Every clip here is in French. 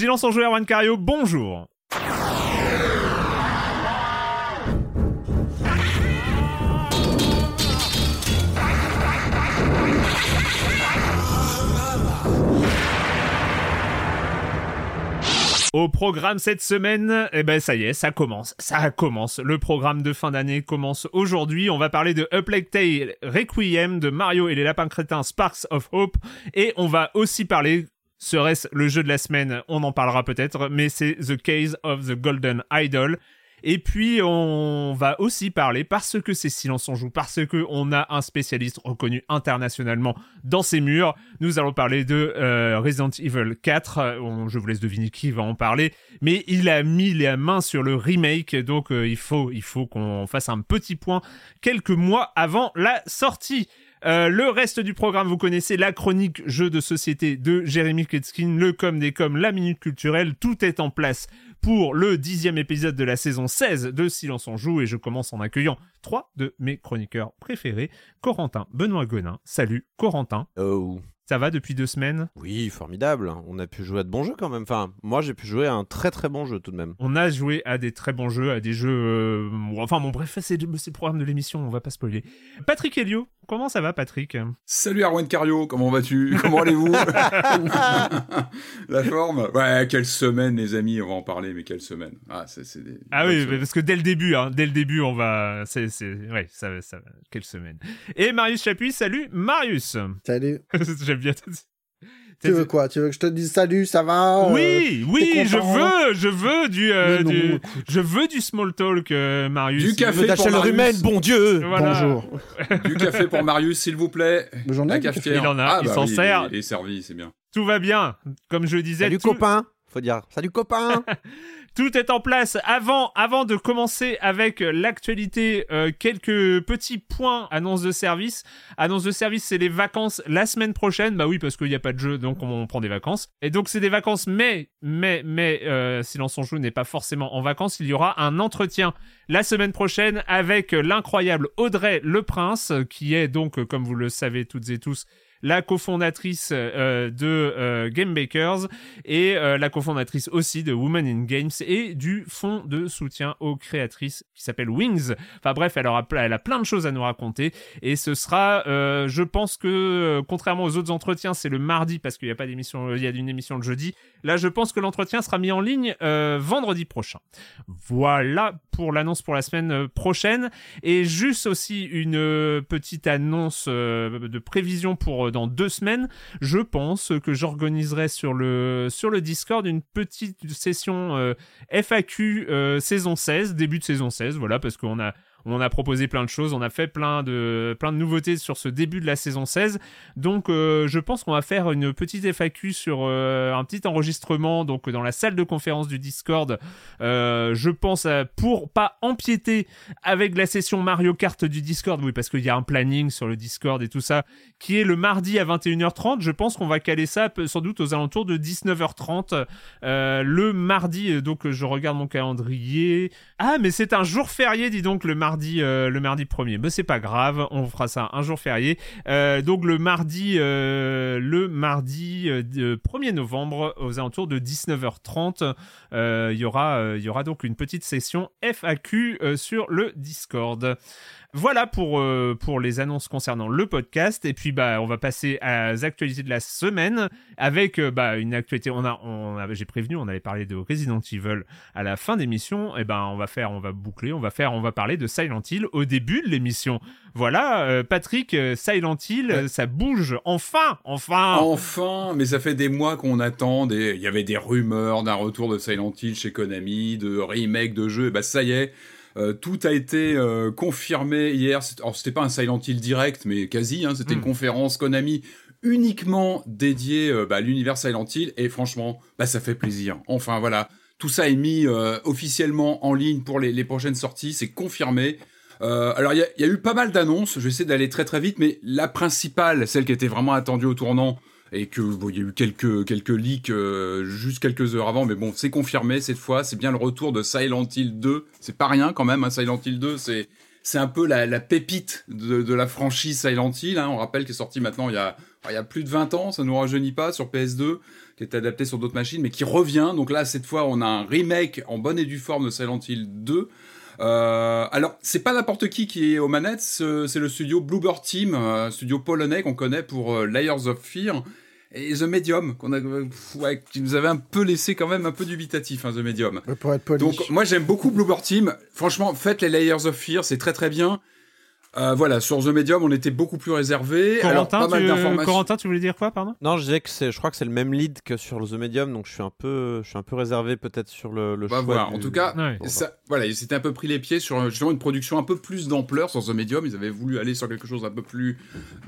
Silence en joueur, One Cario, bonjour. Au programme cette semaine, eh ben ça y est, ça commence, ça commence. Le programme de fin d'année commence aujourd'hui. On va parler de A Plague Tale Requiem de Mario et les lapins crétins Sparks of Hope et on va aussi parler Serait-ce le jeu de la semaine? On en parlera peut-être, mais c'est The Case of the Golden Idol. Et puis on va aussi parler parce que c'est silence on joue, parce que on a un spécialiste reconnu internationalement dans ces murs. Nous allons parler de euh, Resident Evil 4. je vous laisse deviner qui va en parler, mais il a mis les mains sur le remake, donc euh, il faut il faut qu'on fasse un petit point quelques mois avant la sortie. Euh, le reste du programme, vous connaissez la chronique jeu de société de Jérémy Kletskin, le com des com, la minute culturelle, tout est en place pour le dixième épisode de la saison 16 de Silence on joue et je commence en accueillant trois de mes chroniqueurs préférés, Corentin Benoît Gonin. Salut Corentin. Oh. Ça va depuis deux semaines Oui, formidable. On a pu jouer à de bons jeux quand même. Enfin, moi j'ai pu jouer à un très très bon jeu tout de même. On a joué à des très bons jeux, à des jeux. Euh, enfin, bon, bref, c'est le programme de l'émission, on va pas spoiler. Patrick Helio, comment ça va, Patrick? Salut Arwen Cario, comment vas-tu? Comment allez-vous? La forme? Ouais, quelle semaine, les amis, on va en parler, mais quelle semaine? Ah, c'est, ah oui, parce que dès le début, hein, dès le début, on va. C'est, ouais, ça, ça, quelle semaine. Et Marius Chapuis, salut Marius Salut bien Tu veux quoi? Tu veux que je te dise salut, ça va? Euh, Oui, oui, je veux, je veux du, euh, je veux du small talk, euh, Marius. Du café pour Marius. bon Dieu. Bonjour. du café pour Marius, s'il vous plaît. J'en ai. Il en a, ah, il bah s'en sert. Il est servi, c'est bien. Tout va bien, comme je disais. Salut copain. Faut dire salut copain. Tout est en place. Avant, avant de commencer avec l'actualité, euh, quelques petits points annonce de service. Annonce de service, c'est les vacances la semaine prochaine. Bah oui, parce qu'il n'y a pas de jeu, donc on, prend des vacances. Et donc c'est des vacances, mais, mais, mais, euh, Silence on joue n'est pas forcément en vacances. Il y aura un entretien la semaine prochaine avec l'incroyable Audrey Le Prince, qui est donc, comme vous le savez toutes et tous, la cofondatrice euh, de euh, Game Bakers et euh, la cofondatrice aussi de Women in Games et du fonds de soutien aux créatrices qui s'appelle Wings. Enfin bref, elle, aura, elle a plein de choses à nous raconter et ce sera, je pense que contrairement aux autres entretiens, c'est le mardi parce qu'il n'y a pas d'émission, il y a une émission le jeudi. Là, je pense que l'entretien sera mis en ligne vendredi prochain. Voilà pour l'annonce pour la semaine prochaine et juste aussi une petite annonce de prévision pour dans deux semaines, je pense que j'organiserai sur le, sur Discord une petite session euh, FAQ euh, saison 16, début de saison 16, voilà, parce qu'on a on a proposé plein de choses, on a fait plein de, plein nouveautés sur ce début de la saison 16. Donc euh, je pense qu'on va faire une petite FAQ sur euh, un petit enregistrement donc dans la salle de conférence du Discord. Euh, je pense pour pas empiéter avec la session Mario Kart du Discord, oui parce qu'il y a un planning sur le Discord et tout ça, qui est le mardi à 21h30. Je pense qu'on va caler ça sans doute aux alentours de 19h30 le mardi. Donc je regarde mon calendrier. Ah mais c'est un jour férié, dis donc le mardi euh, le mardi premier. Mais c'est pas grave, on fera ça un jour férié. Euh, donc le mardi, euh, le mardi 1er novembre, aux alentours de 19h30, il y aura, il y aura donc une petite session FAQ sur le Discord. Voilà pour, euh, pour les annonces concernant le podcast. Et puis, bah, on va passer à les actualités de la semaine avec euh, bah, une actualité. On a, on j'ai prévenu, on avait parlé de Resident Evil à la fin d'émission. Et ben, on va faire, on va boucler, on va faire, on va parler de Silent Hill au début de l'émission. Voilà, euh, Patrick, Silent Hill, ça bouge enfin, enfin. Enfin, mais ça fait des mois qu'on attend. Il y avait des rumeurs d'un retour de Silent Hill chez Konami, de remake de jeu. Et bah, ça y est. Euh, tout a été euh, confirmé hier. Alors c'était pas un Silent Hill direct, mais quasi. Hein, c'était une hmm. conférence Konami uniquement dédiée euh, bah, à l'univers Silent Hill. Et franchement, bah, ça fait plaisir. Enfin voilà, tout ça est mis officiellement en ligne pour les, prochaines sorties. C'est confirmé. alors il y, y, a eu pas mal d'annonces. Je vais essayer d'aller très très vite, mais la principale, celle qui était vraiment attendue au tournant, et que il y a eu quelques quelques leaks euh, juste quelques heures avant mais bon c'est confirmé cette fois c'est bien le retour de Silent Hill 2 c'est pas rien quand même hein, Silent Hill 2 c'est c'est un peu la, pépite de, de, la franchise Silent Hill hein. on rappelle qu'il est sorti maintenant il y a il y a plus de 20 ans ça nous rajeunit pas sur PS2 qui est adapté sur d'autres machines, mais qui revient. Donc là, cette fois, on a un remake en bonne et due forme de Silent Hill 2. Euh, alors, c'est pas n'importe qui qui est aux manettes, c'est le studio Bluebird Team, un studio polonais qu'on connaît pour euh, Layers of Fear et The Medium, qu'on a, ouais, qui nous avait un peu laissé quand même un peu dubitatif, hein, The Medium. Pour être poli. Donc, moi, j'aime beaucoup Bluebird Team. Franchement, faites les Layers of Fear, c'est très très bien. Euh, voilà, sur The Medium, on était beaucoup plus réservé. Corentin, Alors, pas mal tu... d'informations. Corentin, tu voulais dire quoi, pardon? Non, je disais que c'est, je crois que c'est le même lead que sur The Medium, donc je suis un peu, je suis un peu réservé peut-être sur le, le Bah, choix. voilà, du- en tout cas, Ouais. ça, voilà, ils s'étaient un peu pris les pieds sur euh, justement une production un peu plus d'ampleur sur The Medium. Ils avaient voulu aller sur quelque chose d'un peu plus,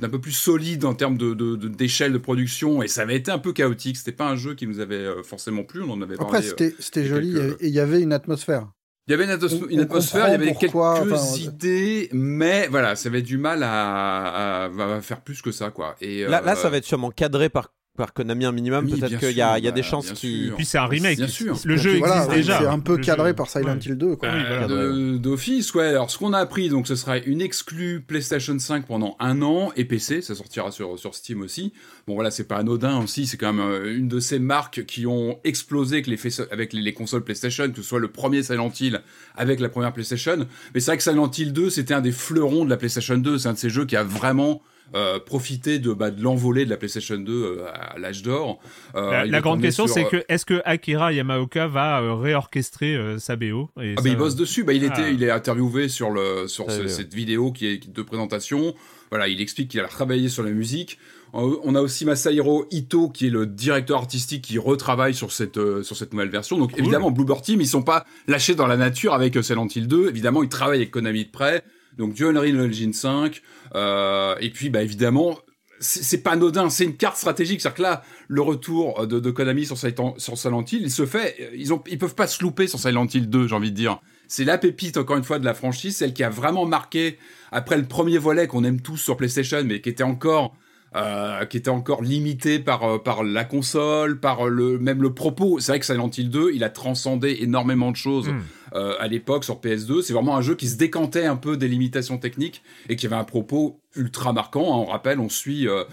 d'un peu plus solide en termes de, de- de- d'échelle de production, et ça avait été un peu chaotique. C'était pas un jeu qui nous avait euh, forcément plu. On en avait Après, parlé. euh, c'était c'était il a joli quelques- et il y avait une atmosphère. Il y avait une, atmos- On- une on atmosphère, il y avait pourquoi, quelques enfin, idées, mais voilà, ça avait du mal à, à- à faire plus que ça, quoi. Et Là, là, euh, ça va être sûrement cadré par, par Konami un minimum. Oui, Peut-être qu'il y a, y des bah, chances qui. Puis c'est un remake. Bien sûr. Le jeu Voilà, existe déjà. C'est un peu Le cadré jeu- par Silent Ouais. Hill 2, quoi. Ah oui, voilà. de- d'office, ouais. Alors, ce qu'on a appris, donc, ce sera une exclue PlayStation 5 pendant un an et PC. Ça sortira sur, sur Steam aussi. Bon, voilà, c'est pas anodin aussi. C'est quand même euh, une de ces marques qui ont explosé avec les, avec les, les consoles PlayStation, que ce soit le premier Silent Hill avec la première PlayStation. Mais c'est vrai que Silent Hill 2, c'était un des fleurons de la PlayStation 2. C'est un de ces jeux qui a vraiment euh, profité de, bah, de l'envolée de la PlayStation 2 euh, à l'âge d'or. Euh, La, la grande question, sur, c'est que est-ce que Akira Yamaoka va euh, réorchestrer euh, sa BO et Ah ça- bah il bosse dessus. Bah il était, Ah. il est interviewé sur le sur ce- cette vidéo qui est de présentation. Voilà, il explique qu'il a travaillé sur la musique. On a aussi Masahiro Ito qui est le directeur artistique qui retravaille sur cette euh, sur cette nouvelle version. Donc Cool. évidemment Bluebird Team ils sont pas lâchés dans la nature avec Silent Hill 2. Évidemment ils travaillent avec Konami de près. Donc du Unreal Engine 5 euh, et puis bah évidemment c'est pas anodin, c'est une carte stratégique. C'est-à-dire que là, le retour de, de Konami sur sur Silent Hill, il se fait. Ils, ont, ils peuvent pas se louper sur Silent Hill 2, j'ai envie de dire. C'est la pépite, encore une fois, de la franchise, celle qui a vraiment marqué, après le premier volet qu'on aime tous sur PlayStation, mais qui était encore. Euh, qui était encore limité par euh, par la console, par le même le propos. C'est vrai que Silent Hill 2, il a transcendé énormément de choses Hmm. euh, à l'époque sur PS2. C'est vraiment un jeu qui se décantait un peu des limitations techniques et qui avait un propos ultra marquant. hein. On rappelle, on suit euh,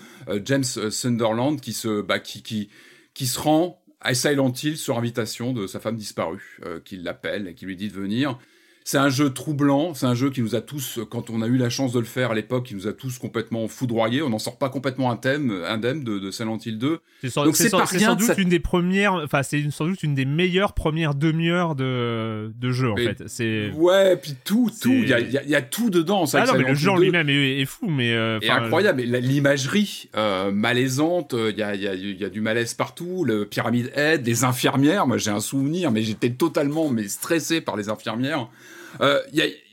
James Sunderland qui se bah, qui, qui qui se rend à Silent Hill sur invitation de sa femme disparue, euh, qui l'appelle et qui lui dit de venir. C'est un jeu troublant, c'est un jeu qui nous a tous, quand on a eu la chance de le faire à l'époque, qui nous a tous complètement foudroyés. On n'en sort pas complètement indemne, indemne de, de Silent Hill 2. C'est sans, Donc c'est c'est sans- c'est doute ça- une des premières, enfin c'est sans doute une des meilleures premières demi-heures de, de jeu en Mais- fait. C'est Ouais, puis tout, tout, il y a, il y a- il y a tout dedans. ah non mais le 2 lui-même est, est fou, mais euh, incroyable. La- L'imagerie euh, malaisante, euh, il y, a, y, du malaise partout. Le Pyramid Head, les infirmières. Moi, j'ai un souvenir, mais j'étais totalement mais stressé par les infirmières. Euh,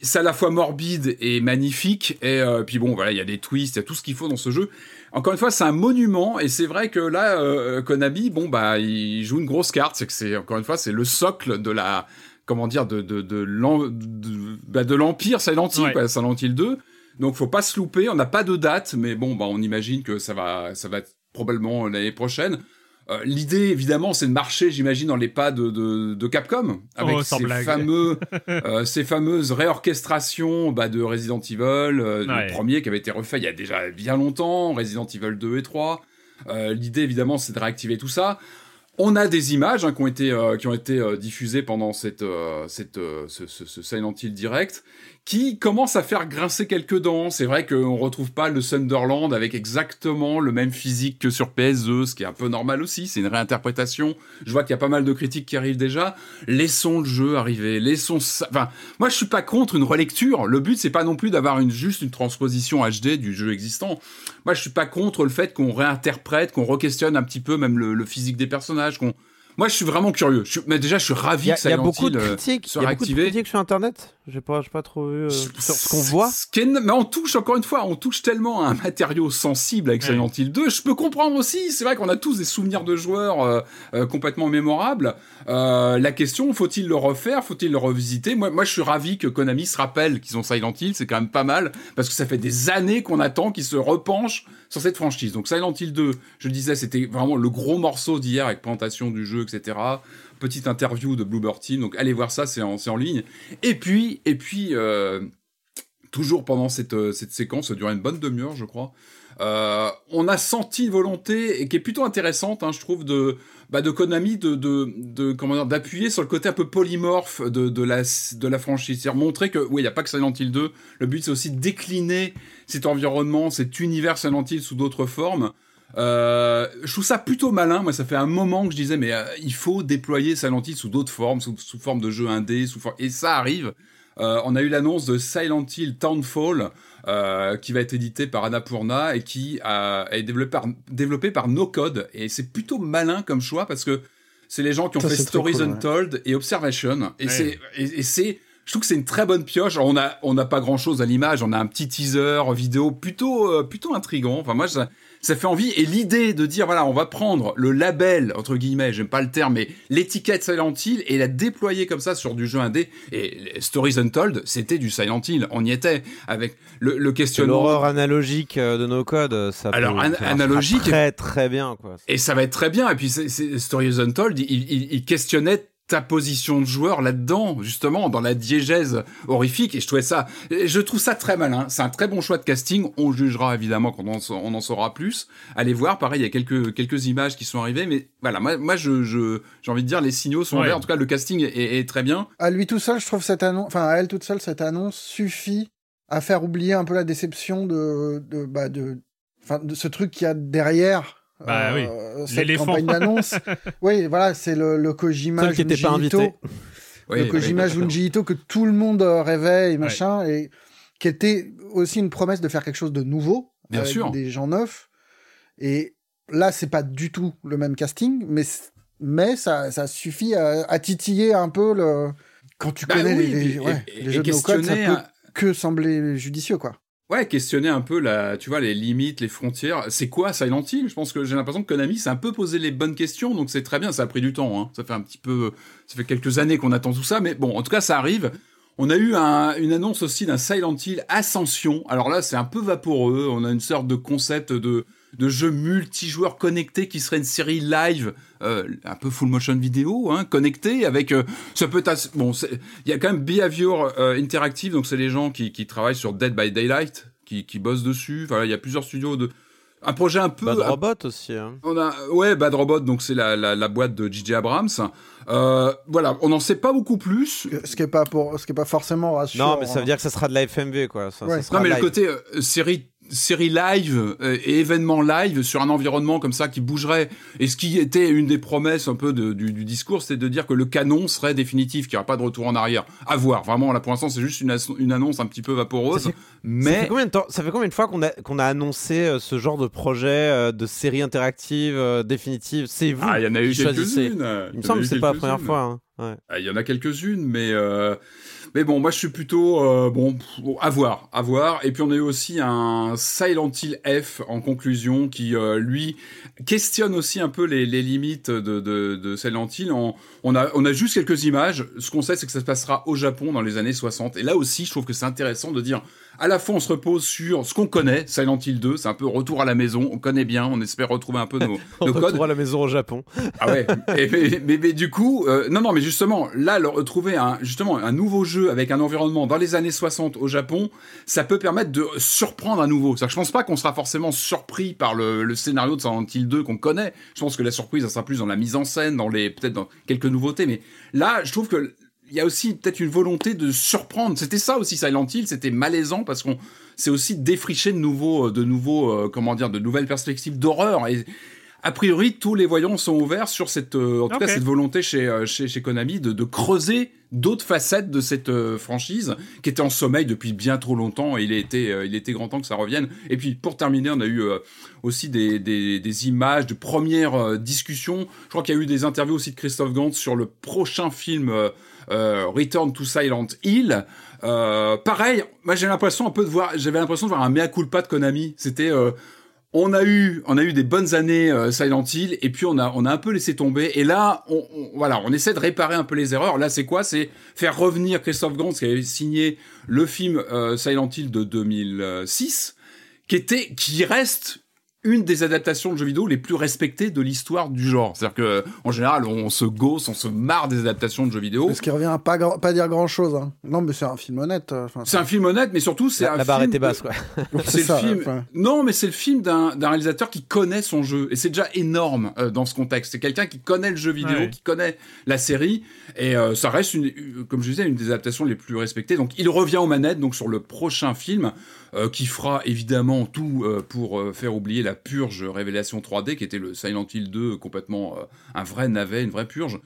c'est à la fois morbide et magnifique. Et euh, puis bon, voilà, il y a des twists, il y a tout ce qu'il faut dans ce jeu. Encore une fois, c'est un monument. Et c'est vrai que là, euh, Konami, bon bah, il joue une grosse carte. C'est que c'est encore une fois, c'est le socle de la comment dire de de de l'en- de, bah, de l'empire Silent Hill, Ouais. quoi, Silent Hill 2. Donc faut pas se louper, on n'a pas de date, mais bon, bah, on imagine que ça va, ça va être probablement l'année prochaine. Euh, L'idée, évidemment, c'est de marcher, j'imagine, dans les pas de, de, de Capcom, avec Oh, ces, fameux, euh, ces fameuses réorchestrations bah, de Resident Evil, euh, Ouais. le premier qui avait été refait il y a déjà bien longtemps, Resident Evil 2 et 3. Euh, L'idée, évidemment, c'est de réactiver tout ça. On a des images hein, qui ont été, qui ont été diffusées pendant cette, cette, ce, ce, ce Silent Hill direct, qui commence à faire grincer quelques dents. C'est vrai qu'on retrouve pas le Sunderland avec exactement le même physique que sur PS2, ce qui est un peu normal aussi. C'est une réinterprétation. Je vois qu'il y a pas mal de critiques qui arrivent déjà. Laissons le jeu arriver. Laissons ça. Enfin, moi, je suis pas contre une relecture. Le but, c'est pas non plus d'avoir une juste une transposition HD du jeu existant. Moi, je suis pas contre le fait qu'on réinterprète, qu'on re-questionne un petit peu même le, le physique des personnages, qu'on moi, je suis vraiment curieux. Je suis- mais déjà, je suis ravi que il y a beaucoup de euh, critiques. Il y a beaucoup de critiques sur Internet. J'ai pas, pas trop vu euh, sur ce qu'on voit. Mais on touche, encore une fois, on touche tellement à un matériau sensible avec. Silent Hill 2. Je peux comprendre aussi. C'est vrai qu'on a tous des souvenirs de joueurs euh, euh, complètement mémorables. La question, faut-il le refaire? Faut-il le revisiter? Moi, moi, je suis ravi que Konami se rappelle qu'ils ont Silent Hill. C'est quand même pas mal parce que ça fait des années qu'on attend qu'ils se repenchent sur cette franchise. Donc Silent Hill 2, je disais, c'était vraiment le gros morceau d'hier avec présentation du jeu, etc. Petite interview de Bluebird Team. Donc allez voir ça, c'est en, ligne. Et puis, et puis, euh, toujours pendant cette, euh, cette séquence, ça durait une bonne demi-heure, je crois. on a senti une volonté et qui est plutôt intéressante, hein, je trouve, de bah, de Konami de, de, d'appuyer sur le côté un peu polymorphe de, de la de la franchise, c'est-à-dire montrer que oui, il y a pas que Silent Hill 2, le but c'est aussi de décliner cet environnement, cet univers Silent Hill sous d'autres formes. Euh, je trouve ça plutôt malin. Moi, ça fait un moment que je disais, mais euh, il faut déployer Silent Hill sous d'autres formes, sous, sous, forme de jeu indé, sous et ça arrive. Euh, on a eu l'annonce de Silent Hill Townfall, euh, qui va être édité par Annapurna et qui a, est développé par, développé par No Code. Et c'est plutôt malin comme choix parce que c'est les gens qui ont fait Stories Untold et Observation. Et c'est, et, c'est, je trouve que c'est une très bonne pioche. on a, on n'a pas grand chose à l'image. On a un petit teaser vidéo plutôt, euh, plutôt intrigant. Enfin, moi, ça, ça fait envie. Et l'idée de dire, voilà, on va prendre le label, entre guillemets, j'aime pas le terme, mais l'étiquette Silent Hill et la déployer comme ça sur du jeu indé. Et Stories Untold, c'était du Silent Hill. On y était avec le, le questionnement. L'horreur analogique euh, de nos codes, ça Alors, analogique. Très, très bien, quoi. Et ça va être très bien. Et puis, Stories Untold, il, il, il questionnait ta position de joueur là-dedans, justement, dans la diégèse horrifique. Et je trouvais ça, je trouve ça très malin. C'est un très bon choix de casting. On jugera évidemment quand on, en saura plus. Allez voir. Pareil, il y a quelques quelques images qui sont arrivées, mais voilà, moi, moi je j'ai envie de dire les signaux sont ouais. En tout cas, le casting est, très bien. À lui tout seul, je trouve cette annonce, enfin à elle toute seule, cette annonce suffit à faire oublier un peu la déception de de bah de, enfin de ce truc qu'il y a derrière bah oui, euh, cette campagne d'annonce. oui, voilà, c'est le, le Kojima qui n'était pas invité. le Kojima Junji Ito que tout le monde rêvait et machin, et qui était aussi une promesse de faire quelque chose de nouveau, Bien avec sûr. des gens neufs. Et là, c'est pas du tout le même casting, mais mais ça, ça suffit à, à, titiller un peu le. Quand tu bah connais oui, les, et, ouais, et, les jeux de no code, ça peut un... que sembler judicieux, quoi. Ouais, questionner un peu la, tu vois, les limites, les frontières. C'est quoi Silent Hill? Je pense que j'ai l'impression que Konami s'est un peu posé les bonnes questions, donc c'est très bien. Ça a pris du temps. Hein. Ça fait un petit peu, ça fait quelques années qu'on attend tout ça, mais bon, en tout cas, ça arrive. On a eu un, une annonce aussi d'un Silent Hill Ascension. Alors là, c'est un peu vaporeux. On a une sorte de concept de de jeu multijoueur connecté qui serait une série live euh, un peu full motion vidéo hein, connecté avec euh, ça peut être bon il y a quand même Behavior euh, Interactive donc c'est les gens qui, qui travaillent sur Dead by Daylight qui, qui bossent dessus enfin il y a plusieurs studios de un projet un peu Bad Robot aussi hein. on a ouais Bad Robot donc c'est la, la, la, boîte de JJ Abrams euh, voilà on n'en sait pas beaucoup plus ce qui est pas pour ce qui est pas forcément rassurant non mais ça veut dire que ça sera de la FMV quoi ça, ouais. ça sera non mais live. le côté euh, série série live euh, et événement live sur un environnement comme ça qui bougerait. Et ce qui était une des promesses un peu de, du, du, discours c'était de dire que le canon serait définitif qu'il n'y aura pas de retour en arrière. À voir. Vraiment là pour l'instant c'est juste une, une, annonce un petit peu vaporeuse. Ça fait, mais ça fait combien de temps ça fait combien de fois qu'on a qu'on a annoncé euh, ce genre de projet euh, de série interactive euh, définitive? C'est vous ah il y en a eu quelques-unes. Il me semble que c'est pas la première fois hein. ouais. ah, il y en a quelques-unes mais euh... Mais bon, moi je suis plutôt euh, bon à voir, à voir. Et puis on a eu aussi un Silent Hill F en conclusion qui euh, lui questionne aussi un peu les, limites de, Silent Hill. On, a on a juste quelques images. Ce qu'on sait, c'est que ça se passera au Japon dans les années 60. Et là aussi, je trouve que c'est intéressant de dire à la fois on se repose sur ce qu'on connaît, Silent Hill 2, c'est un peu retour à la maison, on connaît bien, on espère retrouver un peu nos, codes. Retour à la maison au Japon. ah ouais. Et, mais, mais, mais, du coup, euh, non non, mais justement, là, le, retrouver un justement un nouveau jeu avec un environnement dans les années 60 au Japon, ça peut permettre de surprendre à nouveau. C'est-à-dire, je pense pas qu'on sera forcément surpris par le, le scénario de Silent Hill 2 qu'on connaît. Je pense que la surprise, ça sera plus dans la mise en scène, dans les peut-être dans quelques nouveautés. Mais là, je trouve que il y a aussi peut-être une volonté de surprendre. C'était ça aussi Silent Hill, c'était malaisant parce qu'on c'est aussi défricher de nouveaux de nouveaux euh, comment dire de nouvelles perspectives d'horreur. Et a priori tous les voyants sont ouverts sur cette euh, en tout cas cette volonté chez euh, chez, chez Konami de, de creuser d'autres facettes de cette euh, franchise qui était en sommeil depuis bien trop longtemps et il était il était grand temps que ça revienne. Et puis pour terminer on a eu aussi des, des, des, images de premières discussions. Je crois qu'il y a eu des interviews aussi de Christophe Gantz sur le prochain film euh, Return to Silent Hill. Euh, pareil, moi j'ai l'impression un peu de voir, j'avais l'impression de voir un mea culpa de Konami. C'était, euh, on a eu, on a eu des bonnes années euh, Silent Hill et puis on a, on a un peu laissé tomber. Et là, on, voilà, on essaie de réparer un peu les erreurs. Là, c'est quoi? C'est faire revenir Christophe Gans qui avait signé le film euh, Silent Hill de 2006, qui était, qui reste une des adaptations de jeux vidéo les plus respectées de l'histoire du genre. C'est-à-dire que en général, on se gosse, on se marre des adaptations de jeux vidéo. Ce qui revient à pas, pas dire grand-chose. Hein. Non, mais c'est un film honnête. euh, enfin, C'est un film honnête, mais surtout c'est La, un la barre film était de- basse, quoi. C'est le ça, film. enfin. Non, mais c'est le film d'un d'un réalisateur qui connaît son jeu. Et c'est déjà énorme euh, dans ce contexte. C'est quelqu'un qui connaît le jeu vidéo, Ouais. qui connaît la série. Et euh, ça reste, une, comme je disais, une des adaptations les plus respectées. Donc il revient aux manettes donc sur le prochain film euh, qui fera évidemment tout euh, pour euh, faire oublier la purge Révélation 3D qui était le Silent Hill 2 complètement euh, un vrai navet, une vraie purge.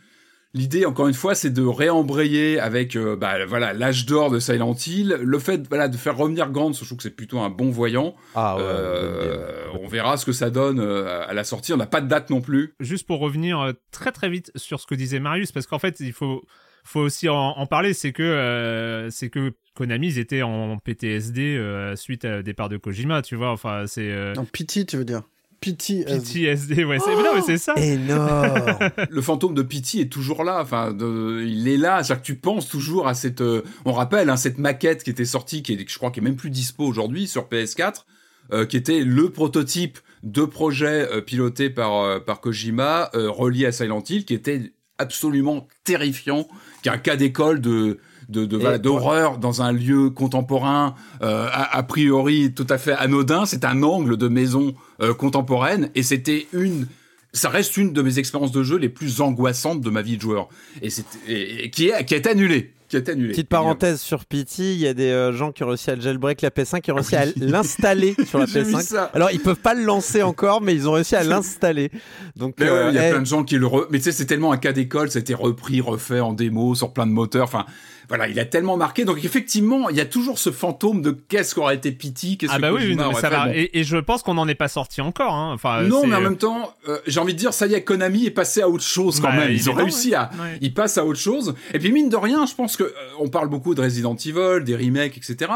L'idée, encore une fois, c'est de réembrayer avec euh, bah, voilà l'âge d'or de Silent Hill. Le fait voilà, de faire revenir Gantz, je trouve que c'est plutôt un bon voyant. Ah ouais. Euh, on verra ce que ça donne euh, à la sortie. On n'a pas de date non plus. Juste pour revenir euh, très très vite sur ce que disait Marius, parce qu'en fait, il faut, faut aussi en, en parler, c'est que, euh, c'est que Konami, ils étaient en PTSD euh, suite au départ de Kojima, tu vois, enfin, c'est... euh, Non, Pity, tu veux dire? Pity. PTSD, ouais, c'est... non, mais c'est ça Énorme. Le fantôme de Pity est toujours là. Enfin, de- il est là. C'est-à-dire que tu penses toujours à cette. euh, on rappelle hein, cette maquette qui était sortie, qui est, je crois, qui est même plus dispo aujourd'hui sur PS4, euh, qui était le prototype de projet euh, piloté par euh, par Kojima, euh, relié à Silent Hill, qui était absolument terrifiant, qui est un cas d'école de d'horreur dans un lieu contemporain euh, a, a priori tout à fait anodin. C'est un angle de maison euh, contemporaine. Et c'était une ça reste une de mes expériences de jeu les plus angoissantes de ma vie de joueur et, et- et qui, est, qui été annulée qui a été annulée Petite parenthèse sur Pity, il y a des euh, gens qui ont réussi à jailbreak la PS5, qui ont réussi à l'installer sur la J'ai vu PS5. ça. Alors ils peuvent pas le lancer encore, mais ils ont réussi à l'installer. Donc euh, il y a eh, plein de gens qui le re... mais tu sais c'est tellement un cas d'école c'était repris refait en démo sur plein de moteurs enfin voilà il a tellement marqué donc effectivement il y a toujours ce fantôme de qu'est-ce qu'aurait été Pity qu'est-ce Ah que bah oui, non, mais aurait ça fait. va. Bon. Et, et je pense qu'on n'en est pas sorti encore. Hein. Enfin, non, mais en même temps, euh, j'ai envie de dire, ça y est, Konami est passé à autre chose quand Bah, même. Ils ont réussi à, ouais. ils passent à autre chose. Et puis mine de rien, je pense que euh, on parle beaucoup de Resident Evil, des remakes, etc.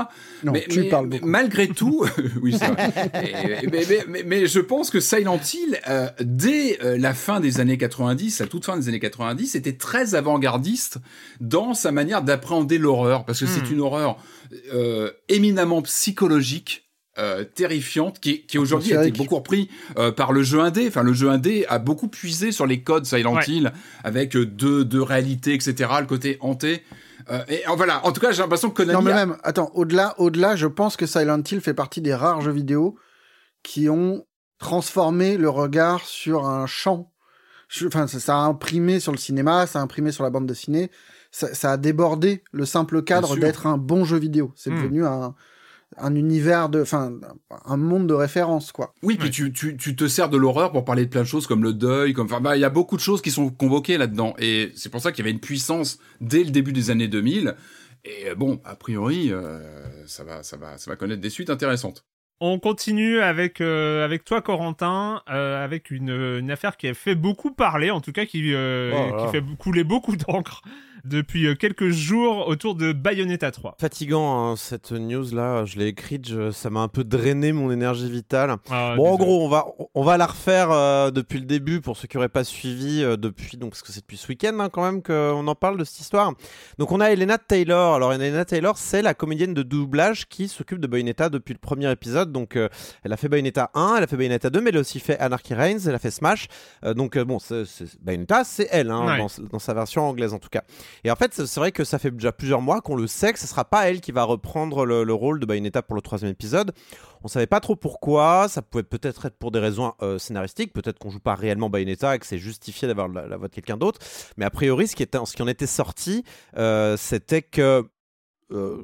Non, mais, tu mais- parles mais malgré tout, oui, c'est vrai. Et- mais, mais- mais- mais je pense que Silent Hill, euh, dès euh, la fin des années 90, la toute fin des années 90, était très avant-gardiste dans sa manière d'appréhender l'horreur, parce que c'est Hmm. une horreur euh, éminemment psychologique. euh, terrifiante qui, qui aujourd'hui a été beaucoup repris euh, par le jeu indé. Enfin, le jeu indé a beaucoup puisé sur les codes Silent Ouais. Hill avec deux, deux réalités, etc. Le côté hanté. Euh, et euh, voilà. En tout cas, j'ai l'impression que Konami. Non, mais a- même, attends, au-delà, au-delà, je pense que Silent Hill fait partie des rares jeux vidéo qui ont transformé le regard sur un champ. Enfin, ça, ça a imprimé sur le cinéma, ça a imprimé sur la bande dessinée, ça, ça a débordé le simple cadre d'être un bon jeu vidéo. C'est Hmm. devenu un, un univers de, enfin, un monde de référence, quoi. Oui, puis Ouais. tu, tu, tu te sers de l'horreur pour parler de plein de choses comme le deuil, comme enfin, bah, il y a beaucoup de choses qui sont convoquées là-dedans. Et c'est pour ça qu'il y avait une puissance dès le début des années 2000. Et euh, bon, a priori, euh, ça va, ça va, ça va connaître des suites intéressantes. On continue avec euh, avec toi Corentin, euh, avec une, une affaire qui a fait beaucoup parler, en tout cas qui euh, Oh qui fait couler beaucoup d'encre depuis euh, quelques jours autour de Bayonetta 3. fatigant hein, cette news là, je l'ai écrite, je- ça m'a un peu drainé mon énergie vitale. Ah, Bon, en gros, on va, on va la refaire euh, depuis le début pour ceux qui n'auraient pas suivi euh, depuis, donc parce que c'est depuis ce week-end hein, quand même qu'on en parle de cette histoire. Donc on a Elena Taylor. Alors Elena Taylor, c'est la comédienne de doublage qui s'occupe de Bayonetta depuis le premier épisode. Donc euh, elle a fait Bayonetta 1, elle a fait Bayonetta 2, mais elle a aussi fait Anarchy Reigns, elle a fait Smash. Donc bon, c'est- c'est- Bayonetta, c'est elle hein, Ouais. dans, dans sa version anglaise en tout cas. Et en fait, c'est vrai que ça fait déjà plusieurs mois qu'on le sait que ce sera pas elle qui va reprendre le, le rôle de Bayonetta pour le troisième épisode. On savait pas trop pourquoi. Ça pouvait peut-être être pour des raisons euh, scénaristiques. Peut-être qu'on joue pas réellement Bayonetta et que c'est justifié d'avoir la, la voix de quelqu'un d'autre. Mais a priori, ce qui, était, ce qui en était sorti, euh, c'était que. Euh,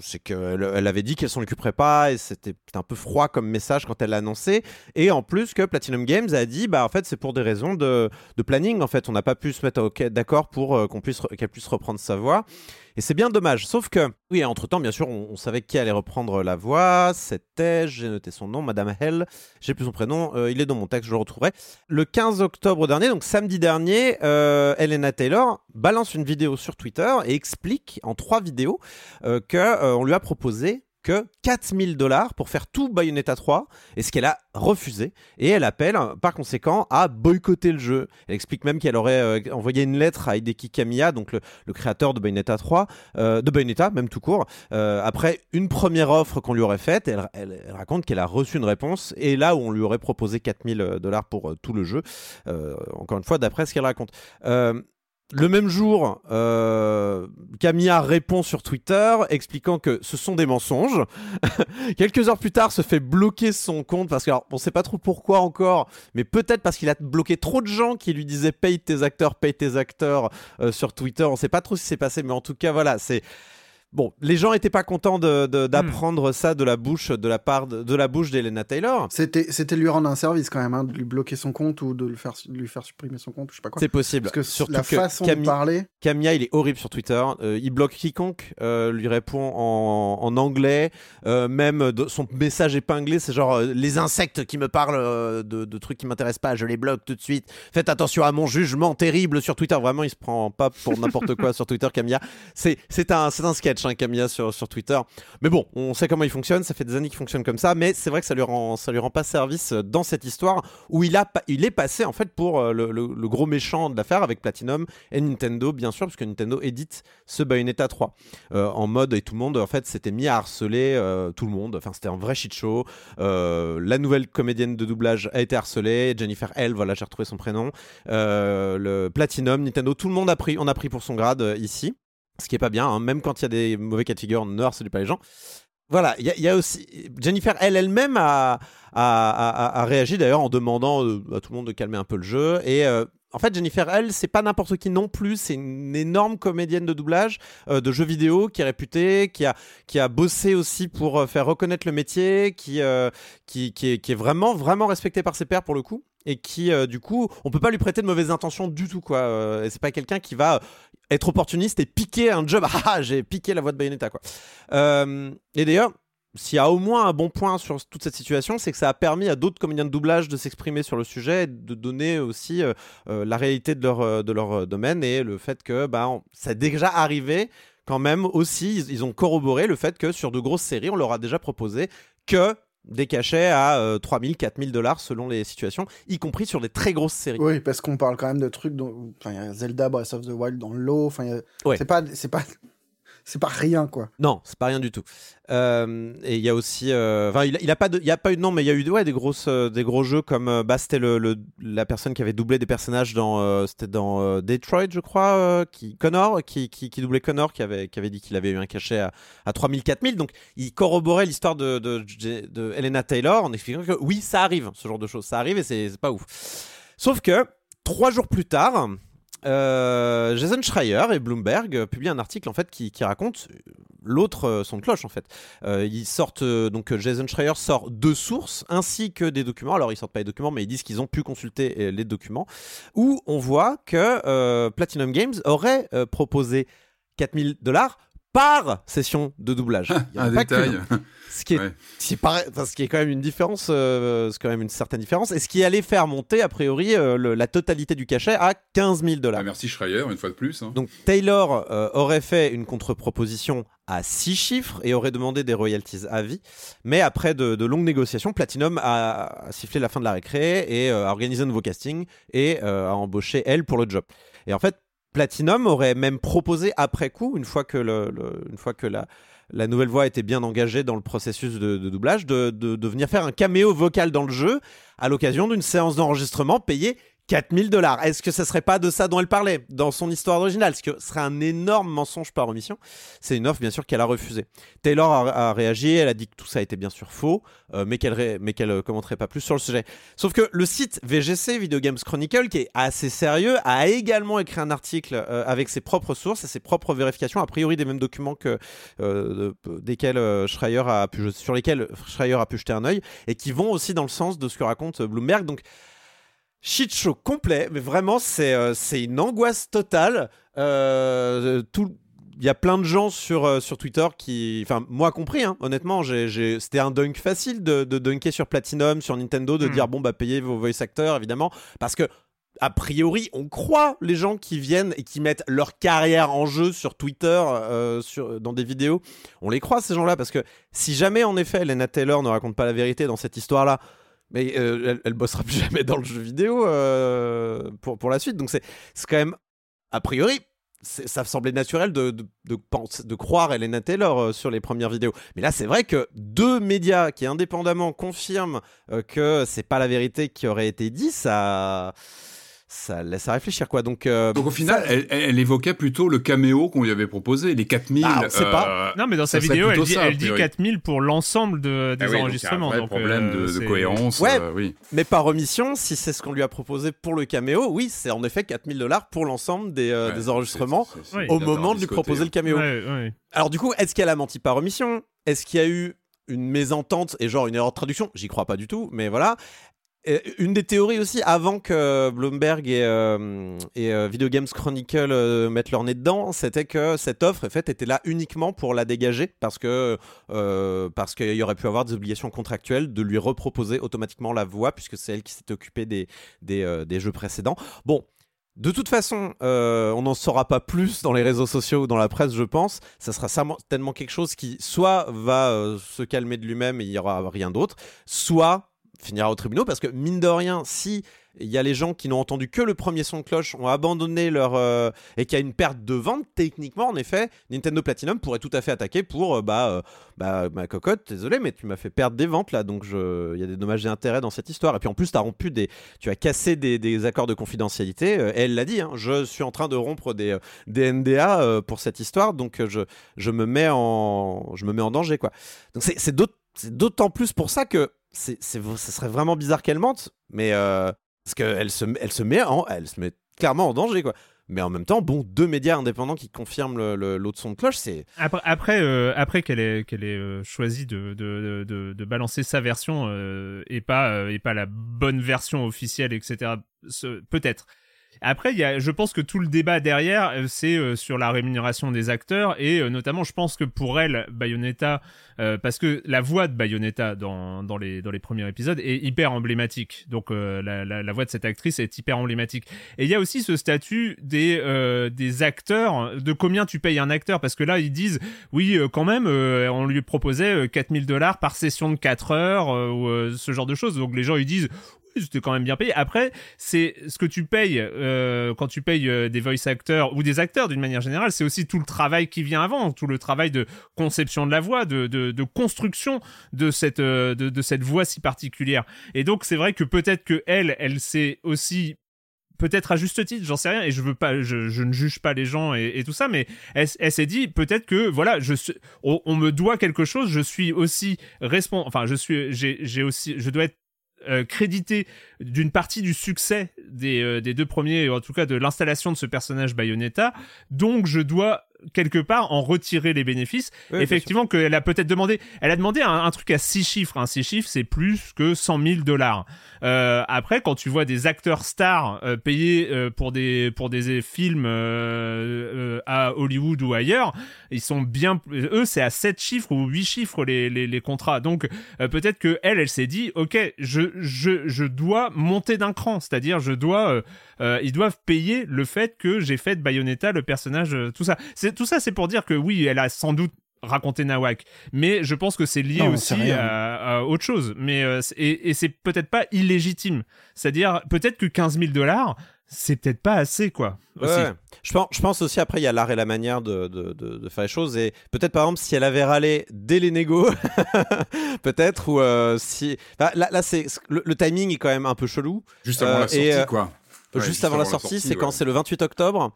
c'est qu'elle elle avait dit qu'elle s'en occuperait pas et c'était un peu froid comme message quand elle l'a annoncé. Et en plus que Platinum Games a dit bah en fait c'est pour des raisons de, planning en fait. On n'a pas pu se mettre d'accord pour euh, qu'on puisse qu'elle puisse reprendre sa voix et c'est bien dommage. Sauf que, oui, entre temps, bien sûr, on, savait qui allait reprendre la voix. C'était, j'ai noté son nom, Madame Hell. J'ai plus son prénom. euh, il est dans mon texte, je le retrouverai. Le 15 octobre dernier, donc samedi dernier, euh, Elena Taylor balance une vidéo sur Twitter et explique en trois vidéos euh, que euh, on lui a proposé que 4000 dollars pour faire tout Bayonetta 3, et ce qu'elle a refusé, et elle appelle par conséquent à boycotter le jeu. Elle explique même qu'elle aurait euh, envoyé une lettre à Hideki Kamiya, donc le, créateur de Bayonetta 3, euh, de Bayonetta même tout court, euh, après une première offre qu'on lui aurait faite, elle, elle- raconte qu'elle a reçu une réponse, et là où on lui aurait proposé 4000 dollars pour tout le jeu, encore une fois d'après ce qu'elle raconte. Le même jour, euh, Camilla répond sur Twitter expliquant que ce sont des mensonges. Quelques heures plus tard, se fait bloquer son compte parce que, alors, on sait pas trop pourquoi encore, mais peut-être parce qu'il a bloqué trop de gens qui lui disaient paye tes acteurs, paye tes acteurs euh, sur Twitter. On sait pas trop ce qui s'est passé, mais en tout cas, voilà, c'est. Bon, les gens étaient pas contents de- d'apprendre ça de la bouche de la part de, de la bouche d'Elena Taylor. C'était, c'était lui rendre un service quand même, hein, de lui bloquer son compte ou de le faire, de lui faire supprimer son compte, je sais pas quoi. C'est possible. Parce que Surtout la que façon Camille- de parler, Camilla, il est horrible sur Twitter. Euh, il bloque quiconque euh, lui répond en, en anglais. Euh, même de- son message épinglé, c'est genre euh, les insectes qui me parlent euh, de, de trucs qui m'intéressent pas, je les bloque tout de suite. Faites attention à mon jugement terrible sur Twitter. Vraiment, il se prend pas pour n'importe quoi sur Twitter, Camilla. C'est c'est un c'est un sketch, hein, Camilla sur Twitter. Mais bon, on sait comment il fonctionne. Ça fait des années qu'il fonctionne comme ça. Mais c'est vrai que ça lui rend ça lui rend pas service euh, dans cette histoire où il a il est passé en fait pour euh, le, gros méchant de l'affaire avec Platinum et Nintendo, bien sûr, parce que Nintendo édite ce Bayonetta 3 euh, en mode et tout le monde en fait s'était mis à harceler tout le monde. Enfin, c'était un vrai shit show. La nouvelle comédienne de doublage a été harcelée. Jennifer L, voilà, j'ai retrouvé son prénom. Le Platinum, Nintendo, tout le monde a pris, on a pris pour son grade ici. Ce qui est pas bien, hein. même quand il y a des mauvais cas de figure, ne harcelez pas les gens. Voilà, il y, a- aussi Jennifer elle elle-même a, a, a- réagi d'ailleurs en demandant euh, à tout le monde de calmer un peu le jeu. Et euh, en fait, Jennifer elle, c'est pas n'importe qui non plus, c'est une énorme comédienne de doublage euh, de jeux vidéo qui est réputée, qui a, qui a bossé aussi pour faire reconnaître le métier, qui, qui, qui, est, qui est vraiment, vraiment respectée par ses pairs pour le coup. Et qui, euh, du coup, on peut pas lui prêter de mauvaises intentions du tout, quoi. Euh, c'est pas quelqu'un qui va être opportuniste et piquer un job. Ah, j'ai piqué la voix de Bayonetta, quoi. Euh, et d'ailleurs, s'il y a au moins un bon point sur toute cette situation, c'est que ça a permis à d'autres comédiens de doublage de s'exprimer sur le sujet et de donner aussi euh, euh, la réalité de leur, euh, de leur euh, domaine et le fait que bah, ça a déjà arrivé quand même aussi, ils ont corroboré le fait que sur de grosses séries, on leur a déjà proposé que des cachets à euh, 3000, 4000 dollars selon les situations, y compris sur des très grosses séries. oui, parce qu'on parle quand même de trucs dont, enfin, il y a Zelda Breath of the Wild dans le lot, enfin, a- Ouais. c'est pas, c'est pas, c'est pas rien, quoi. Non, c'est pas rien du tout. Euh, et il y a aussi, euh, enfin, il, il a pas il y a pas eu de nom, mais il y a eu des grosses, euh, des gros jeux comme, bah, c'était le, la personne qui avait doublé des personnages dans, c'était dans Detroit, je crois, qui Connor, qui, qui, doublait Connor, qui avait, qui avait dit qu'il avait eu un cachet à, à 3000, 4000. Donc, il corroborait l'histoire de, de, de, de Helena Taylor en expliquant que oui, ça arrive, ce genre de choses, ça arrive et c'est pas ouf. Sauf que trois jours plus tard. Euh, Jason Schreier et Bloomberg publient un article en fait qui, raconte euh, l'autre euh, son de cloche en fait. Ils sortent donc Jason Schreier sort deux sources ainsi que des documents. Alors ils sortent pas les documents, mais ils disent qu'ils ont pu consulter les documents où on voit que Platinum Games aurait proposé 4000 dollars par session de doublage. Il y en a Un pas détail. Ce qui est, Ouais. ce qui est pareil- enfin, ce qui est quand même une différence, euh, c'est quand même une certaine différence, et ce qui allait faire monter a priori euh, le- la totalité du cachet à 15 000 dollars. Ah, merci Schreier, une fois de plus. hein. Donc Taylor euh, aurait fait une contre-proposition à 6 chiffres et aurait demandé des royalties à vie. Mais après de, de longues négociations, Platinum a, a sifflé la fin de la récré et euh, a organisé un nouveau casting et euh, a embauché elle pour le job. Et en fait, Platinum aurait même proposé après coup, une fois que, la, nouvelle voix était bien engagée dans le processus de, doublage, de- de venir faire un caméo vocal dans le jeu à l'occasion d'une séance d'enregistrement payée 4000 dollars. Est-ce que ça serait pas de ça dont elle parlait dans son histoire originale? Ce que serait un énorme mensonge par omission. C'est une offre, bien sûr, qu'elle a refusée. Taylor a, réagi, elle a dit que tout ça était bien sûr faux, euh, mais qu'elle qu'elle euh, commenterait pas plus sur le sujet. Sauf que le site VGC, Video Games Chronicle, qui est assez sérieux, a également écrit un article euh, avec ses propres sources et ses propres vérifications, a priori des mêmes documents que euh, de- desquels Schreier a pu, sur lesquels Schreier a pu jeter un œil et qui vont aussi dans le sens de ce que raconte Bloomberg. Donc shit show complet, mais vraiment c'est euh, c'est une angoisse totale. Euh, tout il y a plein de gens sur, euh, sur Twitter qui, enfin moi compris, hein, honnêtement, j'ai- j'ai- c'était un dunk facile de, de dunker sur Platinum, sur Nintendo, de Hmm. dire bon bah payez vos voice actors évidemment, parce que a priori, on croit les gens qui viennent et qui mettent leur carrière en jeu sur Twitter, euh, sur, dans des vidéos. On les croit, ces gens-là, parce que si jamais, en effet, Lena Taylor ne raconte pas la vérité dans cette histoire-là, mais euh, elle, elle, bossera plus jamais dans le jeu vidéo euh, pour, pour la suite. Donc c'est quand même, a priori, ça semblait naturel de, de, de, de, croire Elena Taylor euh, sur les premières vidéos. Mais là, c'est vrai que deux médias qui indépendamment confirment que c'est pas la vérité qui aurait été dit, ça ça laisse à réfléchir quoi. Donc, euh, donc au final, ça... elle, elle, évoquait plutôt le caméo qu'on lui avait proposé, les 4000. Ah, on sait pas. non, mais dans sa vidéo, elle dit, ça, elle dit 4000 pour l'ensemble de, des ah oui, enregistrements. Donc, un problème euh, de, de, cohérence. Ouais, euh, oui. mais par omission, si c'est ce qu'on lui a proposé pour le caméo, oui, c'est en effet 4000 dollars pour l'ensemble des, ouais, des enregistrements c est, c est, au moment de lui proposer le caméo. Alors du coup, est-ce qu'elle a menti par omission? Est-ce qu'il y a eu une mésentente et genre une erreur de traduction? J'y crois pas du tout, mais voilà une des théories aussi, avant que Bloomberg et, euh, euh, Video Games Chronicle euh, mettent leur nez dedans, c'était que cette offre était là uniquement pour la dégager parce que euh, parce qu'il y aurait pu avoir des obligations contractuelles de lui reproposer automatiquement la voix puisque c'est elle qui s'est occupée des, des, des, jeux précédents. Bon. De toute façon, on n'en saura pas plus dans les réseaux sociaux ou dans la presse, je pense. Ça sera certainement quelque chose qui soit va se calmer de lui-même et il n'y aura rien d'autre, soit finira au tribunal parce que mine de rien, si il y a les gens qui n'ont entendu que le premier son de cloche, ont abandonné leur euh, et qu'il y a une perte de vente, techniquement, en effet, Nintendo Platinum pourrait tout à fait attaquer pour euh, bah, euh, bah ma cocotte, désolé, mais tu m'as fait perdre des ventes là, donc je... il y a des dommages et intérêts dans cette histoire. Et puis en plus, tu as rompu des, tu as cassé des, des accords de confidentialité. elle l'a dit, hein, je suis en train de rompre des, des NDA pour cette histoire, donc je, je me mets en, je me mets en danger quoi. Donc c'est d'autant plus pour ça que c'est, ce serait vraiment bizarre qu'elle mente, mais euh, parce qu'elle se, elle se met, en, elle se met clairement en danger, quoi. Mais en même temps, bon, deux médias indépendants qui confirment l'autre son de cloche, c'est. Après, après, euh, après qu'elle ait, qu'elle ait euh, choisi de, de, de, balancer sa version euh, et pas et pas la bonne version officielle, etc. Peut-être. Après, y a, je pense que tout le débat derrière, c'est euh, sur la rémunération des acteurs et euh, notamment, je pense que pour elle, Bayonetta, euh, parce que la voix de Bayonetta dans, dans, les, dans les premiers épisodes est hyper emblématique. Donc la, la, la, voix de cette actrice est hyper emblématique. Et il y a aussi ce statut des, des acteurs, de combien tu payes un acteur, parce que là, ils disent, oui, quand même, on lui proposait 4000 dollars par session de 4 heures ou ce genre de choses. Donc les gens, ils disent, c'était quand même bien payé. Après, c'est ce que tu payes euh, quand tu payes euh, des voice actors ou des acteurs d'une manière générale, c'est aussi tout le travail qui vient avant, tout le travail de conception de la voix, de, de, construction de cette, euh, de, cette voix si particulière. Et donc, c'est vrai que peut-être que elle, elle s'est aussi peut-être à juste titre, j'en sais rien, et je veux pas, je, je ne juge pas les gens et, et tout ça, mais elle, elle s'est dit peut-être que voilà, je on, on, me doit quelque chose, je suis aussi responsable, enfin je suis, j'ai aussi, je dois être euh, crédité d'une partie du succès des, euh, des deux premiers, en tout cas de l'installation de ce personnage Bayonetta, donc je dois quelque part en retirer les bénéfices. Oui, Effectivement, qu'elle a peut-être demandé, elle a demandé un, un, truc à six chiffres. Un six chiffres, c'est plus que 100 000 dollars. Euh, après, quand tu vois des acteurs stars euh, payés euh, pour des pour des films euh, euh, à Hollywood ou ailleurs, ils sont bien, eux, c'est à 7 chiffres ou 8 chiffres les les, les contrats. Donc peut-être que elle, elle s'est dit, ok, je je je dois monter d'un cran, c'est-à-dire je dois, ils doivent payer le fait que j'ai fait de Bayonetta le personnage, tout ça. C'est tout ça, c'est pour dire que oui, elle a sans doute raconté Nawak, mais je pense que c'est lié non, aussi à, à, autre chose. Mais euh, et, et c'est peut-être pas illégitime. C'est-à-dire peut-être que 15 000 dollars, c'est peut-être pas assez quoi. Aussi. Ouais. Je, pense, je pense aussi après il y a l'art et la manière de, de, de, de faire les choses et peut-être par exemple si elle avait râlé dès les négos, peut-être ou euh, si là, là c'est le, le, timing est quand même un peu chelou. Juste avant euh, la sortie et, quoi. Ouais, juste, juste, avant, avant la sortie, sortie c'est ouais. quand c'est le 28 octobre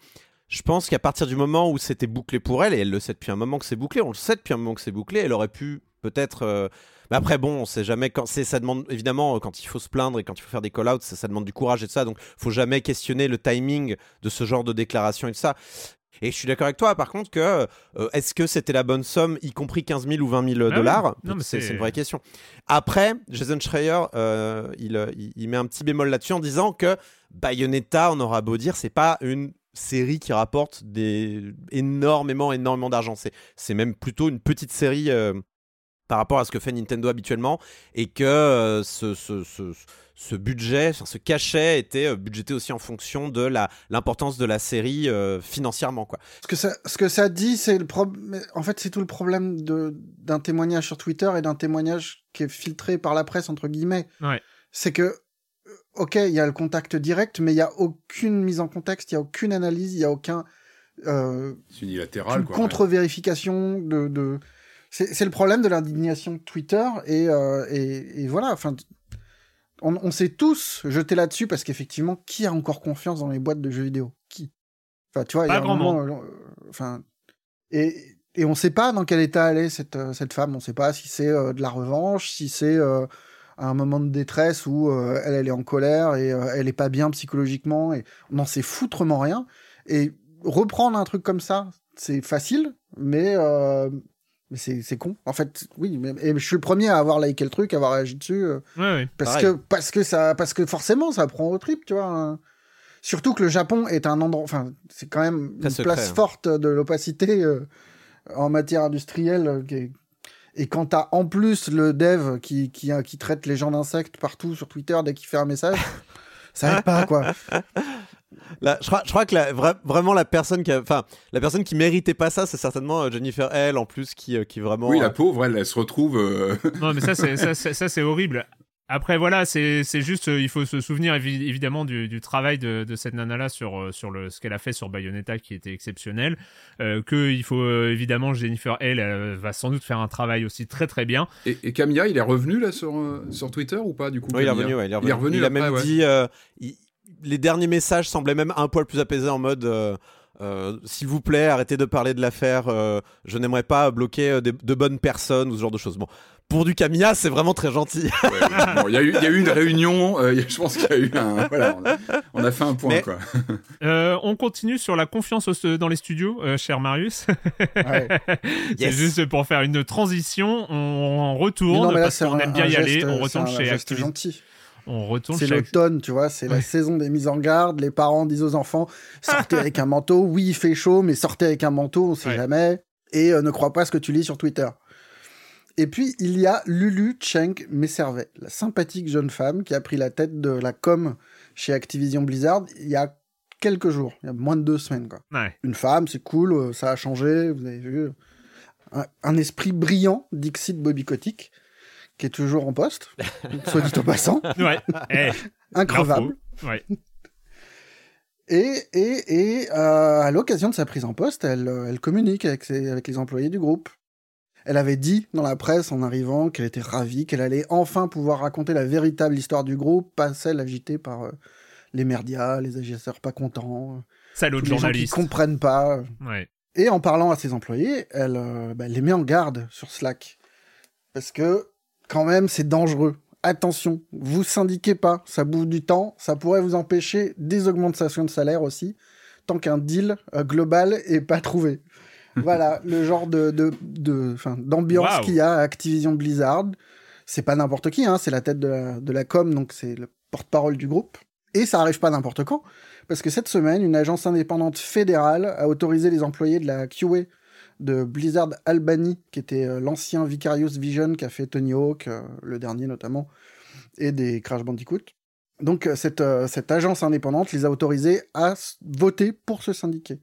je pense qu'à partir du moment où c'était bouclé pour elle, et elle le sait depuis un moment que c'est bouclé, on le sait depuis un moment que c'est bouclé, elle aurait pu peut-être. Euh... Mais après, bon, on sait jamais quand. Ça demande évidemment quand il faut se plaindre et quand il faut faire des call-outs, ça, ça, demande du courage et tout ça. Donc, faut jamais questionner le timing de ce genre de déclaration et tout ça. Et je suis d'accord avec toi, par contre, que euh, est-ce que c'était la bonne somme, y compris 15 000 ou 20 000 dollars ah oui. c'est, c'est une vraie question. Après, Jason Schreier, euh, il, il, il, met un petit bémol là-dessus en disant que Bayonetta, on aura beau dire, c'est pas une série qui rapporte des énormément énormément d'argent c'est c'est même plutôt une petite série euh, par rapport à ce que fait Nintendo habituellement et que euh, ce, ce, ce, ce budget, enfin, ce cachet était euh, budgété aussi en fonction de la l'importance de la série euh, financièrement quoi. Ce que ça, ce que ça dit, c'est le problème. En fait, c'est tout le problème de d'un témoignage sur Twitter et d'un témoignage qui est filtré par la presse entre guillemets. Ouais. C'est que, ok, il y a le contact direct, mais il y a aucune mise en contexte, il y a aucune analyse, il y a aucun euh, unilatéral, quoi. contre-vérification de. de... C'est c'est le problème de l'indignation de Twitter et, euh, et, et voilà. Enfin, on, on s'est tous jetés là-dessus parce qu'effectivement, qui a encore confiance dans les boîtes de jeux vidéo? Qui? Enfin, tu vois, il y Pas a un grand moment, euh, Enfin, et et on sait pas dans quel état elle est cette euh, cette femme. On sait pas si c'est euh, de la revanche, si c'est euh, un moment de détresse où euh, elle elle est en colère et euh, elle est pas bien psychologiquement et on n'en sait foutrement rien. Et reprendre un truc comme ça, c'est facile, mais, euh, mais c'est c'est con. En fait, oui, mais, et je suis le premier à avoir liké le truc, à avoir réagi dessus, euh, Ouais, ouais. parce Pareil. que parce que ça, parce que forcément, ça prend au trip, tu vois. hein. Surtout que le Japon est un endroit, enfin, c'est quand même une place hein. forte de l'opacité euh, en matière industrielle. euh, qui est- Et quand t'as en plus le dev qui, qui, qui traite les gens d'insectes partout sur Twitter dès qu'il fait un message, ça aide pas, quoi. Là, je crois, je crois que la, vra- vraiment la personne qui, a- enfin, la personne qui méritait pas ça, c'est certainement euh, Jennifer L en plus qui, euh, qui vraiment. Oui, euh, la pauvre, elle, elle se retrouve. euh, Non, mais ça, c'est horrible. Après, voilà, c'est c'est juste, euh, il faut se souvenir évi- évidemment du, du travail de, de cette nana-là sur, euh, sur le, ce qu'elle a fait sur Bayonetta qui était exceptionnel. Euh, que il faut euh, évidemment, Jennifer Hale elle, va sans doute faire un travail aussi très très bien. Et, et Camilla, il est revenu là sur, euh, sur Twitter ou pas du coup Oui, il est revenu, ouais, il est revenu. Il est revenu Il a même ouais. dit. euh, il- les derniers messages semblaient même un poil plus apaisés en mode. euh, euh, S'il vous plaît, arrêtez de parler de l'affaire. euh, je n'aimerais pas bloquer euh, des- de bonnes personnes ou ce genre de choses. Bon, pour du Camilla, c'est vraiment très gentil. Ouais, bon, Il y, a eu- il y a eu une réunion, euh, il y a- je pense qu'il y a eu un. Voilà, on a, on a fait un point Mais- quoi. Euh, on continue sur la confiance au- dans les studios, euh, cher Marius. Ouais. c'est Yes. juste pour faire une transition. On, Mais retourne non, mais là, parce qu'on aime bien y geste, aller. On retourne un chez Activision. gentil. On retourne C'est chez l'automne, tu vois, c'est la saison des mises en garde. Les parents disent aux enfants sortez avec un manteau. Oui, il fait chaud, mais sortez avec un manteau, on sait Ouais. jamais. Et euh, ne crois pas ce que tu lis sur Twitter. Et puis, il y a Lulu Cheng Messervet, la sympathique jeune femme qui a pris la tête de la com chez Activision Blizzard il y a quelques jours, il y a moins de deux semaines. Quoi. Ouais. Une femme, c'est cool, euh, ça a changé, vous avez vu. Un, un esprit brillant, Dixit Bobby Kotick, qui est toujours en poste, soit dit en passant, Ouais. Eh, increvable. l'info. Ouais. Et, et, et euh, à l'occasion de sa prise en poste, elle, euh, elle communique avec, ses- avec les employés du groupe. Elle avait dit dans la presse en arrivant qu'elle était ravie, qu'elle allait enfin pouvoir raconter la véritable histoire du groupe, pas celle agitée par euh, les merdias, les agisseurs pas contents, euh, Salaud de gens qui journaliste. comprennent pas. Ouais. Et en parlant à ses employés, elle, euh, bah, elle les met en garde sur Slack. Parce que, quand même, c'est dangereux. Attention, vous syndiquez pas, ça bouffe du temps, ça pourrait vous empêcher des augmentations de salaire aussi, tant qu'un deal euh, global est pas trouvé. voilà, le genre de, de, de, enfin, d'ambiance qu'il y a à Activision Blizzard. C'est pas n'importe qui, hein, c'est la tête de la, de la com, donc c'est le porte-parole du groupe. Et ça arrive pas n'importe quand, parce que cette semaine, une agence indépendante fédérale a autorisé les employés de la QA de Blizzard Albany, qui était euh, l'ancien Vicarious Vision qui a fait Tony Hawk, euh, le dernier notamment, et des Crash Bandicoot. Donc euh, cette, cette agence indépendante les a autorisés à voter pour se syndiquer.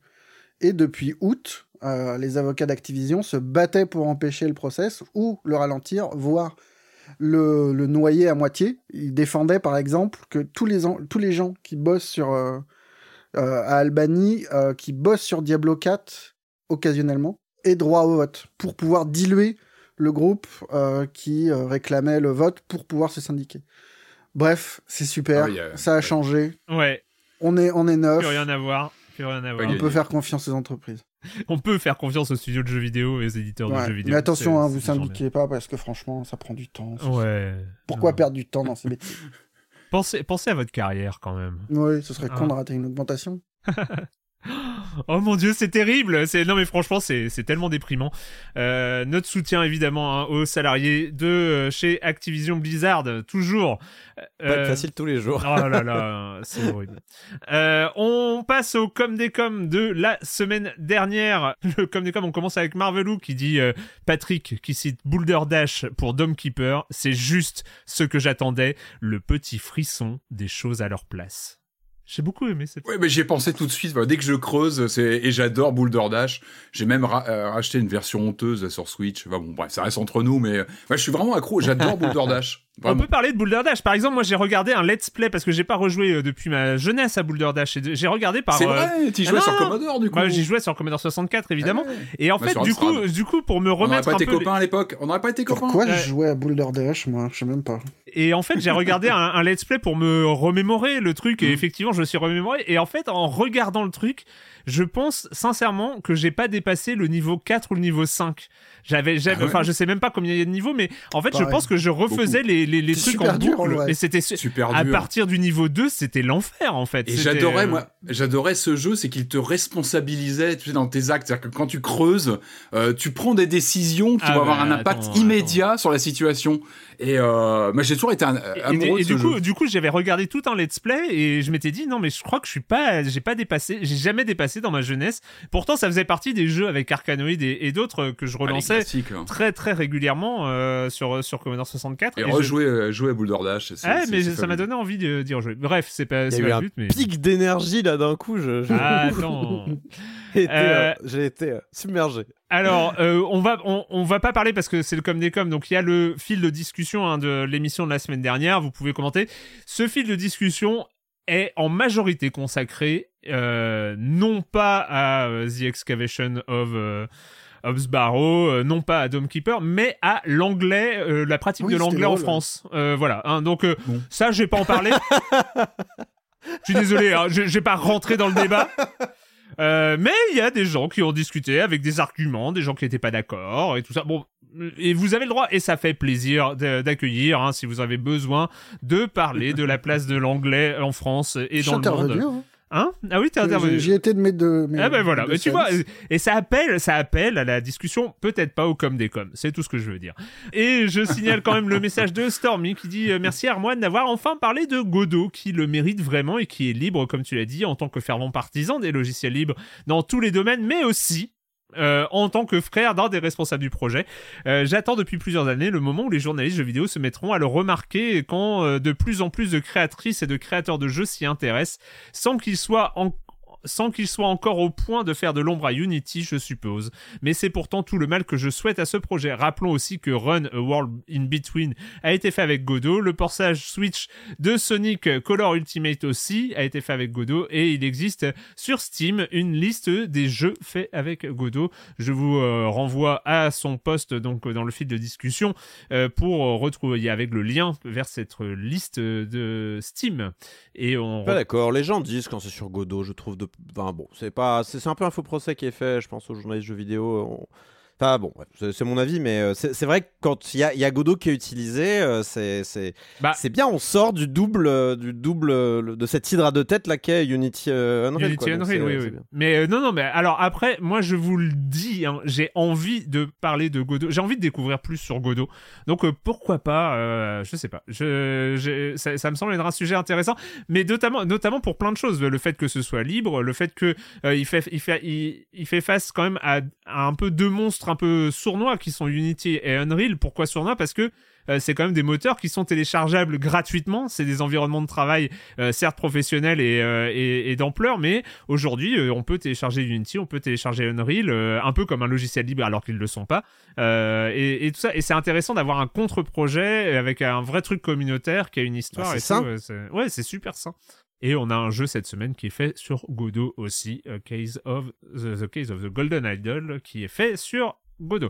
Et depuis août, euh, les avocats d'Activision se battaient pour empêcher le process ou le ralentir, voire le, le noyer à moitié. Ils défendaient par exemple que tous les, tous les gens qui bossent sur, euh, euh, à Albany, euh, qui bossent sur Diablo 4 occasionnellement, aient droit au vote pour pouvoir diluer le groupe euh, qui euh, réclamait le vote pour pouvoir se syndiquer. Bref, c'est super, Ah ça a ouais. changé, Ouais. on est, on est neuf, Plus rien à voir. Plus rien à voir. on peut faire confiance aux entreprises. On peut faire confiance aux studios de jeux vidéo et aux éditeurs de jeux vidéo. Mais attention, hein, vous syndiquez pas parce que franchement, ça prend du temps. Ouais. Pourquoi Non. perdre du temps dans ces métiers? Pensez, pensez à votre carrière quand même. Oui, ce serait con Ah. de rater une augmentation. Oh mon dieu, c'est terrible. C'est non mais franchement, c'est c'est tellement déprimant. Euh, notre soutien évidemment hein, aux salariés de euh, chez Activision Blizzard, toujours. Pas être facile tous les jours. Oh là là, c'est horrible. Euh, on passe au com des com de la semaine dernière. Le com des com, on commence avec Marvelou qui dit euh, Patrick qui cite Boulder Dash pour Dome Keeper. C'est juste ce que j'attendais, le petit frisson des choses à leur place. J'ai beaucoup aimé cette. Oui, mais j'y ai pensé tout de suite. Voilà, dès que je creuse, c'est et j'adore Boulder Dash. J'ai même ra- euh, racheté une version honteuse sur Switch. Enfin, bon, bref, ça reste entre nous, mais euh, ouais, je suis vraiment accro. J'adore Boulder Dash. On peut parler de Boulder Dash. Par exemple, moi j'ai regardé un let's play parce que j'ai pas rejoué euh, depuis ma jeunesse à Boulder Dash. J'ai regardé par. C'est euh, vrai, tu ah jouais sur. Commodore du coup. Moi, j'y jouais sur Commodore 64 évidemment. Ah ouais. Et en Bah, fait, du coup, du coup, pour me On n'aurait remettre pas un été peu copains à l'époque. On n'aurait pas été copains. Pourquoi Ouais. je jouais à Boulder Dash, moi? Je sais même pas. Et en fait, j'ai regardé un, un let's play pour me remémorer le truc. Et Mhm. effectivement, je me suis remémoré. Et en fait, en regardant le truc, je pense sincèrement que j'ai pas dépassé le niveau 4 ou le niveau 5. J'avais, j'avais, Ah ouais enfin, je sais même pas combien il y a de niveaux, mais en fait, je pense que je refaisais les, les, trucs super en dur, boucle. et c'était su- Super à dur. partir du niveau 2, c'était l'enfer en fait. Et j'adorais, euh, moi, j'adorais ce jeu, c'est qu'il te responsabilisait, tu sais, dans tes actes. C'est-à-dire que quand tu creuses, euh, tu prends des décisions qui Ah vont avoir un impact attends, immédiat sur la situation. Et euh, moi, j'ai toujours été un, Et, amoureux et de du coup, jeu. du coup, j'avais regardé tout un let's play et je m'étais dit non mais je crois que je suis pas, j'ai pas dépassé, j'ai jamais dépassé dans ma jeunesse. Pourtant, ça faisait partie des jeux avec Arkanoid et, et d'autres que je Ah, relançais hein. très très régulièrement euh, sur sur Commodore 64. Et, rejouer, euh, jouer à Boulder Dash. Ah, mais ça m'a donné envie de- d'y rejouer. Bref, c'est pas, Il y c'est a pas eu le un but, mais. pic d'énergie là d'un coup. Je, je- Ah, attends. j'ai été, Euh, euh, euh, submergé. Alors, euh, on va on, on va pas parler parce que c'est le com des com. Donc il y a le fil de discussion hein, de l'émission de la semaine dernière. Vous pouvez commenter. Ce fil de discussion est en majorité consacré euh, non pas à euh, The Excavation of of Sbarrow, euh, non pas à Dome Keeper, mais à l'anglais, la pratique Oui, de l'anglais en drôle. France. Voilà. hein. donc Bon. ça, je vais pas en parler. Je suis désolé, hein, je vais pas rentrer dans le débat. Euh, mais il y a des gens qui ont discuté avec des arguments, des gens qui n'étaient pas d'accord et tout ça. Bon, et vous avez le droit, et ça fait plaisir d'accueillir, hein, si vous avez besoin, de parler de la place de l'anglais en France et dans le monde. hein. Hein? Ah oui, t'es intervenu. J'y étais de mes deux. mes Ah ben voilà, mais tu vois, et ça appelle, ça appelle à la discussion, peut-être pas au com des com, c'est tout ce que je veux dire. Et je signale quand même le message de Stormy qui dit euh, merci Armoine d'avoir enfin parlé de Godot, qui le mérite vraiment et qui est libre, comme tu l'as dit, en tant que fervent partisan des logiciels libres dans tous les domaines, mais aussi euh, en tant que frère d'un des responsables du projet. Euh, J'attends depuis plusieurs années le moment où les journalistes jeux vidéo se mettront à le remarquer quand euh, de plus en plus de créatrices et de créateurs de jeux s'y intéressent, sans qu'ils soient en sans qu'il soit encore au point de faire de l'ombre à Unity, je suppose. Mais c'est pourtant tout le mal que je souhaite à ce projet. Rappelons aussi que Run a World in Between a été fait avec Godot, le portage Switch de Sonic Color Ultimate aussi a été fait avec Godot, et il existe sur Steam une liste des jeux faits avec Godot. Je vous euh, renvoie à son post donc dans le fil de discussion euh, pour retrouver avec le lien vers cette liste de Steam. Et on Pas d'accord. Les gens disent quand c'est sur Godot, je trouve de. Enfin bon, c'est pas. C'est un peu un faux procès qui est fait, je pense, aux journalistes jeux vidéo. Enfin bon, c'est mon avis, mais euh, c'est vrai que quand il y a, y a Godot qui est utilisé, euh, c'est c'est Bah- bien. On sort du double, euh, du double de cette hydre à deux têtes là qu'est Unity Unreal. Unity quoi, Unreal, oui, oui. Mais euh, non, non, mais alors après, moi je vous le dis, hein, j'ai envie de parler de Godot. J'ai envie de découvrir plus sur Godot. Donc euh, pourquoi pas euh, Je sais pas. Je, je- ça, ça me semble être un sujet intéressant, mais notamment, notamment pour plein de choses. Le fait que ce soit libre, le fait que il fait, il fait, il, il fait face quand même à, à un peu deux monstres un peu sournois qui sont Unity et Unreal. Pourquoi sournois? Parce que euh, c'est quand même des moteurs qui sont téléchargeables gratuitement. C'est des environnements de travail euh, certes professionnels et, euh, et, et d'ampleur, mais aujourd'hui on peut télécharger Unity, on peut télécharger Unreal, un peu comme un logiciel libre alors qu'ils ne le sont pas. Et, et tout ça. Et c'est intéressant d'avoir un contre-projet avec un vrai truc communautaire qui a une histoire. Bah, c'est c'est- Ouais, c'est super sain. Et on a un jeu cette semaine qui est fait sur Godot aussi, euh, Case of the, Case of the Golden Idol, qui est fait sur Godot.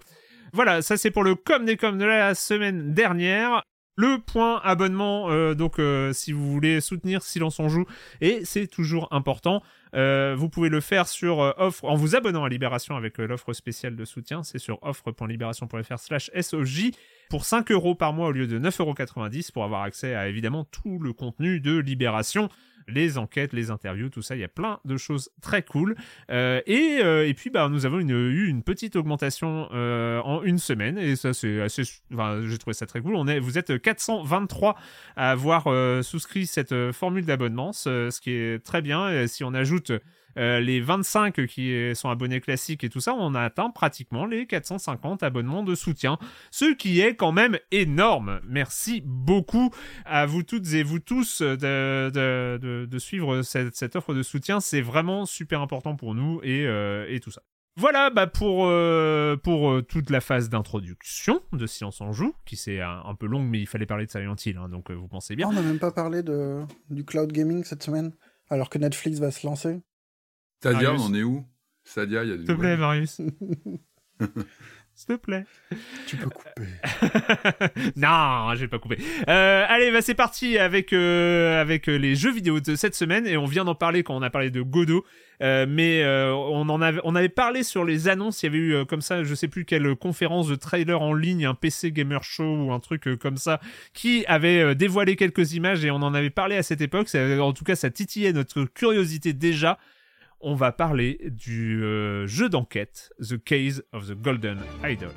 Voilà, ça c'est pour le com des com de la semaine dernière. Le point abonnement, euh, donc euh, si vous voulez soutenir Silence on joue, et c'est toujours important, vous pouvez le faire sur offre en vous abonnant à Libération avec l'offre spéciale de soutien. C'est sur offre.libération.fr slash SOJ. Pour 5 euros par mois au lieu de 9,90 euros pour avoir accès à évidemment tout le contenu de Libération les enquêtes, les interviews, tout ça. Il y a plein de choses très cool. Euh, et, euh, et puis, bah, nous avons eu une petite augmentation euh, en une semaine. Et ça, c'est assez. Enfin, j'ai trouvé ça très cool. On est, vous êtes 423 à avoir souscrit cette formule d'abonnement, ce, qui est très bien. Si on ajoute euh, les 25 qui sont abonnés classiques et tout ça, on a atteint pratiquement les 450 abonnements de soutien, ce qui est quand même énorme. Merci beaucoup à vous toutes et vous tous de, suivre cette, offre de soutien. C'est vraiment super important pour nous et, euh, tout ça. Voilà bah pour, euh, pour toute la phase d'introduction de Silence en Joue, qui c'est un, peu longue, mais il fallait parler de Silent Hill, hein, donc vous pensez bien. on n'a même pas parlé de, du cloud gaming cette semaine, alors que Netflix va se lancer. Sadia, on en est où? Sadia, il y a S'il te plaît, Marius. S'il te plaît. Tu peux couper. non, je vais pas couper. Euh, allez, bah c'est parti avec euh, avec les jeux vidéo de cette semaine et on vient d'en parler quand on a parlé de Godot. Euh, mais on en avait on avait parlé sur les annonces. Il y avait eu comme ça, je sais plus quelle conférence de trailer en ligne, un PC gamer show ou un truc comme ça, qui avait dévoilé quelques images et on en avait parlé à cette époque. En tout cas, ça titillait notre curiosité déjà on va parler du euh, jeu d'enquête The Case of the Golden Idol.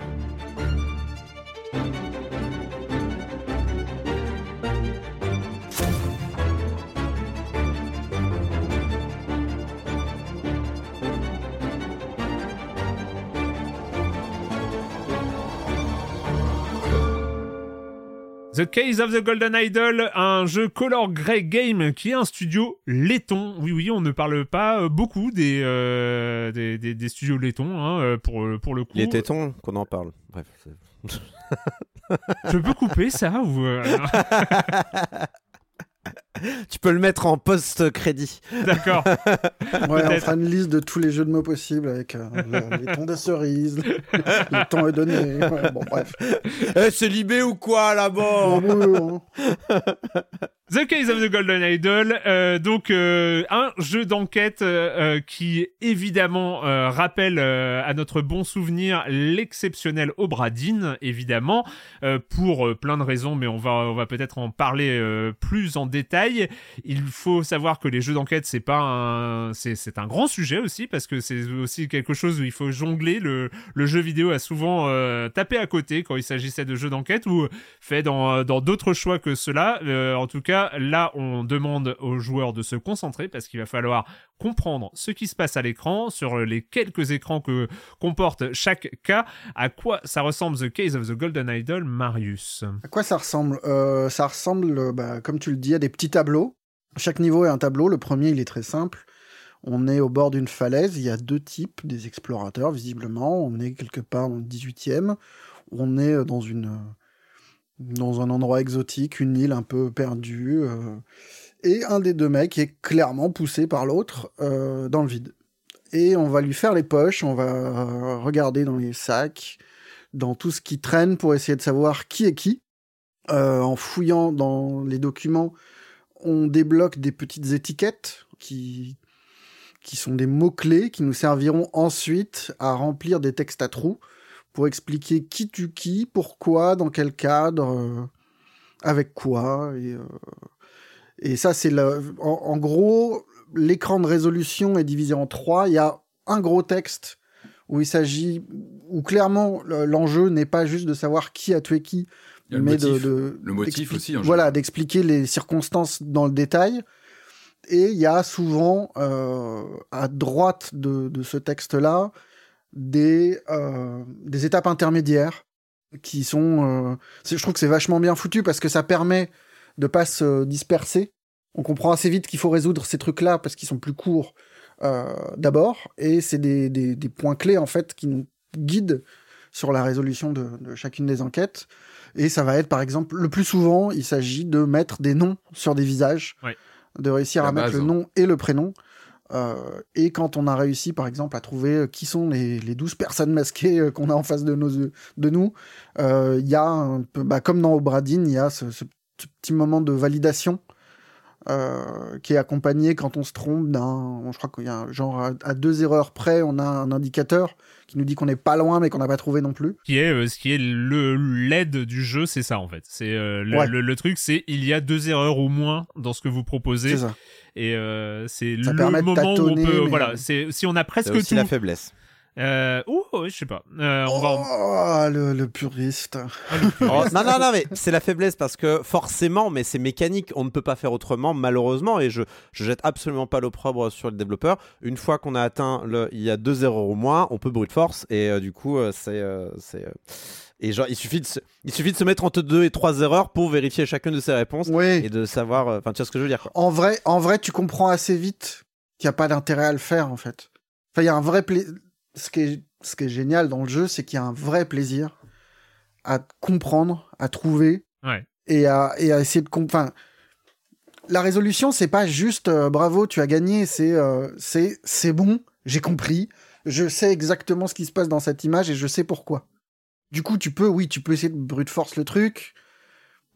The Case of the Golden Idol, un jeu Color Grey Game qui est un studio laiton. Oui, oui, on ne parle pas euh, beaucoup des, euh, des, studios laitons hein, euh, pour, pour le coup. Les tétons qu'on en parle. Bref. Je peux couper ça ou tu peux le mettre en post-crédit. D'accord. Ouais, on fera une liste de tous les jeux de mots possibles avec euh, les tons de cerises, les tons de données. bon, bref. Eh, c'est libé ou quoi là-bas? The Case of the Golden Idol, euh, donc euh, un jeu d'enquête euh, qui évidemment rappelle à notre bon souvenir l'exceptionnel Obradine, évidemment, pour plein de raisons, mais on va on va peut-être en parler plus en détail. Il faut savoir que les jeux d'enquête c'est pas un c'est c'est un grand sujet aussi parce que c'est aussi quelque chose où il faut jongler. Le le jeu vidéo a souvent tapé à côté quand il s'agissait de jeux d'enquête ou fait dans dans d'autres choix que cela. en tout cas là, on demande aux joueurs de se concentrer parce qu'il va falloir comprendre ce qui se passe à l'écran, sur les quelques écrans que comporte chaque cas. À quoi ça ressemble The Case of the Golden Idol, Marius? À quoi ça ressemble? Euh, Ça ressemble, bah, comme tu le dis, à des petits tableaux. Chaque niveau est un tableau. Le premier, il est très simple. On est au bord d'une falaise. Il y a deux types, des explorateurs, visiblement. On est quelque part dans le 18e. On est dans une dans un endroit exotique, une île un peu perdue, euh, et un des deux mecs est clairement poussé par l'autre euh, dans le vide. Et on va lui faire les poches, on va regarder dans les sacs, dans tout ce qui traîne pour essayer de savoir qui est qui. Euh, en fouillant dans les documents, on débloque des petites étiquettes qui, qui sont des mots-clés qui nous serviront ensuite à remplir des textes à trous pour expliquer qui tue qui, pourquoi, dans quel cadre, euh, avec quoi. Et, euh, et ça, c'est le. En, gros, l'écran de résolution est divisé en trois. Il y a un gros texte où il s'agit, où clairement l'enjeu n'est pas juste de savoir qui a tué qui, mais de, le motif aussi. En voilà, d'expliquer les circonstances dans le détail. Et il y a souvent euh, à droite de, de ce texte-là des, euh, des étapes intermédiaires qui sont. Euh, je trouve que c'est vachement bien foutu parce que ça permet de pas se disperser. On comprend assez vite qu'il faut résoudre ces trucs-là parce qu'ils sont plus courts euh, d'abord, et c'est des, des, des, points clés en fait qui nous guident sur la résolution de, de, chacune des enquêtes. Et ça va être par exemple, le plus souvent, il s'agit de mettre des noms sur des visages, de réussir à mettre le hein. nom et le prénom. Euh, et quand on a réussi, par exemple, à trouver euh, qui sont les, les 12 personnes masquées euh, qu'on a en face de, nos, de nous, il y a, un peu, bah, comme dans Obradine, il y a ce, petit moment de validation euh, qui est accompagné quand on se trompe d'un. Je crois qu'il y a un- genre à, à deux erreurs près, on a un indicateur qui nous dit qu'on n'est pas loin mais qu'on n'a pas trouvé non plus. qui est euh, ce qui est le l'aide du jeu, c'est ça en fait. C'est euh, le, Ouais. le, le truc, c'est il y a deux erreurs au moins dans ce que vous proposez C'est ça. Et euh, c'est Ça le moment où on peut mais- voilà, c'est si on a C'est presque aussi tout. la faiblesse. Euh, oh, ouais, je sais pas. Euh, on va en- Oh, le, le puriste. Oh, non, non, non, mais c'est la faiblesse parce que forcément, mais c'est mécanique, on ne peut pas faire autrement, malheureusement, et je, je jette absolument pas l'opprobre sur le développeur. Une fois qu'on a atteint le, il y a deux erreurs au moins, on peut brute force, et euh, du coup, euh, c'est, euh, c'est, euh, et genre, il suffit de, se, il suffit de se mettre entre deux et trois erreurs pour vérifier chacune de ses réponses Oui. et de savoir, euh, enfin, tu vois ce que je veux dire. quoi. En vrai, en vrai, tu comprends assez vite qu'il n'y a pas d'intérêt à le faire, en fait. Enfin, il y a un vrai plaisir. Ce qui est, ce qui est génial dans le jeu, c'est qu'il y a un vrai plaisir à comprendre, à trouver Ouais. et à, et à essayer de comprendre. Enfin, la résolution, c'est pas juste euh, bravo, tu as gagné, c'est euh, c'est c'est bon, j'ai compris, je sais exactement ce qui se passe dans cette image et je sais pourquoi. Du coup, tu peux, oui, tu peux essayer de brute force le truc,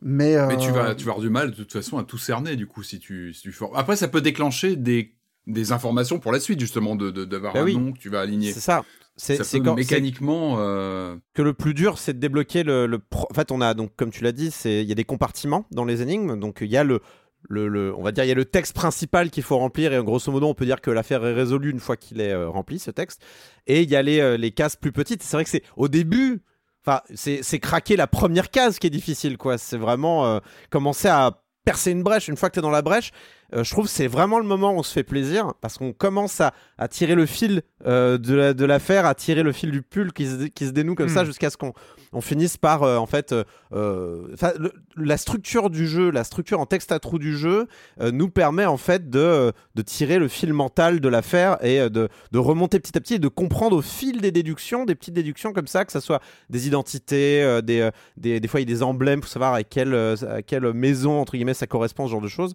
mais Mais tu euh, vas, tu vas avoir du mal de toute façon à tout cerner du coup si tu, si tu for- Après, ça peut déclencher des, des informations pour la suite justement de de- d'avoir Bah un oui. nom que tu vas aligner. C'est ça. C'est, mécaniquement. euh, que le plus dur, c'est de débloquer le, le pro- En fait, on a donc, comme tu l'as dit, c'est il y a des compartiments dans les énigmes. Donc il y a le, le, le- on va dire, il y a le texte principal qu'il faut remplir et grosso modo, on peut dire que l'affaire est résolue une fois qu'il est euh, rempli ce texte. Et il y a les, euh, les cases plus petites. C'est vrai que c'est au début. Enfin, c'est, craquer la première case qui est difficile, quoi. C'est vraiment euh, commencer à percer une brèche. Une fois que tu es dans la brèche, je trouve que c'est vraiment le moment où on se fait plaisir parce qu'on commence à, à tirer le fil euh, de, la- de l'affaire, à tirer le fil du pull qui se, qui se dénoue comme Hmm. ça jusqu'à ce qu'on on finisse par euh, en fait euh, euh, le- la structure du jeu, la structure en texte à trous du jeu euh, nous permet en fait de, de tirer le fil mental de l'affaire et euh, de, de remonter petit à petit et de comprendre au fil des déductions, des petites déductions comme ça, que ça soit des identités, euh, des, euh, des, des fois il y a des emblèmes pour savoir à quelle, euh, à quelle maison entre guillemets ça correspond, ce genre de choses.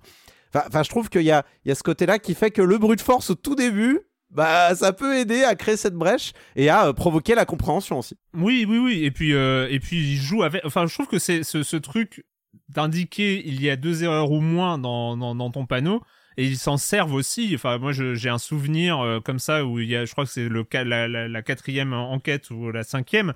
Enfin, je trouve qu'il y a, ce côté-là qui fait que le brute force au tout début, bah, ça peut aider à créer cette brèche et à euh, provoquer la compréhension aussi. Oui, oui, oui. Et puis, euh, et puis, il joue avec. Enfin, je trouve que c'est ce, truc d'indiquer il y a deux erreurs ou moins dans, ton panneau. Et ils s'en servent aussi. Enfin, moi, j'ai un souvenir euh, comme ça où il y a, je crois que c'est le la quatrième enquête ou la cinquième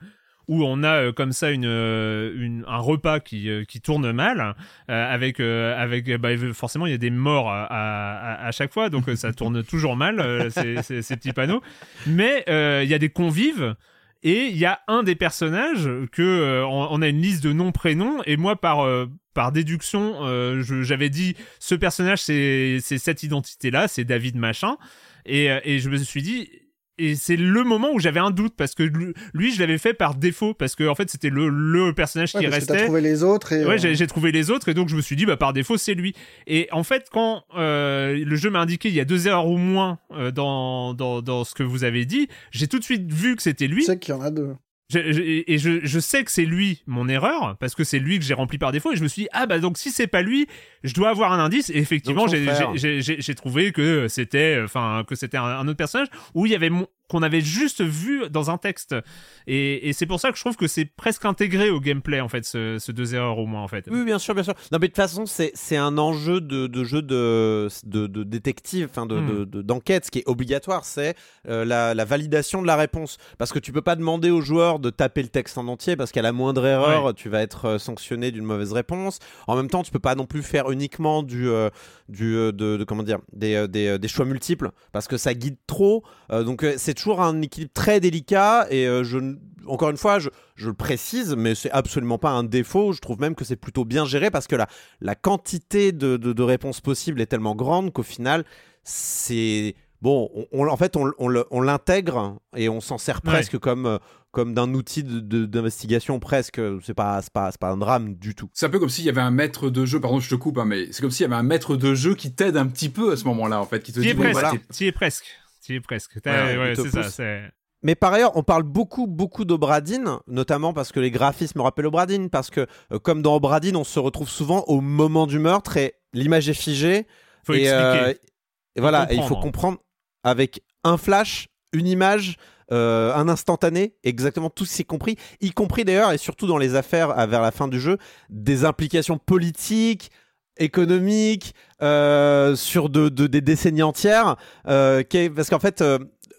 où on a euh, comme ça une, euh, une un repas qui euh, qui tourne mal euh, avec euh, avec bah, forcément il y a des morts à, à, à chaque fois donc ça tourne toujours mal ces, ces, ces petits panneaux. Mais il y a des convives et il y a un des personnages que on, on a une liste de noms prénoms et moi par par déduction j'avais dit ce personnage c'est cette identité là c'est David machin. Et et je me suis dit et c'est le moment où j'avais un doute parce que lui, je l'avais fait par défaut parce que en fait c'était le, le personnage ouais, qui parce restait trouvé les autres et Ouais, euh, j'ai j'ai trouvé les autres et donc je me suis dit bah par défaut c'est lui. Et en fait quand euh, le jeu m'a indiqué il y a deux erreurs ou moins euh, dans, dans dans ce que vous avez dit, j'ai tout de suite vu que c'était lui. sais qu'il y en a deux. Je- je- et je, je sais que c'est lui mon erreur parce que c'est lui que j'ai rempli par défaut et je me suis dit ah bah donc si c'est pas lui je dois avoir un indice. Et effectivement j'ai- trouvé que c'était enfin que c'était un, un autre personnage où il y avait mon- qu'on avait juste vu dans un texte et, et c'est pour ça que je trouve que c'est presque intégré au gameplay en fait ce, ce deux erreurs au moins en fait Oui, bien sûr, bien sûr. Non, mais de toute façon, c'est un enjeu de, de jeu de, de, de détective, enfin de, Hmm. de- de- d'enquête. Ce qui est obligatoire, c'est euh, la, la validation de la réponse. Parce que tu peux pas demander au joueur de taper le texte en entier, parce qu'à la moindre erreur, tu vas être euh, sanctionné d'une mauvaise réponse. En même temps, tu peux pas non plus faire uniquement du, euh, du de, comment dire, des, des, des choix multiples, parce que ça guide trop. Euh, donc c'est toujours un équilibre très délicat et euh, je encore une fois je, je le précise mais c'est absolument pas un défaut. Je trouve même que c'est plutôt bien géré parce que la, la quantité de, de- de réponses possibles est tellement grande qu'au final c'est bon on, on- en fait on, on l'intègre et on s'en sert Ouais. presque comme euh, comme d'un outil de- de- d'investigation presque. C'est pas c'est pas c'est pas un drame du tout. C'est un peu comme s'il y avait un maître de jeu, pardon, je te coupe, hein, mais c'est comme s'il y avait un maître de jeu qui t'aide un petit peu à ce moment-là, en fait, qui te dit bon, voilà, tu y es presque, tu y es presque. T'as- Ouais, ouais, il te c'est ça. pousse. c'est- Mais par ailleurs, on parle beaucoup, beaucoup d'Obradine, notamment parce que les graphismes me rappellent Obradine, parce que euh, comme dans Obradine, on se retrouve souvent au moment du meurtre et l'image est figée. Faut et, expliquer. euh, et voilà, et il faut comprendre. avec un flash, une image, euh, un instantané, exactement tout ce qui est compris, y compris d'ailleurs, et surtout dans les affaires à- vers la fin du jeu, des implications politiques, économique euh, sur de, de- des décennies entières, euh, parce qu'en fait.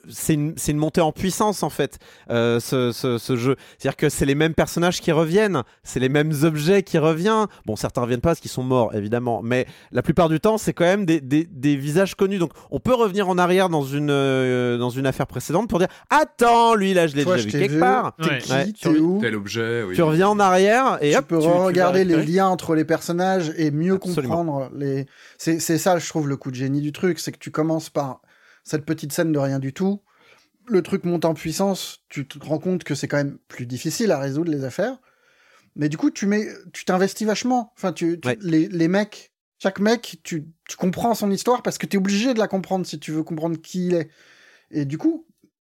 C'est une, c'est une montée en puissance en fait euh, ce, ce- ce jeu c'est à dire que c'est les mêmes personnages qui reviennent c'est les mêmes objets qui reviennent bon certains reviennent pas parce qu'ils sont morts évidemment mais la plupart du temps c'est quand même des, des- des visages connus donc on peut revenir en arrière dans une euh, dans une affaire précédente pour dire attends lui là je l'ai Toi, déjà je vu quelque part T'es Ouais. qui Ouais, T'es où Tel objet, oui. tu reviens en arrière et tu hop peux tu, tu regarder les liens entre les personnages et mieux Absolument. comprendre les. C'est c'est ça, je trouve, le coup de génie du truc, c'est que tu commences par cette petite scène de rien du tout. Le truc monte en puissance, tu te rends compte que c'est quand même plus difficile à résoudre les affaires. Mais du coup, tu mets, tu t'investis vachement. Enfin, tu, tu- Ouais. les, les mecs, chaque mec, tu, tu comprends son histoire parce que tu es obligé de la comprendre si tu veux comprendre qui il est. Et du coup,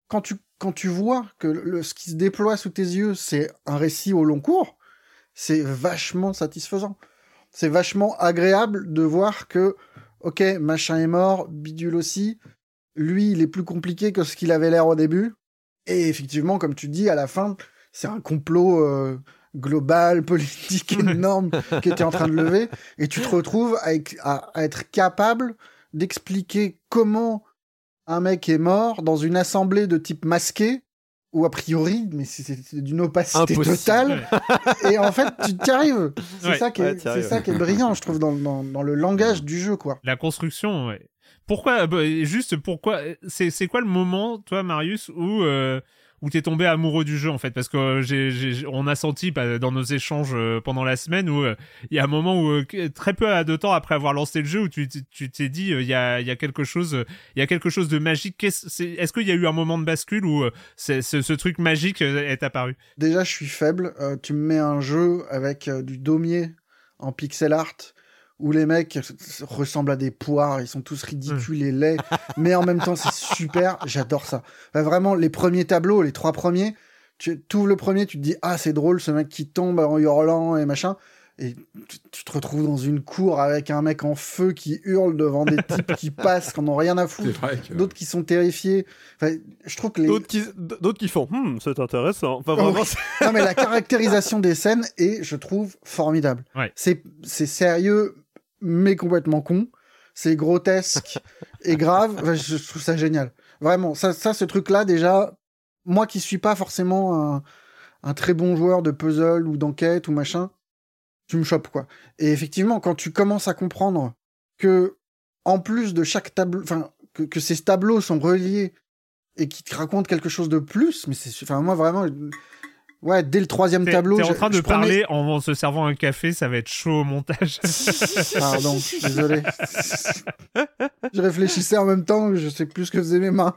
quand tu, quand tu vois que le, ce qui se déploie sous tes yeux, c'est un récit au long cours, c'est vachement satisfaisant. C'est vachement agréable de voir que, ok, machin est mort, bidule aussi. Lui, il est plus compliqué que ce qu'il avait l'air au début. Et effectivement, comme tu dis, à la fin, c'est un complot euh, global, politique énorme qui était en train de lever. Et tu te retrouves avec- à, à être capable d'expliquer comment un mec est mort dans une assemblée de type masqué, ou a priori, mais c'est d'une opacité Impossible. totale. Et en fait, tu t'y arrives. C'est Ouais. ça, qui est, Ouais, ça qui est brillant, je trouve, dans, dans, dans le langage du jeu, quoi. La construction, ouais. Pourquoi, bah, juste pourquoi, c'est, c'est quoi le moment, toi, Marius, où, euh, où t'es tombé amoureux du jeu, en fait? Parce que euh, j'ai, on a senti bah, dans nos échanges euh, pendant la semaine où euh, il y a un moment où, euh, très peu de temps après avoir lancé le jeu, où tu, t'es dit, euh, il y a, il y a quelque chose, euh, il y a quelque chose de magique. Qu'est-ce, c'est, est-ce qu'il y a eu un moment de bascule où euh, c'est, ce, truc magique euh, est apparu? Déjà, je suis faible. Euh, tu me mets un jeu avec euh, du daumier en pixel art où les mecs ressemblent à des poires, ils sont tous ridicules et laids, mais en même temps, c'est super. J'adore ça. Enfin, vraiment, les premiers tableaux, les trois premiers, tu ouvres le premier, tu te dis ah c'est drôle ce mec qui tombe en hurlant et machin. Et tu, tu te retrouves dans une cour avec un mec en feu qui hurle devant des types qui passent, qui n'en ont rien à foutre, que... d'autres qui sont terrifiés. Enfin, je trouve que les, d'autres qui d'autres qui font Hmm, c'est intéressant enfin Oh, vraiment oui. non mais la caractérisation des scènes est, je trouve, formidable. Ouais. C'est c'est sérieux mais complètement con. C'est grotesque et grave. Enfin, je trouve ça génial. Vraiment, ça, ça ce truc-là déjà, moi qui suis pas forcément un, un très bon joueur de puzzle ou d'enquête ou machin, tu me chopes quoi. Et effectivement, quand tu commences à comprendre que en plus de chaque tableau, enfin que, que ces tableaux sont reliés et qui te racontent quelque chose de plus, mais c'est, enfin moi vraiment, ouais, dès le troisième T'es, tableau, t'es en je- train de je prenais- parler en, en se servant un café, ça va être chaud au montage. Pardon, désolé. je réfléchissais en même temps, je sais plus ce que faisaient mes mains.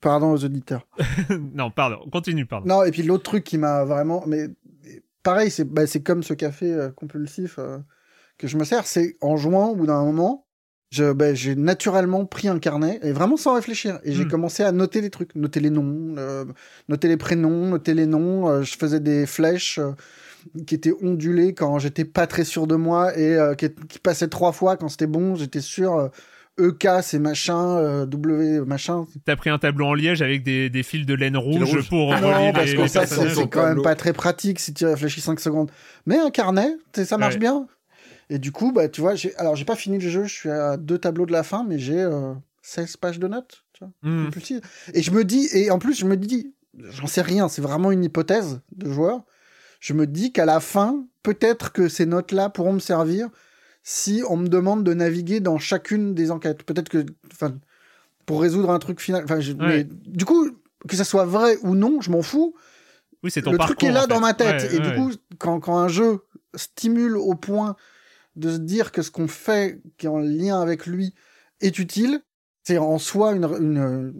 Pardon aux auditeurs. non, pardon, continue, pardon. Non, et puis l'autre truc qui m'a vraiment. Mais pareil, c'est bah, c'est comme ce café euh, compulsif euh, que je me sers, c'est en jouant, au bout d'un moment, je- bah, j'ai naturellement pris un carnet, et vraiment sans réfléchir. Et j'ai Hmm. commencé à noter les trucs, noter les noms, euh, noter les prénoms, noter les noms. euh, je faisais des flèches. euh, qui étaient ondulées quand j'étais pas très sûr de moi et euh, qui, qui passaient trois fois quand c'était bon j'étais sûr euh, EK c'est machin euh, W machin T'as pris un tableau en liège avec des, des fils de laine rouge, rouge. pour non, relier parce les, que les ça, c'est quand même pas très pratique si tu réfléchis 5 secondes. Mais un carnet, tu sais, ça marche Ouais. bien. Et du coup, bah, tu vois, alors j'ai pas fini le jeu, je suis à deux tableaux de la fin, mais j'ai euh, 16 pages de notes. Tu vois, Hmm. Et je me dis, et en plus, je me dis, j'en sais rien, c'est vraiment une hypothèse de joueur. Je me dis qu'à la fin, peut-être que ces notes-là pourront me servir si on me demande de naviguer dans chacune des enquêtes. Peut-être que, enfin, pour résoudre un truc final. Enfin, du coup, que ça soit vrai ou non, je m'en fous. Oui, c'est ton Le parcours. truc est là en fait. dans ma tête. Ouais, et ouais. du coup, quand, quand un jeu stimule au point de se dire que ce qu'on fait, qui est en lien avec lui, est utile, c'est en soi une,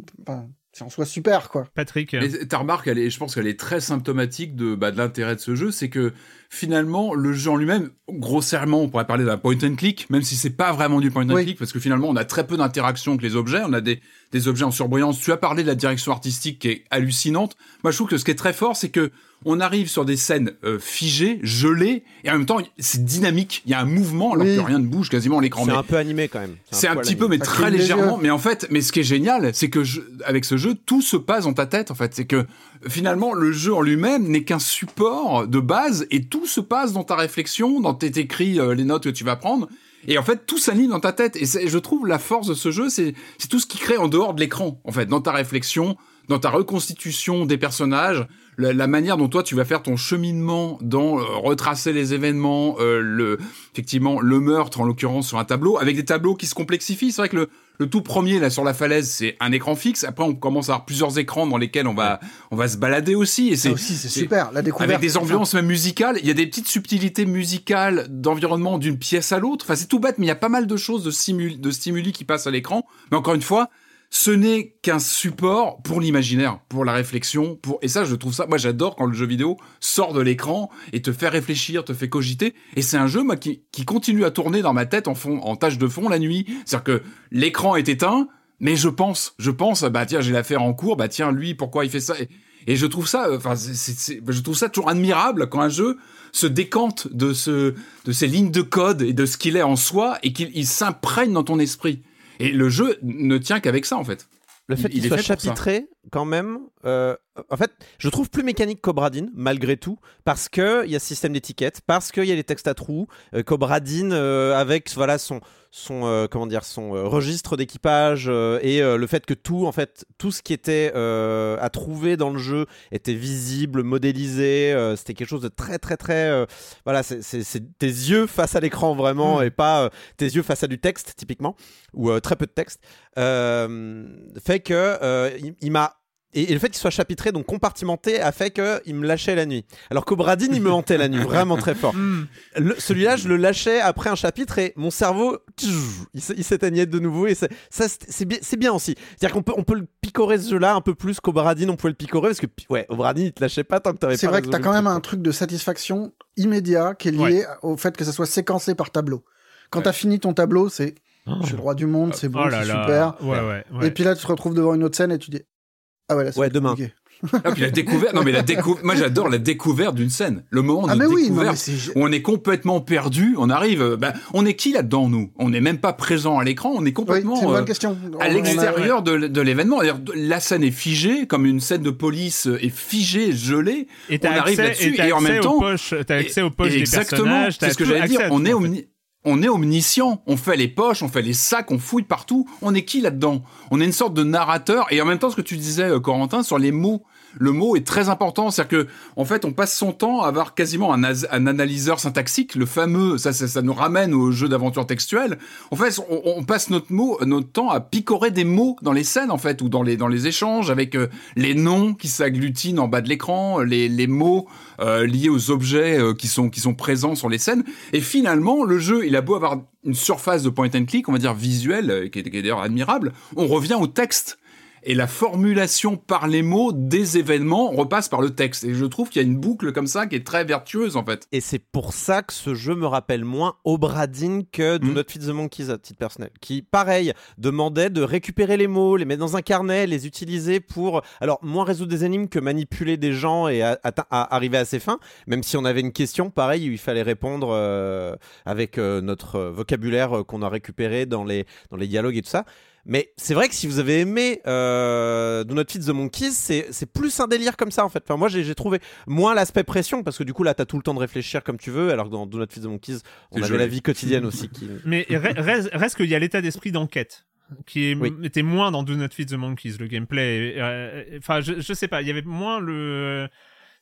c'est en soi super, quoi. Patrick. Et ta remarque, elle est, je pense qu'elle est très symptomatique de, bah, de l'intérêt de ce jeu, c'est que finalement, le jeu en lui-même, grossièrement, on pourrait parler d'un point and click, même si c'est pas vraiment du point and Oui. click, parce que finalement, on a très peu d'interaction avec les objets, on a des, des objets en surbrillance. Tu as parlé de la direction artistique qui est hallucinante. Moi, je trouve que ce qui est très fort, c'est que on arrive sur des scènes euh, figées, gelées, et en même temps, c'est dynamique. Il y a un mouvement alors Oui. que rien ne bouge quasiment à l'écran. C'est Mais un peu animé quand même. C'est un, petit animé. peu, mais Ça très légèrement. Mais en fait, mais ce qui est génial, c'est que je, avec ce jeu, tout se passe dans ta tête. En fait, c'est que finalement, le jeu en lui-même n'est qu'un support de base, et tout se passe dans ta réflexion, dans tes écrits, euh, les notes que tu vas prendre. Et en fait, tout s'anime dans ta tête. Et c'est- je trouve la force de ce jeu, c'est c'est tout ce qui crée en dehors de l'écran. En fait, dans ta réflexion, dans ta reconstitution des personnages, la, la manière dont toi tu vas faire ton cheminement dans euh, retracer les événements, euh, le effectivement le meurtre en l'occurrence sur un tableau, avec des tableaux qui se complexifient. C'est vrai que le, le tout premier là sur la falaise, c'est un écran fixe. Après, on commence à avoir plusieurs écrans dans lesquels on va on va se balader aussi. Et c'est aussi, c'est super. La découverte. avec des ambiances même musicales, il y a des petites subtilités musicales d'environnement d'une pièce à l'autre. Enfin, c'est tout bête, mais il y a pas mal de choses de, stimuli, de stimuli qui passent à l'écran. Mais encore une fois, ce n'est qu'un support pour l'imaginaire, pour la réflexion, pour et ça, je trouve ça. Moi, j'adore quand le jeu vidéo sort de l'écran et te fait réfléchir, te fait cogiter. Et c'est un jeu moi qui, continue à tourner dans ma tête en fond, en tâche de fond la nuit. C'est-à-dire que l'écran est éteint, mais je pense, je pense, bah tiens, j'ai l'affaire en cours, bah tiens, lui, pourquoi il fait ça? Et, je trouve ça, enfin, je trouve ça toujours admirable quand un jeu se décante de ce, de lignes de code et de ce qu'il est en soi et qu'il il s'imprègne dans ton esprit. Et le jeu ne tient qu'avec ça en fait. Le fait Il- qu'il soit chapitré, quand même, euh, en fait, je trouve plus mécanique qu'Obradine, malgré tout, parce que il y a ce système d'étiquette, parce qu'il y a les textes à trous, euh, qu'Obradine, euh, avec voilà son son euh, comment dire son registre d'équipage et le fait que tout en fait tout ce qui était à trouver dans le jeu était visible modélisé c'était quelque chose de très très très voilà c'est- tes yeux face à l'écran vraiment Mm. et pas tes yeux face à du texte typiquement ou très peu de texte fait que euh, il, il m'a et, et le fait qu'il soit chapitré, donc compartimenté, a fait qu'il me lâchait la nuit. Alors qu'Obradine, il me hantait la nuit, vraiment très fort. Hmm. Celui-là, je le lâchais après un chapitre et mon cerveau, il s'éteignait de nouveau. Et c'est- ça, c'est c'est bien, c'est bien aussi. C'est-à-dire qu'on peut, on peut le picorer ce jeu-là un peu plus qu'Obradine, on pouvait le picorer parce que, ouais, Obradine, il te lâchait pas tant que t'avais pas C'est vrai que t'as quand même un truc de satisfaction immédiat qui est lié au fait que ça soit séquencé par tableau. Quand Ouais. t'as fini ton tableau, c'est quoi. je suis le roi du monde, c'est bon, Oh c'est super. Ouais, ouais, ouais. Et puis là, tu te retrouves devant une autre scène et tu dis Ah ouais, là, c'est Ouais, demain. compliqué. Ah, puis la découverte, non mais la découverte, moi j'adore la découverte d'une scène. Le moment Ah, de oui, non, découverte. mais c'est. où on est complètement perdu, on arrive, bah, on est qui là-dedans nous? On n'est même pas présent à l'écran, on est complètement c'est euh, à a- l'extérieur de, de l'événement. D'ailleurs, La scène est figée, comme une scène de police euh, est figée, gelée. Et t'as on arrive accès, là-dessus, et, en même aux temps- poches, t'as accès aux poches des Exactement, personnages. c'est t'as ce que j'allais dire. On est, en fait. omni- on est omniscient. On fait les poches, on fait les sacs, on fouille partout. On est qui là-dedans? On est une sorte de narrateur. Et en même temps, ce que tu disais, euh, Corentin, sur les mots. Le mot est très important, c'est-à-dire que en fait, on passe son temps à avoir quasiment un, analyseur syntaxique, le fameux. Ça, ça, nous ramène au jeu d'aventure textuelle. En fait, on, passe notre mot, notre temps à picorer des mots dans les scènes, en fait, ou dans les dans les échanges avec euh, les noms qui s'agglutinent en bas de l'écran, les les mots euh, liés aux objets euh, qui sont qui sont présents sur les scènes. Et finalement, le jeu, il a beau avoir une surface de point and click, on va dire visuelle, qui est, est d'ailleurs admirable, on revient au texte. Et la formulation par les mots des événements repasse par le texte. Et je trouve qu'il y a une boucle comme ça qui est très vertueuse en fait. Et c'est pour ça que ce jeu me rappelle moins Obradine que Do Mm. Not Feed the Monkeys à titre personnel. Qui, pareil, demandait de récupérer les mots, les mettre dans un carnet, les utiliser pour, alors, moins résoudre des énigmes que manipuler des gens et à- à arriver à ses fins. Même si on avait une question, pareil, où il fallait répondre euh, avec euh, notre vocabulaire euh, qu'on a récupéré dans les, dans les dialogues et tout ça. Mais c'est vrai que si vous avez aimé euh, Do Not Feed the Monkeys, c'est c'est plus un délire comme ça en fait. Enfin, moi j'ai j'ai trouvé moins l'aspect pression parce que du coup là t'as tout le temps de réfléchir comme tu veux, alors que dans Do Not Feed the Monkeys, on avait joli. la vie quotidienne aussi qui. Mais re- reste, reste qu'il y a l'état d'esprit d'enquête qui est- Oui. était moins dans Do Not Feed the Monkeys. Le gameplay, euh, enfin, je, je sais pas, il y avait moins le.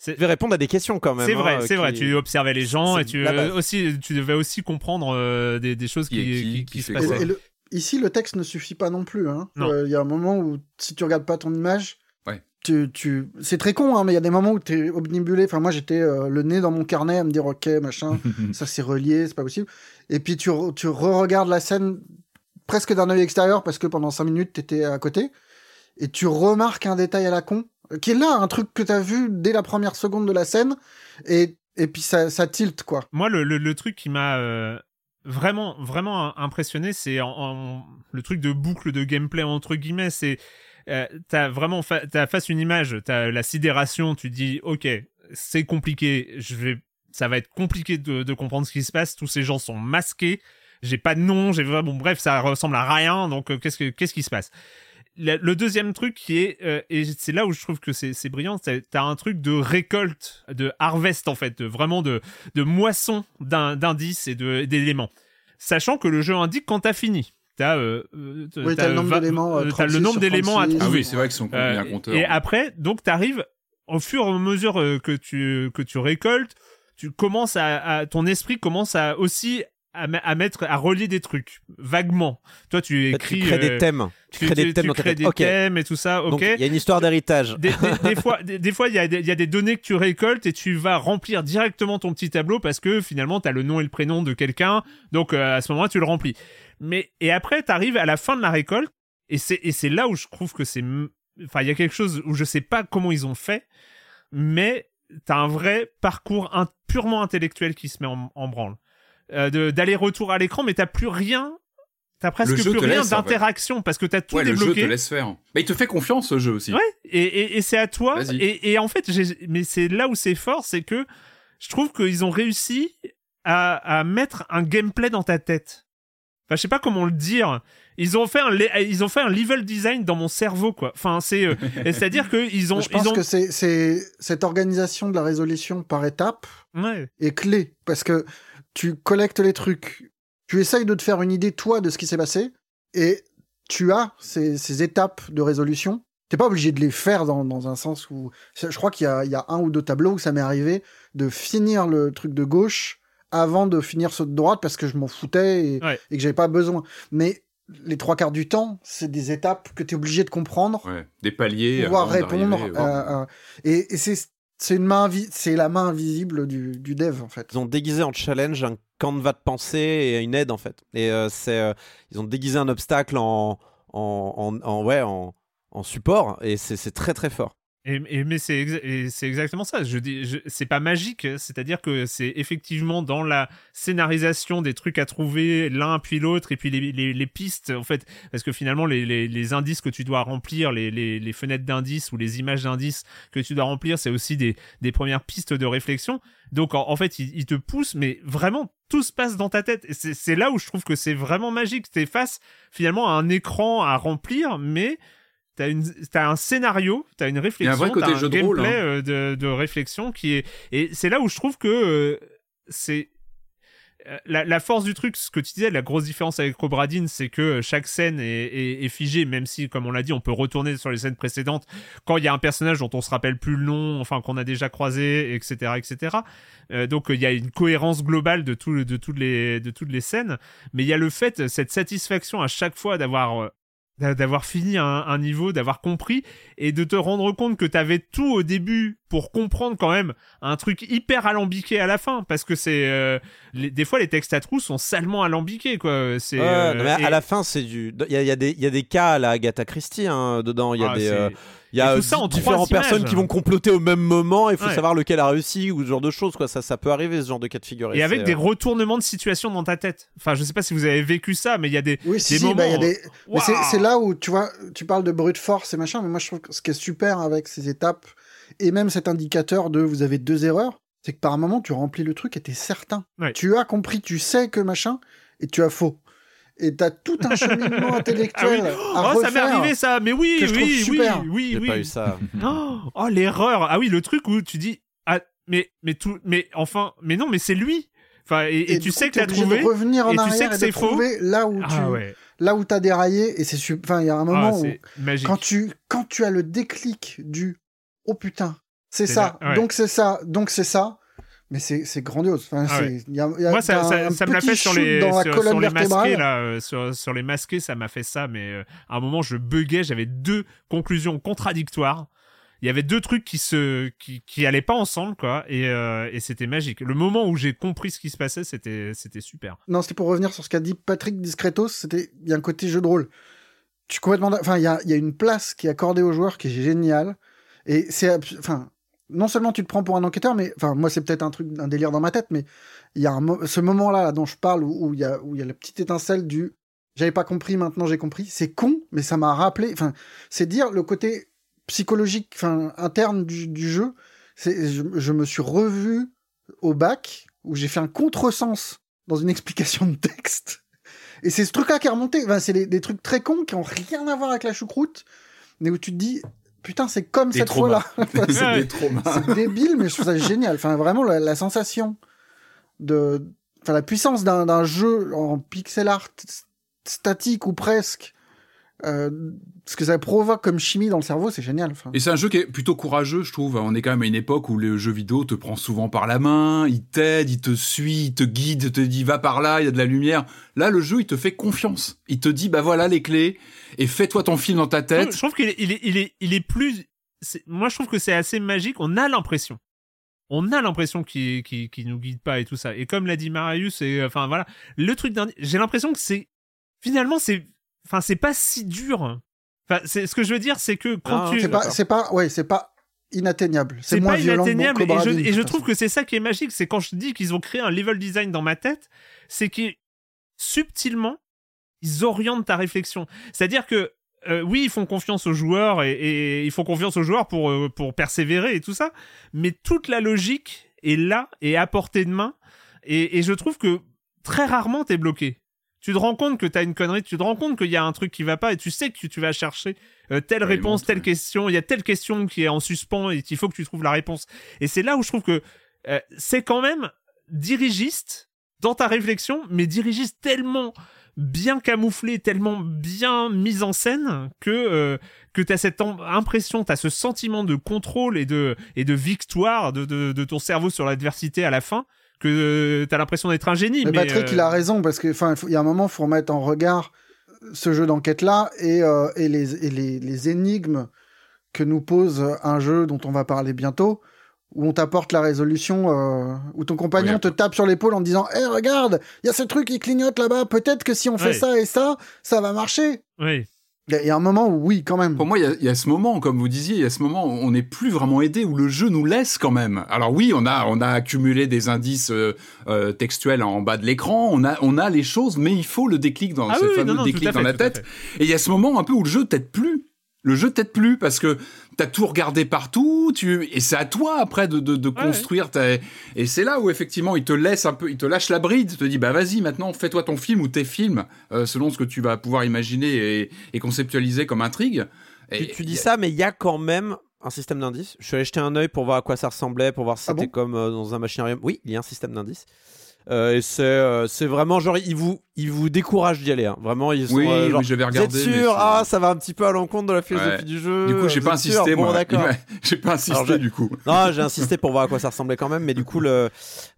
Tu devais répondre à des questions quand même. C'est hein, vrai, euh, c'est vrai. Tu observais les gens et tu base. aussi, tu devais aussi comprendre euh, des, des choses Qui qui, qui, qui, qui qui se passaient. et le- Ici, le texte ne suffit pas non plus. hein. Euh, Il y a un moment où, si tu regardes pas ton image, Ouais. tu, tu... c'est très con, hein, mais il y a des moments où tu es omnibulé. Enfin, moi, j'étais euh, le nez dans mon carnet à me dire, ok, machin, ça c'est relié, c'est pas possible. Et puis tu, re- tu re-regardes la scène presque d'un œil extérieur parce que pendant 5 minutes, t'étais à côté. Et tu remarques un détail à la con, euh, qui est là, un truc que t'as vu dès la première seconde de la scène. Et, et puis ça, ça tilt, quoi. Moi, le, le, le truc qui m'a euh, vraiment, vraiment impressionné, c'est en, le truc de boucle de gameplay entre guillemets. C'est euh, t'as vraiment fa t'as face une image, t'as la sidération, tu dis ok, c'est compliqué, je vais, ça va être compliqué de, de comprendre ce qui se passe. Tous ces gens sont masqués, j'ai pas de nom, j'ai bon bref, ça ressemble à rien. Donc euh, qu'est-ce que qu'est-ce qui se passe? Le, deuxième truc qui est euh, et c'est là où je trouve que c'est brillant t'as un truc de récolte de harvest en fait de, vraiment de de moisson d'indices et de d'éléments sachant que le jeu indique quand t'as fini T'as euh, euh oui, le nombre d'éléments. Euh, le nombre d'éléments à trouver. Ah oui, c'est vrai qu'ils sont bien compteurs. Et après, donc t'arrives au fur et à mesure que tu que tu récoltes, tu commences à, à, ton esprit commence à aussi à, mettre à relier des trucs vaguement. Toi, tu écris. Tu crées des thèmes. Tu, crées des thèmes. Tu crées des thèmes et tout ça. Ok. Il y a une histoire d'héritage. Des, fois, des, fois, il y, a des, y a des données que tu récoltes et tu vas remplir directement ton petit tableau parce que finalement, tu as le nom et le prénom de quelqu'un. Donc, euh, à ce moment-là, tu le remplis. Mais et après, tu arrives à la fin de la récolte et c'est et c'est là où je trouve que c'est. Enfin, il y a quelque chose où je sais pas comment ils ont fait, mais t'as un vrai parcours purement intellectuel qui se met en branle. Euh, d'aller-retour à l'écran, mais t'as plus rien T'as presque plus rien d'interaction parce que t'as tout ouais, débloqué. Le jeu te laisse faire. Mais il te fait confiance ce jeu aussi. Ouais. Et, et, et c'est à toi. Et, et, en fait, mais c'est là où c'est fort, c'est que je trouve qu'ils ont réussi à, à, mettre un gameplay dans ta tête. Enfin, je sais pas comment le dire. Ils ont fait un, ils ont fait un level design dans mon cerveau, quoi. Enfin, c'est, euh, c'est-à-dire que ils ont. Je pense ils ont... que c'est, c'est cette organisation de la résolution par étapes ouais. est clé parce que tu collectes les trucs, tu essayes de te faire une idée, toi, de ce qui s'est passé, et tu as ces, étapes de résolution. T'es pas obligé de les faire dans, un sens où... Je crois qu'il y, a, un ou deux tableaux où ça m'est arrivé de finir le truc de gauche avant de finir ceux de droite parce que je m'en foutais et, que j'avais pas besoin. Mais les trois quarts du temps, c'est des étapes que tu es obligé de comprendre. Des paliers. Pouvoir répondre. et, et c'est c'est la main invisible du, dev en fait. Ils ont déguisé en challenge un canevas de pensée et une aide en fait. Et euh, c'est, euh, ils ont déguisé un obstacle en, en, ouais, en support et c'est très très fort. Et, mais c'est exactement ça. Je dis, c'est pas magique, c'est-à-dire que c'est effectivement dans la scénarisation des trucs à trouver l'un puis l'autre et puis les, les, les, pistes en fait, parce que finalement les, les, indices que tu dois remplir, les, fenêtres d'indices ou les images d'indices que tu dois remplir, c'est aussi des, des premières pistes de réflexion. Donc en, fait, il, il, te pousse, mais vraiment tout se passe dans ta tête. C'est là où je trouve que c'est vraiment magique. T'es face finalement à un écran à remplir, mais T'as une, as un scénario, t'as une réflexion, t'as un, un gameplay hein. euh, de, de, réflexion qui est, et c'est là où je trouve que euh, c'est euh, la, la, force du truc, ce que tu disais, la grosse différence avec Cobradine, c'est que chaque scène est, est, est, figée, même si, comme on l'a dit, on peut retourner sur les scènes précédentes quand il y a un personnage dont on se rappelle plus le nom, enfin qu'on a déjà croisé, etc., etc. Euh, donc il y a une cohérence globale de, tout, de toutes les de toutes les scènes, mais il y a le fait, cette satisfaction à chaque fois d'avoir d'avoir fini un, niveau, d'avoir compris et de te rendre compte que t'avais tout au début pour comprendre quand même un truc hyper alambiqué à la fin. Parce que c'est euh, des fois les textes à trous sont salement alambiqués quoi. C'est euh, à la fin c'est du il y a, y, a y a, des cas à la Agatha Christie hein, dedans. Il y a ah, des euh, il y a ça en différentes personnes qui vont comploter au même moment. Il faut savoir lequel a réussi ou ce genre de choses. Quoi. Ça, ça peut arriver, ce genre de cas de figure. Et, avec des retournements de situation dans ta tête. Enfin, je sais pas si vous avez vécu ça, mais il y a des, oui, si, moments. Bah, y a des... C'est là où tu vois, tu parles de brute force et machin, mais moi je trouve que ce qui est super avec ces étapes et même cet indicateur de vous avez deux erreurs, c'est que par un moment tu remplis le truc et t'es certain. Tu as compris, tu sais que machin, et tu as faux et t'as tout un cheminement intellectuel ah oui. à oh, ça m'est arrivé ça, mais oui, oui, oui, oui, oui, oui. pas eu ça. oh, oh l'erreur. Ah oui, le truc où tu dis ah mais mais tout mais enfin mais non mais c'est lui. Enfin et, et, tu sais que t'as trouvé revenir en et arrière tu sais que c'est faux là où ah, tu ouais. là où t'as déraillé et c'est enfin il y a un ah, moment où magique. quand tu quand tu as le déclic du oh putain c'est ça ouais. donc c'est ça donc c'est ça mais c'est grandiose. Enfin, ah ouais. y a, y a Moi, ça, ça, ça me l'a fait sur les, sur, sur, les masqués, là, euh, sur, sur, les masqués, ça m'a fait ça, mais euh, à un moment, je buguais, j'avais deux conclusions contradictoires. Il y avait deux trucs qui se qui, qui allaient pas ensemble quoi et, euh, et c'était magique. Le moment où j'ai compris ce qui se passait, c'était c'était super. Non, c'était pour revenir sur ce qu'a dit Patrick Discretos, c'était il y a un côté jeu de rôle. Tu complètement enfin il y a, y a une place qui est accordée aux joueurs qui est géniale et c'est enfin non seulement tu te prends pour un enquêteur, mais enfin moi c'est peut-être un truc, un délire dans ma tête, mais il y a un ce moment-là dont je parle où il y a où il y a la petite étincelle du j'avais pas compris, maintenant j'ai compris. C'est con, mais ça m'a rappelé. Enfin, c'est dire le côté psychologique, enfin interne du, jeu. C'est je, me suis revu au bac où j'ai fait un contresens dans une explication de texte. Et c'est ce truc-là qui est remonté. Enfin, c'est des, des trucs très cons qui ont rien à voir avec la choucroute, mais où tu te dis, putain, c'est comme Des cette fois-là. C'est- C'est des traumas. c'est débile, mais je trouve ça génial. Enfin, vraiment, la, la sensation de. Enfin, la puissance d'un jeu en pixel art statique ou presque. Euh, ce que ça provoque comme chimie dans le cerveau, c'est génial. Enfin, Et c'est un jeu qui est plutôt courageux, je trouve. On est quand même à une époque où le jeu vidéo te prend souvent par la main, il t'aide, il te suit, il te guide, il te dit va par là, il y a de la lumière. Là, le jeu, il te fait confiance. Il te dit bah voilà les clés et fais-toi ton film dans ta tête. je trouve qu'il est, il est, il est, il est plus. c'est- Moi, je trouve que c'est assez magique. On a l'impression. On a l'impression qu'il qu'il qu'il nous guide pas et tout ça. Et comme l'a dit Marius, et enfin voilà, le truc d'un, j'ai l'impression que c'est finalement c'est, enfin c'est pas si dur. Enfin, c'est ce que je veux dire, c'est que quand Ah, tu, c'est pas, c'est pas, ouais, c'est pas inatteignable. C'est moins pas violent que inatteignable et je, et trouve que c'est ça qui est magique c'est quand je dis qu'ils ont créé un level design dans ma tête c'est que subtilement ils orientent ta réflexion c'est à dire que euh, oui ils font confiance aux joueurs et, et ils font confiance aux joueurs pour euh, pour persévérer et tout ça mais toute la logique est là et à portée de main et, et je trouve que très rarement t'es bloqué tu te rends compte que t'as une connerie tu te rends compte qu'il y a un truc qui va pas et tu sais que tu vas chercher euh, telle Ouais, il réponse, monte, telle ouais. question, il y a telle question qui est en suspens et il faut que tu trouves la réponse. Et c'est là où je trouve que euh, c'est quand même dirigiste dans ta réflexion, mais dirigiste tellement bien camouflé, tellement bien mise en scène que euh, que t'as cette impression, t'as ce sentiment de contrôle et de et de victoire de, de, de ton cerveau sur l'adversité à la fin que euh, t'as l'impression d'être un génie. Mais, Mais, Patrick, euh, il a raison parce que, enfin, il faut- il y a un moment, faut remettre en regard ce jeu d'enquête là et, euh, et, les, et les, les énigmes que nous pose un jeu dont on va parler bientôt, où on t'apporte la résolution, euh, où ton compagnon Oui, te tape sur l'épaule en disant, hé, regarde, il y a ce truc qui clignote là-bas. Peut-être que si on fait ça et ça, ça va marcher. Oui. Il y, a- un moment où oui, quand même. Pour moi, il y a- il y, a ce moment, comme vous disiez, il y a ce moment où on n'est plus vraiment aidé, où le jeu nous laisse quand même. Alors oui, on a, on a accumulé des indices euh, euh, textuels en bas de l'écran, on a, on a les choses, mais il faut le déclic dans Ah ce oui, oui, fameux non, non, tout déclic dans la tête. Et il y a ce moment un peu où le jeu t'aide plus. Le jeu t'aide plus parce que t'as tout regardé partout, tu et c'est à toi après de, de, de Ouais, construire. ta- Et c'est là où effectivement il te laisse un peu, il te lâche la bride, il te dit bah vas-y maintenant fais-toi ton film ou tes films euh, selon ce que tu vas pouvoir imaginer et, et conceptualiser comme intrigue. Tu, Et- tu dis ça, mais il y a quand même un système d'indices. Je suis allé jeter un œil pour voir à quoi ça ressemblait, pour voir si Ah c'était bon comme euh, dans un machinarium. Oui, il y a un système d'indices. Euh, et c'est euh, c'est vraiment genre, ils vous, ils vous découragent d'y aller. hein. Vraiment, ils sont Oui, euh, genre, oui, j'avais vous êtes sûr Ah, ça va un petit peu à l'encontre de la philosophie Ouais. du jeu. Du coup, j'ai pas êtes sûr insisté, Bon, moi. d'accord. Ouais, J'ai pas insisté, je- du coup. Non, j'ai insisté pour voir à quoi ça ressemblait quand même, mais du coup, le,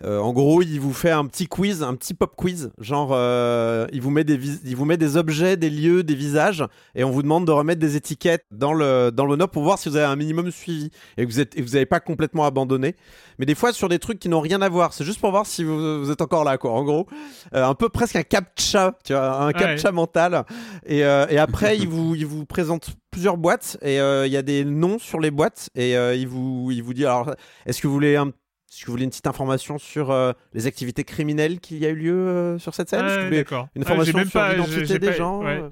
euh, en gros, il vous fait un petit quiz, un petit pop quiz, genre, euh, il vous met des, vis- il vous met des objets, des lieux, des visages, et on vous demande de remettre des étiquettes dans le dans le note pour voir si vous avez un minimum suivi et que vous êtes, et vous n'avez pas complètement abandonné. Mais des fois sur des trucs qui n'ont rien à voir, c'est juste pour voir si vous, vous êtes encore là, quoi. En gros, Euh, un peu presque un captcha, tu vois, un captcha mental. Et, euh, et après, il vous, il vous présente plusieurs boîtes et euh, il y a des noms sur les boîtes et euh, il, vous, il vous dit alors, est-ce que vous voulez un est-ce que vous voulez une petite information sur euh, les activités criminelles qu'il y a eu lieu euh, sur cette scène? Est-ce que vous voulez. Une Ah, information même sur l'identité des pas- gens ouais.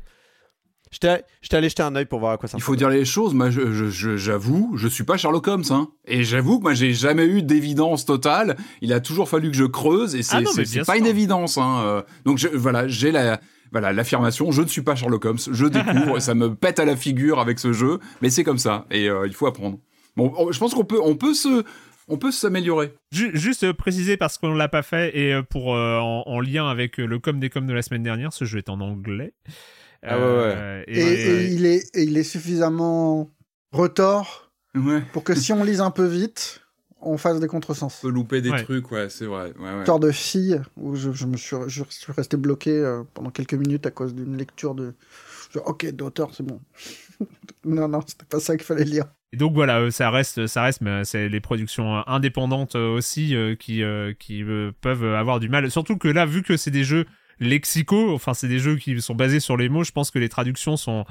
J'étais j'étais allé jeter un œil pour voir à quoi ça Il faut dire les choses. Moi, je- je- je- j'avoue, je, suis pas Sherlock Holmes, hein. Et j'avoue que moi, j'ai jamais eu d'évidence totale. Il a toujours fallu que je creuse, et c'est Ah c'est- bien pas une évidence, hein. Euh, Donc je, voilà, j'ai la voilà l'affirmation. Je ne suis pas Sherlock Holmes. Je découvre, ça me pète à la figure avec ce jeu, mais c'est comme ça, et euh, il faut apprendre. Bon, on- je pense qu'on peut, on peut se, on peut s'améliorer. Ju- Juste euh, préciser parce qu'on l'a pas fait et pour euh, en, en lien avec le com des coms de la semaine dernière, ce jeu est en anglais. Ah ouais, Euh, Et, et il est, et il est suffisamment retors Ouais. pour que si on lise un peu vite, on fasse des contresens. On peut louper des Ouais. trucs, ouais, c'est vrai. Ouais, ouais. Histoire de fille où je, je me suis, je suis resté bloqué euh, pendant quelques minutes à cause d'une lecture de. je- ok, d'auteur, c'est bon. non, non, c'était pas ça qu'il fallait lire. Et donc voilà, euh, ça reste, ça reste, mais c'est les productions indépendantes aussi euh, qui euh, qui euh, peuvent avoir du mal. Surtout que là, vu que c'est des jeux lexicaux, enfin c'est des jeux qui sont basés sur les mots, je pense que les traductions sont,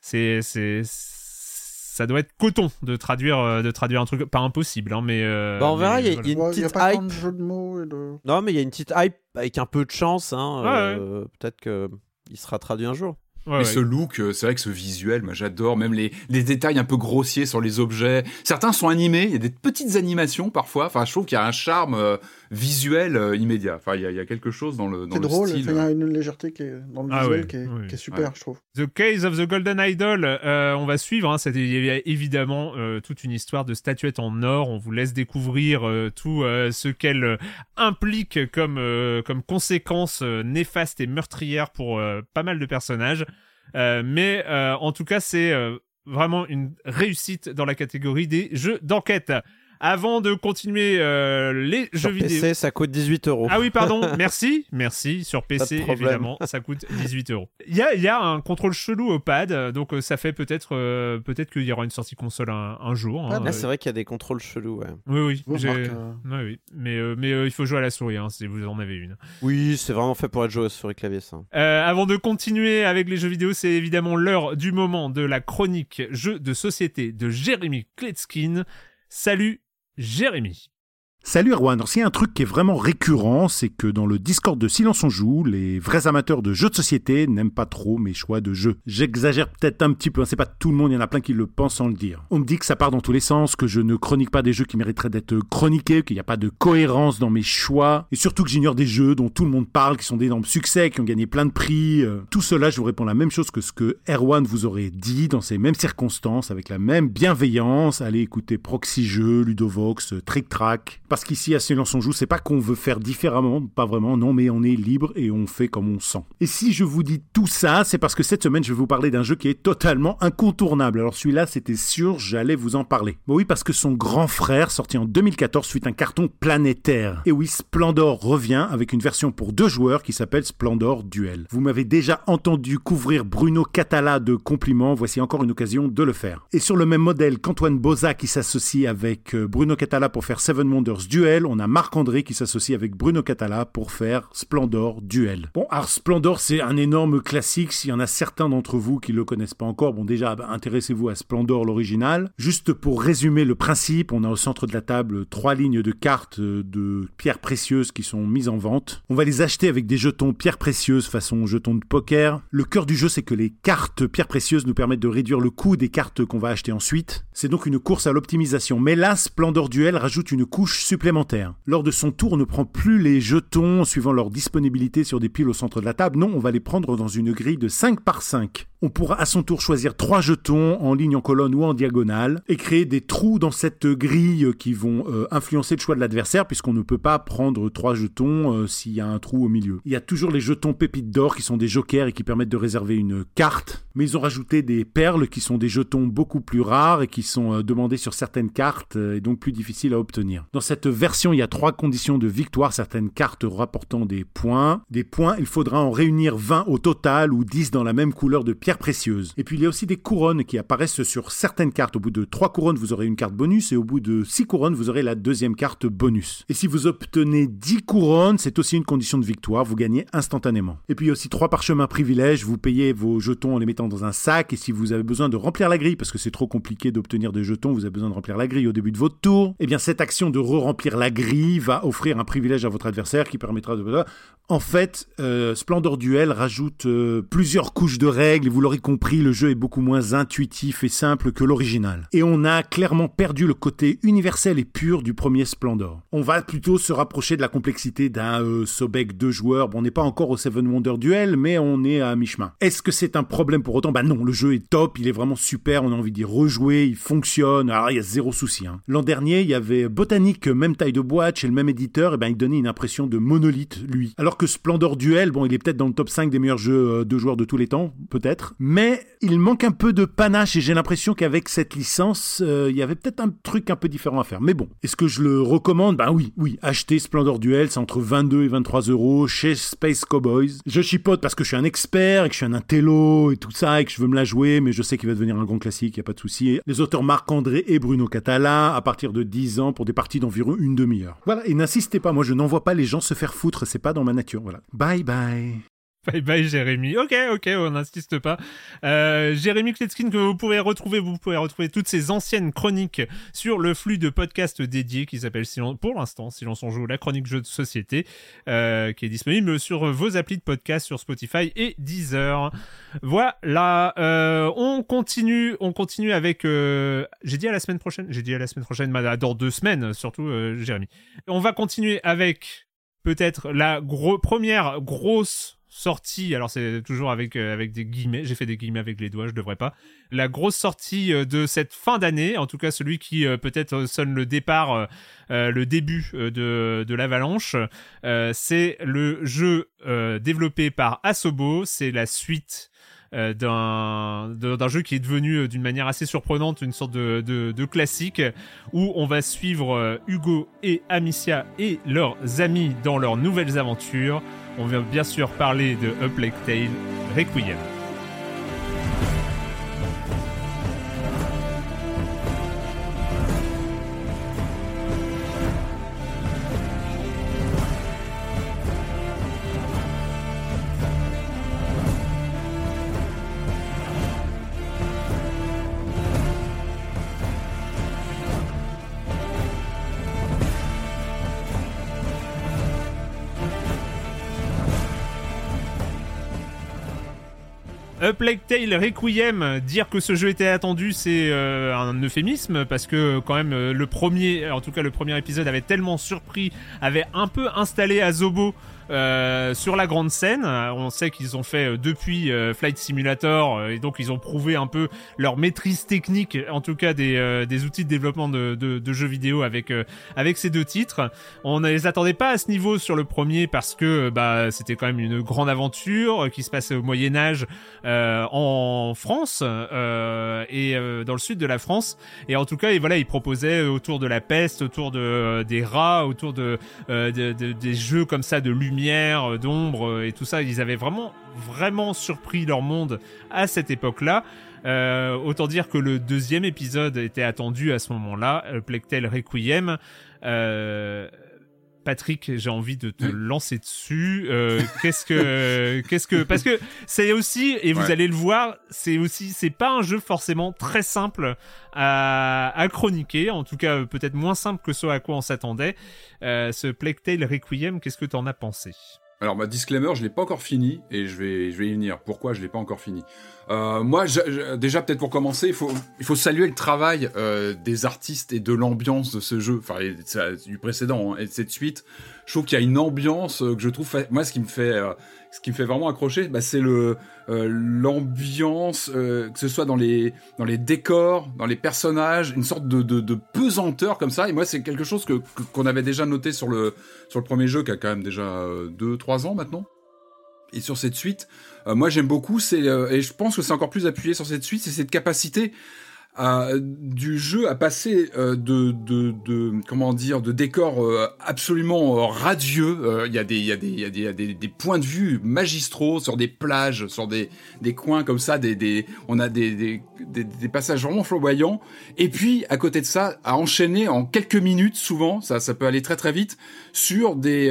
c'est c'est ça doit être coton de traduire, euh, de traduire un truc, pas impossible, hein, mais. euh, Bah, on verra, il y a- voilà. il y a une Ouais, a petite pas hype. tant de jeux de mots et de... Non, mais il y a une petite hype avec un peu de chance. Hein, euh, Peut-être que il sera traduit un jour. Ouais, Mais ouais. ce look, euh, c'est vrai que ce visuel, moi j'adore, même les, les détails un peu grossiers sur les objets. Certains sont animés, il y a des petites animations parfois. Enfin, je trouve qu'il y a un charme euh, visuel euh, immédiat. Enfin, il y, a- il y a quelque chose dans le, dans C'est le drôle, style. il y a une légèreté qui est dans le Ah visuel ouais, qui, est, oui. qui est super, Ouais. je trouve. The Case of the Golden Idol, euh, on va suivre. Hein, c'est il y a évidemment euh, toute une histoire de statuettes en or. On vous laisse découvrir euh, tout euh, ce qu'elle implique comme euh, comme conséquences euh, néfastes et meurtrières pour euh, pas mal de personnages. Euh, mais euh, en tout cas, c'est euh, vraiment une réussite dans la catégorie des jeux d'enquête. Avant de continuer euh, les Sur jeux PC, vidéo. ça coûte 18 euros. Ah oui, pardon, merci, merci. Sur PC, évidemment, ça coûte 18 euros. Il y a, il y a un contrôle chelou au pad, donc euh, ça fait peut-être euh, peut-être qu'il y aura une sortie console un, un jour. hein, Ah, Là, euh, c'est vrai qu'il y a des contrôles chelous. Ouais. oui, oui, euh. Mais, euh, mais euh, il faut jouer à la souris, hein, si vous en avez une. Oui, c'est vraiment fait pour être joué sur les claviers, ça. Euh, avant de continuer avec les jeux vidéo, c'est évidemment l'heure du moment de la chronique jeux de société de Jérémy Kletskin. Salut, Jérémy. Salut Erwan, alors s'il y a un truc qui est vraiment récurrent, c'est que dans le Discord de Silence on Joue, les vrais amateurs de jeux de société n'aiment pas trop mes choix de jeux. J'exagère peut-être un petit peu, hein, c'est pas tout le monde, il y en a plein qui le pensent sans le dire. On me dit que ça part dans tous les sens, que je ne chronique pas des jeux qui mériteraient d'être chroniqués, qu'il n'y a pas de cohérence dans mes choix, et surtout que j'ignore des jeux dont tout le monde parle, qui sont d'énormes succès, qui ont gagné plein de prix. euh. Tout cela, je vous réponds la même chose que ce que Erwan vous aurait dit dans ces mêmes circonstances, avec la même bienveillance. Allez écouter Proxy Jeux, Ludovox, Trick Track. Parce qu'ici, à Silence on Joue, c'est pas qu'on veut faire différemment, pas vraiment, non, mais on est libre et on fait comme on sent. Et si je vous dis tout ça, c'est parce que cette semaine, je vais vous parler d'un jeu qui est totalement incontournable. Alors celui-là, c'était sûr, j'allais vous en parler. Bon, oui, parce que son grand frère, sorti en 2014, fut un carton planétaire. Et oui, Splendor revient avec une version pour deux joueurs qui s'appelle Splendor Duel. Vous m'avez déjà entendu couvrir Bruno Catala de compliments, voici encore une occasion de le faire. Et sur le même modèle qu'Antoine Boza qui s'associe avec euh, Bruno Catala pour faire Seven Wonders Duel, on a Marc-André qui s'associe avec Bruno Catala pour faire Splendor Duel. Bon, alors Splendor, c'est un énorme classique. S'il y en a certains d'entre vous qui le connaissent pas encore, bon, déjà, bah, intéressez-vous à Splendor, l'original. Juste pour résumer le principe, on a au centre de la table trois lignes de cartes euh, de pierres précieuses qui sont mises en vente. On va les acheter avec des jetons pierres précieuses façon jetons de poker. Le cœur du jeu, c'est que les cartes pierres précieuses nous permettent de réduire le coût des cartes qu'on va acheter ensuite. C'est donc une course à l'optimisation. Mais là, Splendor Duel rajoute une couche Lors de son tour, on ne prend plus les jetons suivant leur disponibilité sur des piles au centre de la table. Non, on va les prendre dans une grille de 5 par 5. On pourra à son tour choisir trois jetons en ligne, en colonne ou en diagonale et créer des trous dans cette grille qui vont euh, influencer le choix de l'adversaire puisqu'on ne peut pas prendre trois jetons euh, s'il y a un trou au milieu. Il y a toujours les jetons pépites d'or qui sont des jokers et qui permettent de réserver une carte, mais ils ont rajouté des perles qui sont des jetons beaucoup plus rares et qui sont euh, demandés sur certaines cartes et donc plus difficiles à obtenir. Dans cette version, il y a trois conditions de victoire, certaines cartes rapportant des points. Des points, il faudra en réunir 20 au total ou 10 dans la même couleur de pierre précieuse. Et puis il y a aussi des couronnes qui apparaissent sur certaines cartes. Au bout de 3 couronnes, vous aurez une carte bonus et au bout de 6 couronnes, vous aurez la deuxième carte bonus. Et si vous obtenez 10 couronnes, c'est aussi une condition de victoire, vous gagnez instantanément. Et puis il y a aussi trois parchemins privilèges, vous payez vos jetons en les mettant dans un sac et si vous avez besoin de remplir la grille parce que c'est trop compliqué d'obtenir des jetons, vous avez besoin de remplir la grille au début de votre tour, et bien cette action de re-remplir la grille va offrir un privilège à votre adversaire qui permettra de en fait, euh, Splendor Duel rajoute euh, plusieurs couches de règles, et vous l'aurez compris, le jeu est beaucoup moins intuitif et simple que l'original. Et on a clairement perdu le côté universel et pur du premier Splendor. On va plutôt se rapprocher de la complexité d'un euh, Sobek deux joueurs. Bon, on n'est pas encore au Seven Wonder Duel, mais on est à mi-chemin. Est-ce que c'est un problème pour autant? Bah non, le jeu est top, il est vraiment super, on a envie d'y rejouer, il fonctionne, alors il y a zéro souci. hein. L'an dernier, il y avait Botanique, même taille de boîte, chez le même éditeur, et ben il donnait une impression de monolithe, lui. Alors que Splendor Duel, bon, il est peut-être dans le top 5 des meilleurs jeux euh, de joueurs de tous les temps, peut-être, mais il manque un peu de panache et j'ai l'impression qu'avec cette licence, euh, il y avait peut-être un truc un peu différent à faire. Mais bon, est-ce que je le recommande? Ben oui, oui, achetez Splendor Duel, c'est entre 22 et 23 euros chez Space Cowboys. Je chipote parce que je suis un expert et que je suis un intello et tout ça et que je veux me la jouer, mais je sais qu'il va devenir un grand classique, il a pas de souci. Les auteurs Marc-André et Bruno Catala, à partir de 10 ans pour des parties d'environ une demi-heure. Voilà, et n'insistez pas, moi je n'envoie pas les gens se faire foutre, c'est pas dans ma nature, voilà. Bye bye Bye bye Jérémy. Ok, ok, on n'insiste pas. Euh, Jérémy Kletskin que vous pouvez retrouver, vous pouvez retrouver toutes ces anciennes chroniques sur le flux de podcasts dédié qui s'appelle pour l'instant Silence on joue, la chronique jeu de société, euh, qui est disponible sur vos applis de podcast sur Spotify et Deezer. Voilà, euh, on continue, on continue avec. Euh, j'ai dit à la semaine prochaine, j'ai dit à la semaine prochaine, dans deux semaines surtout, euh, Jérémy. On va continuer avec peut-être la gros, première grosse sortie, alors c'est toujours avec, euh, avec des guillemets, j'ai fait des guillemets avec les doigts, je devrais pas, la grosse sortie euh, de cette fin d'année, en tout cas celui qui euh, peut-être sonne le départ, le début de, de l'avalanche, c'est le jeu développé par Asobo, c'est la suite d'un d'un jeu qui est devenu d'une manière assez surprenante une sorte de, de, de classique où on va suivre Hugo et Amicia et leurs amis dans leurs nouvelles aventures on vient bien sûr parler de A Plague Tale Requiem. Plague Tale Requiem, dire que ce jeu était attendu, c'est euh, un euphémisme parce que quand même euh, le premier, en tout cas le premier épisode avait tellement surpris, avait un peu installé Azobo euh, sur la grande scène. On sait qu'ils ont fait euh, depuis euh, Flight Simulator et donc ils ont prouvé un peu leur maîtrise technique, en tout cas des, des outils de développement de, de, de jeux vidéo avec avec ces deux titres. On ne les attendait pas à ce niveau sur le premier parce que bah c'était quand même une grande aventure qui se passe au Moyen Âge en France et dans le sud de la France. Et en tout cas, et voilà, ils proposaient autour de la peste, autour de des rats, autour de, de des jeux comme ça de lumière euh, d'ombre euh, et tout ça. Ils avaient vraiment, vraiment surpris leur monde à cette époque-là. Euh, autant dire que le deuxième épisode était attendu à ce moment-là, Plectel Requiem. Patrick, j'ai envie de te lancer dessus. qu'est-ce que, qu'est-ce que, parce que c'est aussi, et vous allez le voir, c'est aussi, c'est pas un jeu forcément très simple à, à chroniquer, en tout cas peut-être moins simple que ce à quoi on s'attendait. Euh, ce Plague Tale Requiem, qu'est-ce que t'en as pensé? Alors, ma disclaimer, je l'ai pas encore fini et je vais, je vais y venir. Pourquoi je l'ai pas encore fini? Euh, Moi, déjà peut-être pour commencer, il faut, il faut saluer le travail euh, des artistes et de l'ambiance de ce jeu, enfin du précédent hein, et de cette suite. Je trouve qu'il y a une ambiance euh, que je trouve, moi, ce qui me fait, euh, ce qui me fait vraiment accrocher, bah, c'est euh, l'ambiance, euh, que ce soit dans les décors, dans les personnages, une sorte de, pesanteur comme ça. Et moi, c'est quelque chose que qu'on avait déjà noté sur le premier jeu, qui a quand même déjà deux trois ans maintenant. Et sur cette suite, moi j'aime beaucoup, et je pense que c'est encore plus appuyé sur cette suite, c'est cette capacité du jeu à passer euh, de, de, de, comment dire de décors euh, absolument euh, radieux. Il y a des il y a des il y a des, des, points de vue magistraux sur des plages, sur des, des coins comme ça. Des, des on a des, des, passages vraiment flamboyants. Et puis à côté de ça, à enchaîner en quelques minutes souvent, ça ça peut aller très très vite sur des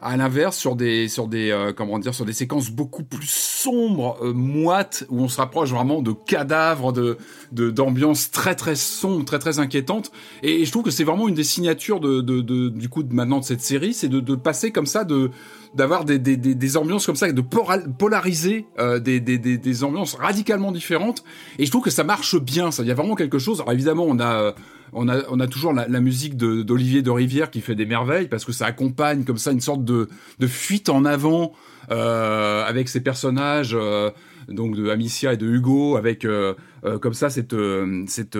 à l'inverse sur des sur des euh, comment dire sur des séquences beaucoup plus sombres euh, moites où on se rapproche vraiment de cadavres de d'ambiance très très sombre très très inquiétante et, je trouve que c'est vraiment une des signatures de, de, de, du coup de maintenant de cette série c'est de, de passer comme ça de d'avoir des, des, des, des, ambiances comme ça, de polariser euh, des, des, des, ambiances radicalement différentes. Et je trouve que ça marche bien. Ça, il y a vraiment quelque chose. Alors évidemment, on a on a, on a toujours la, la musique d'Olivier de, Rivière qui fait des merveilles parce que ça accompagne comme ça une sorte de, de fuite en avant euh, avec ces personnages euh, donc de Amicia et de Hugo avec euh, euh, comme ça euh, cette,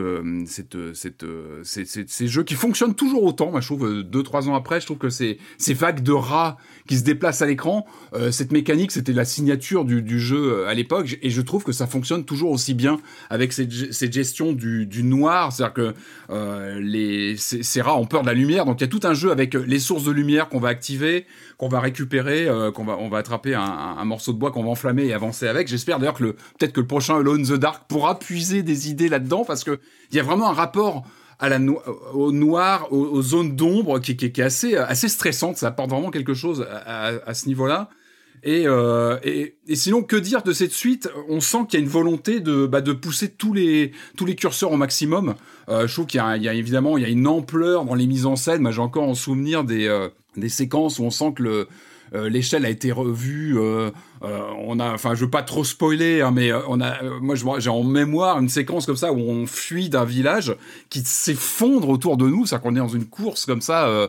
ces jeux qui fonctionnent toujours autant moi je trouve deux trois ans après je trouve que c'est ces vagues de rats qui se déplacent à l'écran cette mécanique c'était la signature du, jeu à l'époque et je trouve que ça fonctionne toujours aussi bien avec cette, gestion du, noir c'est à dire que les ces, ces, rats ont peur de la lumière donc il y a tout un jeu avec les sources de lumière qu'on va activer qu'on va récupérer qu'on va on va attraper un, un morceau de bois qu'on va enflammer et avancer avec. J'espère d'ailleurs que peut-être que le prochain Alone the Dark pourra puiser des idées là-dedans parce que il y a vraiment un rapport à la au noir, aux, zones d'ombre qui, qui, est assez assez stressante. Ça apporte vraiment quelque chose à, ce niveau-là. Et, euh, et, et, sinon, que dire de cette suite? On sent qu'il y a une volonté de, bah, de pousser tous les, tous les curseurs au maximum. Euh, je trouve qu'il y, y, a évidemment il y a une ampleur dans les mises en scène. Moi, j'ai encore en souvenir des, euh, des séquences où on sent que le, euh, l'échelle a été revue. Euh, euh, on a, enfin, je veux pas trop spoiler, hein, mais on a, moi, j'ai en mémoire une séquence comme ça où on fuit d'un village qui s'effondre autour de nous, c'est-à-dire qu'on est dans une course comme ça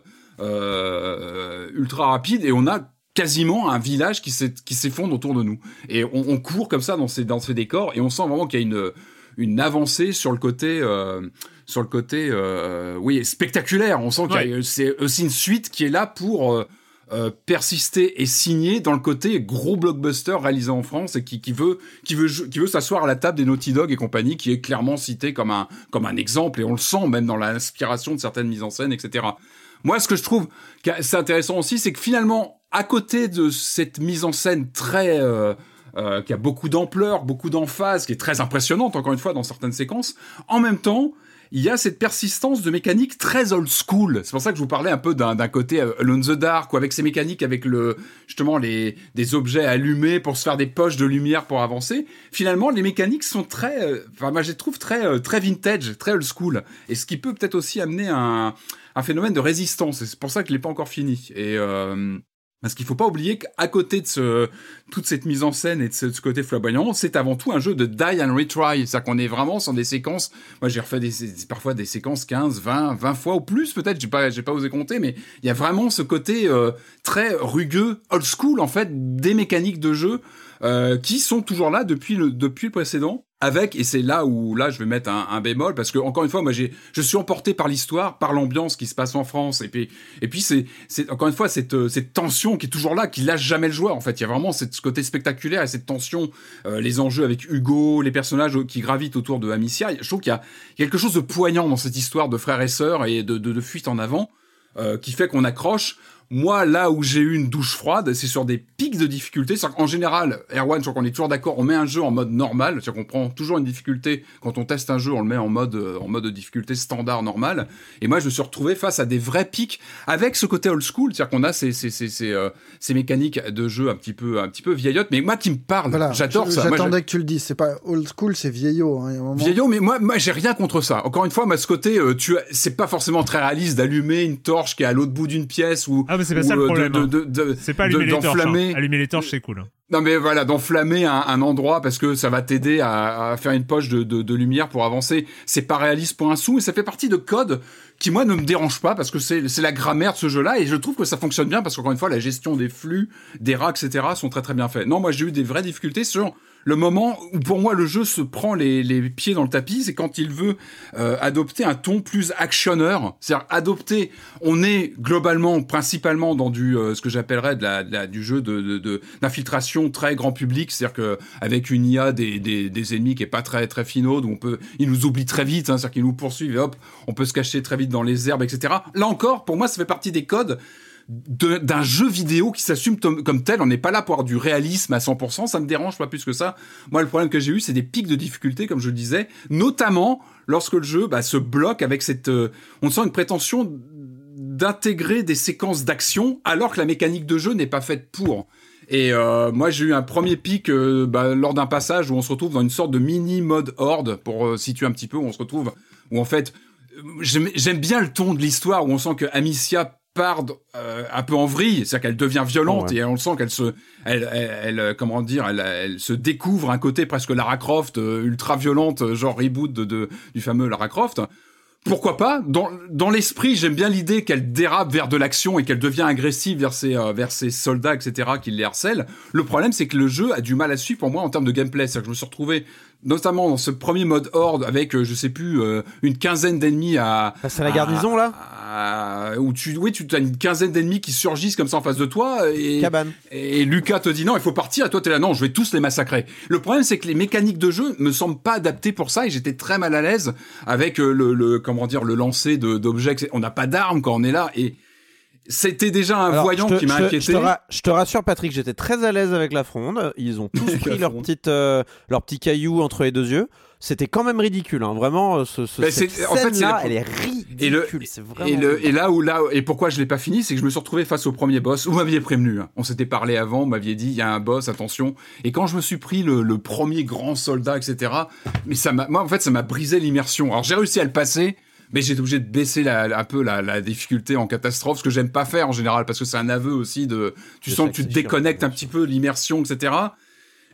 ultra rapide et on a quasiment un village qui s'effondre autour de nous. Et on, on, court comme ça dans ces, dans ces décors et on sent vraiment qu'il y a une, une avancée sur le côté, euh, sur le côté, euh, oui, spectaculaire. On sent que c'est aussi une suite qui est là pour euh, euh, persister et signer dans le côté gros blockbuster réalisé en France et qui, veut, qui veut, qui veut s'asseoir à la table des Naughty Dog et compagnie, qui est clairement cité comme un, comme un exemple et on le sent même dans l'inspiration de certaines mises en scène, etc. Moi, ce que je trouve c'est intéressant aussi, c'est que finalement, à côté de cette mise en scène très euh, euh, qui a beaucoup d'ampleur, beaucoup d'emphase, qui est très impressionnante encore une fois dans certaines séquences, en même temps, il y a cette persistance de mécanique très old school. C'est pour ça que je vous parlais un peu d'un côté euh, Alone the Dark, ou avec ces mécaniques, avec le justement les des objets allumés pour se faire des poches de lumière pour avancer. Finalement, les mécaniques sont très, euh, enfin moi je les trouve très très vintage, très old school, et ce qui peut peut-être aussi amener un un phénomène de résistance. C'est pour ça qu'il n'est pas encore fini. Et euh, parce qu'il faut pas oublier qu'à côté de toute cette mise en scène et de ce, côté flamboyant, c'est avant tout un jeu de die and retry. C'est-à-dire qu'on est vraiment sur des séquences. Moi, j'ai refait parfois des séquences 15, 20, 20 fois ou plus, peut-être. J'ai pas, j'ai pas osé compter, mais il y a vraiment ce côté euh, très rugueux, old school, en fait, des mécaniques de jeu euh, qui sont toujours là depuis le, depuis le précédent avec et c'est là où là je vais mettre un, bémol parce que encore une fois moi j'ai je suis emporté par l'histoire par l'ambiance qui se passe en France et puis et puis c'est c'est encore une fois cette euh, cette tension qui est toujours là qui lâche jamais le joueur en fait. Il y a vraiment cette, ce côté spectaculaire et cette tension euh, les enjeux avec Hugo les personnages qui gravitent autour de Amicia. Je trouve qu'il y a quelque chose de poignant dans cette histoire de frères et sœurs et de de, fuite en avant qui fait qu'on accroche moi, là où j'ai eu une douche froide, c'est sur des pics de difficulté. En général, Erwan, je crois qu'on est toujours d'accord, on met un jeu en mode normal, c'est-à-dire qu'on prend toujours une difficulté. Quand on teste un jeu, on le met en mode, euh, en mode de difficulté standard, normal. Et moi, je me suis retrouvé face à des vrais pics avec ce côté old school, c'est-à-dire qu'on a ces, ces, ces, ces, euh, ces, mécaniques de jeu un petit peu, un petit peu vieillottes. Mais moi qui me parle, j'adore ça. J'attendais que tu le dises. C'est pas old school, c'est vieillot. Hein, Vieillot, mais moi, moi, j'ai rien contre ça. Encore une fois, moi, ce côté, euh, tu, c'est pas forcément très réaliste d'allumer une torche qui est à l'autre bout d'une pièce ou. Ah, mais c'est pas ça le problème. Hein. C'est pas allumer les torches. Hein. Allumer les torches, c'est cool. Hein. Non mais voilà, d'enflammer un, un, endroit parce que ça va t'aider à, à, faire une poche de, de, de lumière pour avancer. C'est pas réaliste pour un sou et ça fait partie de codes qui moi ne me dérange pas parce que c'est la grammaire de ce jeu-là et je trouve que ça fonctionne bien parce qu'encore une fois la gestion des flux, des rats, etc. sont très très bien faits. Non, moi j'ai eu des vraies difficultés sur le moment où pour moi le jeu se prend les, les pieds dans le tapis, c'est quand il veut euh, adopter un ton plus actionneur, c'est-à-dire adopter. On est globalement, principalement dans du euh, ce que j'appellerais de la, de la, du jeu de d'infiltration de, très grand public, c'est-à-dire que avec une IA des, des, des, ennemis qui est pas très très finaude, où on peut, ils nous oublient très vite, hein, c'est-à-dire qu'ils nous poursuivent et hop, on peut se cacher très vite dans les herbes, etc. Là encore, pour moi, ça fait partie des codes d'un jeu vidéo qui s'assume comme tel. On n'est pas là pour avoir du réalisme à 100%. Ça me dérange pas plus que ça. Moi, le problème que j'ai eu, c'est des pics de difficulté, comme je le disais, notamment lorsque le jeu bah, se bloque avec cette. Euh, on sent une prétention d'intégrer des séquences d'action alors que la mécanique de jeu n'est pas faite pour. Et euh, moi, j'ai eu un premier pic euh, bah, lors d'un passage où on se retrouve dans une sorte de mini mode horde pour situer un petit peu où on se retrouve où en fait j'aime bien le ton de l'histoire où on sent que Amicia part euh, un peu en vrille, c'est-à-dire qu'elle devient violente et on le sent qu'elle se, elle, elle, euh, comment dire, elle, elle, se découvre un côté presque Lara Croft, euh, ultra violente, genre reboot de, de, du fameux Lara Croft. Pourquoi pas? Dans, dans l'esprit, j'aime bien l'idée qu'elle dérape vers de l'action et qu'elle devient agressive vers ses, vers ses soldats, etc., qui les harcèlent. Le problème, c'est que le jeu a du mal à suivre pour moi en termes de gameplay. C'est-à-dire que je me suis retrouvé notamment dans ce premier mode horde avec je sais plus une quinzaine d'ennemis à c'est la garnison là euh, où tu, oui, tu as une quinzaine d'ennemis qui surgissent comme ça en face de toi et, Cabane. et Lucas te dit non, il faut partir et toi t'es là non, je vais tous les massacrer. Le problème c'est que les mécaniques de jeu me semblent pas adaptées pour ça et j'étais très mal à l'aise avec euh, le, le, comment dire le lancer d'objets. On n'a pas d'armes quand on est là et c'était déjà un voyant qui m'a inquiété. Je te, rassure, Patrick, j'étais très à l'aise avec la fronde. Ils ont tous pris leur, petite, euh, leur petit caillou entre les deux yeux. c'était quand même ridicule. Hein. Vraiment, euh, ce, ce Mais cette en fait, la- elle est ridicule. C'est vraiment. Et, le, et là où là et pourquoi je l'ai pas fini, c'est que je me suis retrouvé face au premier boss. Vous m'aviez prévenu, hein. on s'était parlé avant, vous m'aviez dit il y a un boss, attention. Et quand je me suis pris le, le premier grand soldat, etc. Mais ça m'a, moi en fait, ça m'a brisé l'immersion. Alors j'ai réussi à le passer. Mais j'ai été obligé de baisser la, la- un peu la, la difficulté en catastrophe, ce que j'aime pas faire en général, parce que c'est un aveu aussi de, tu sens que tu te déconnectes un petit peu l'immersion, etc.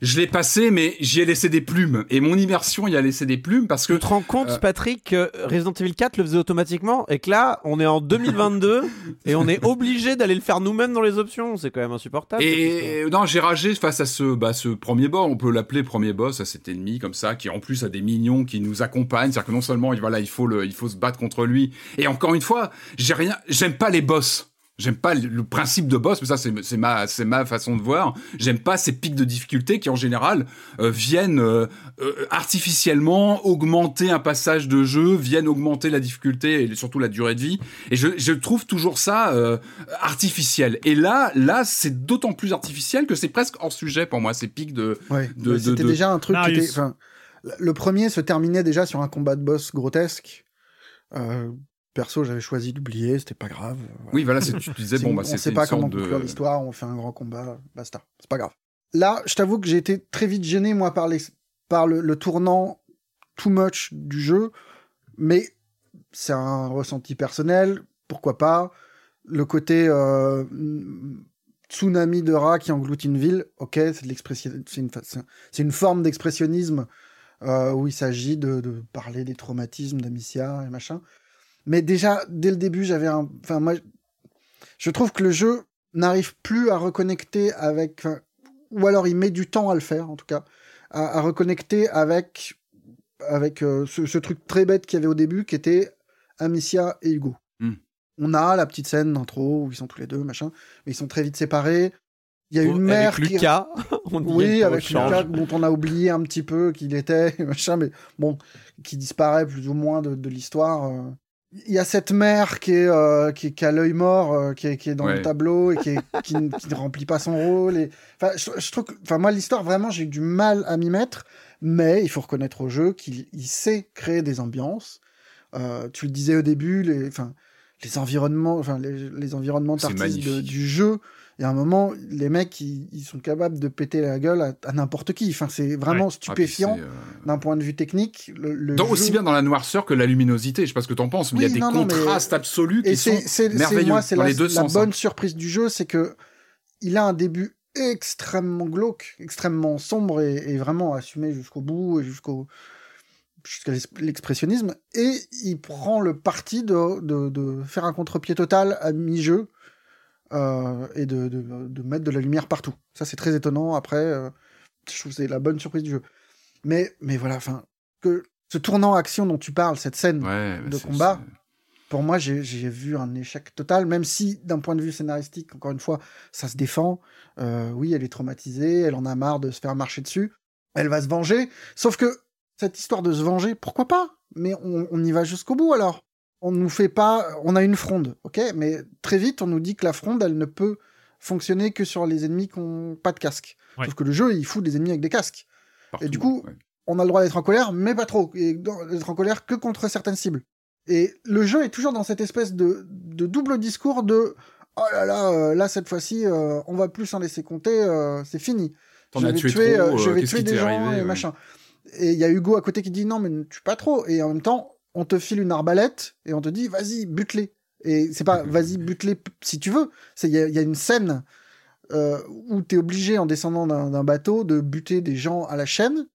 Je l'ai passé, mais j'y ai laissé des plumes. Et mon immersion y a laissé des plumes parce que Tu te rends compte, Euh, Patrick, que Resident Evil 4 le faisait automatiquement et que là, on est en 2022 et on est obligé d'aller le faire nous-mêmes dans les options. C'est quand même insupportable. Et non, j'ai ragé face à ce, bah, ce premier boss. On peut l'appeler premier boss à cet ennemi comme ça, qui en plus a des mignons qui nous accompagnent. C'est-à-dire que non seulement, voilà, il faut le, il faut se battre contre lui. Et encore une fois, j'ai rien, j'aime pas les boss. J'aime pas le, principe de boss, mais ça c'est ma c'est ma façon de voir. J'aime pas ces pics de difficulté qui en général euh, viennent euh, euh, artificiellement augmenter un passage de jeu, viennent augmenter la difficulté et surtout la durée de vie. Et je, je trouve toujours ça euh, artificiel. Et là là c'est d'autant plus artificiel que c'est presque hors sujet pour moi ces pics de Ouais, de- c'était de- déjà un truc qui était. enfin, Le premier se terminait déjà sur un combat de boss grotesque. Euh, perso, j'avais choisi d'oublier, c'était pas grave. voilà. oui voilà tu disais bon bah on c'est sait pas comment de conclure l'histoire, on fait un grand combat, basta, c'est pas grave. Là, je t'avoue que j'ai été très vite gêné, moi, par, les, par le, le tournant too much du jeu, mais c'est un ressenti personnel, pourquoi pas. Le côté euh, tsunami de rats qui engloutit une ville, ok, c'est une, forme d'expressionnisme euh, où il s'agit de, de parler des traumatismes d'Amicia et machin. Mais déjà, dès le début, j'avais un. Enfin, moi, je trouve que le jeu n'arrive plus à reconnecter avec. enfin, ou alors il met du temps à le faire, en tout cas, à, à reconnecter avec, avec euh, ce, ce truc très bête qu'il y avait au début, qui était Amicia et Hugo. Hmm. On a la petite scène d'intro où ils sont tous les deux, machin, mais ils sont très vite séparés. Il y a une Avec mère qui. Lucas, on Oui, avec. Lucas, dont on a oublié un petit peu qu'il était, machin, mais bon, qui disparaît plus ou moins de, de l'histoire. Il y a cette mère qui, est, euh, qui, qui a l'œil mort, euh, qui, est, qui est dans Ouais. le tableau et qui, est- qui, ne- remplit pas son rôle. Et... Enfin, je, je trouve que, enfin, moi, l'histoire, vraiment, j'ai eu du mal à m'y mettre, mais il faut reconnaître au jeu qu'il il sait créer des ambiances. Euh, tu le disais au début, les, enfin, les environnements, enfin, les, les environnements magnifique. du jeu. Il y a un moment, les mecs, ils, ils sont capables de péter la gueule à, à n'importe qui. Enfin, c'est vraiment Ah, stupéfiant euh, d'un point de vue technique. Le, le dans- jeu- aussi bien dans la noirceur que la luminosité. Je sais pas ce que t'en penses, mais il y a des non, non, mais- contrastes absolus Et qui sont c'est merveilleux moi, c'est dans la, les deux la sens. bonne hein. surprise du jeu, c'est que il a un début extrêmement glauque, extrêmement sombre et, et vraiment assumé jusqu'au bout et jusqu'au jusqu'à l'ex- l'expressionnisme. Et il prend le parti de, de, de faire un contre-pied total à mi-jeu euh, et de, de, de mettre de la lumière partout. Ça, c'est très étonnant. Après, euh, je trouve que c'est la bonne surprise du jeu. Mais, mais voilà, enfin, que ce tournant action dont tu parles, cette scène, Ouais, de combat. pour moi, j'ai j'ai vu un échec total, même si, d'un point de vue scénaristique, encore une fois, ça se défend. Euh, oui, elle est traumatisée, elle en a marre de se faire marcher dessus, elle va se venger. Sauf que cette histoire de se venger, pourquoi pas? Mais on, on y va jusqu'au bout alors. On nous fait pas, on a une fronde, ok? Mais très vite, on nous dit que la fronde, elle ne peut fonctionner que sur les ennemis qui n'ont pas de casque. Ouais. Sauf que le jeu, il fout des ennemis avec des casques partout, du coup, ouais. on a le droit d'être en colère, mais pas trop. Et dans- d'être en colère que contre certaines cibles. Et le jeu est toujours dans cette espèce de, de double discours de oh là là, euh, là cette fois-ci, euh, on va plus s'en laisser compter, euh, c'est fini. T'en je as vais tué tuer, trop, euh, je vais tuer des gens arrivé, et ouais. machin. Et il y a Hugo à côté qui dit non mais ne tue pas trop. Et en même temps, on te file une arbalète et on te dit vas-y bute-les. Et c'est pas vas-y bute-les si tu veux. C'est il y, y a une scène euh, où t'es obligé en descendant d'un bateau de buter des gens à la chaîne.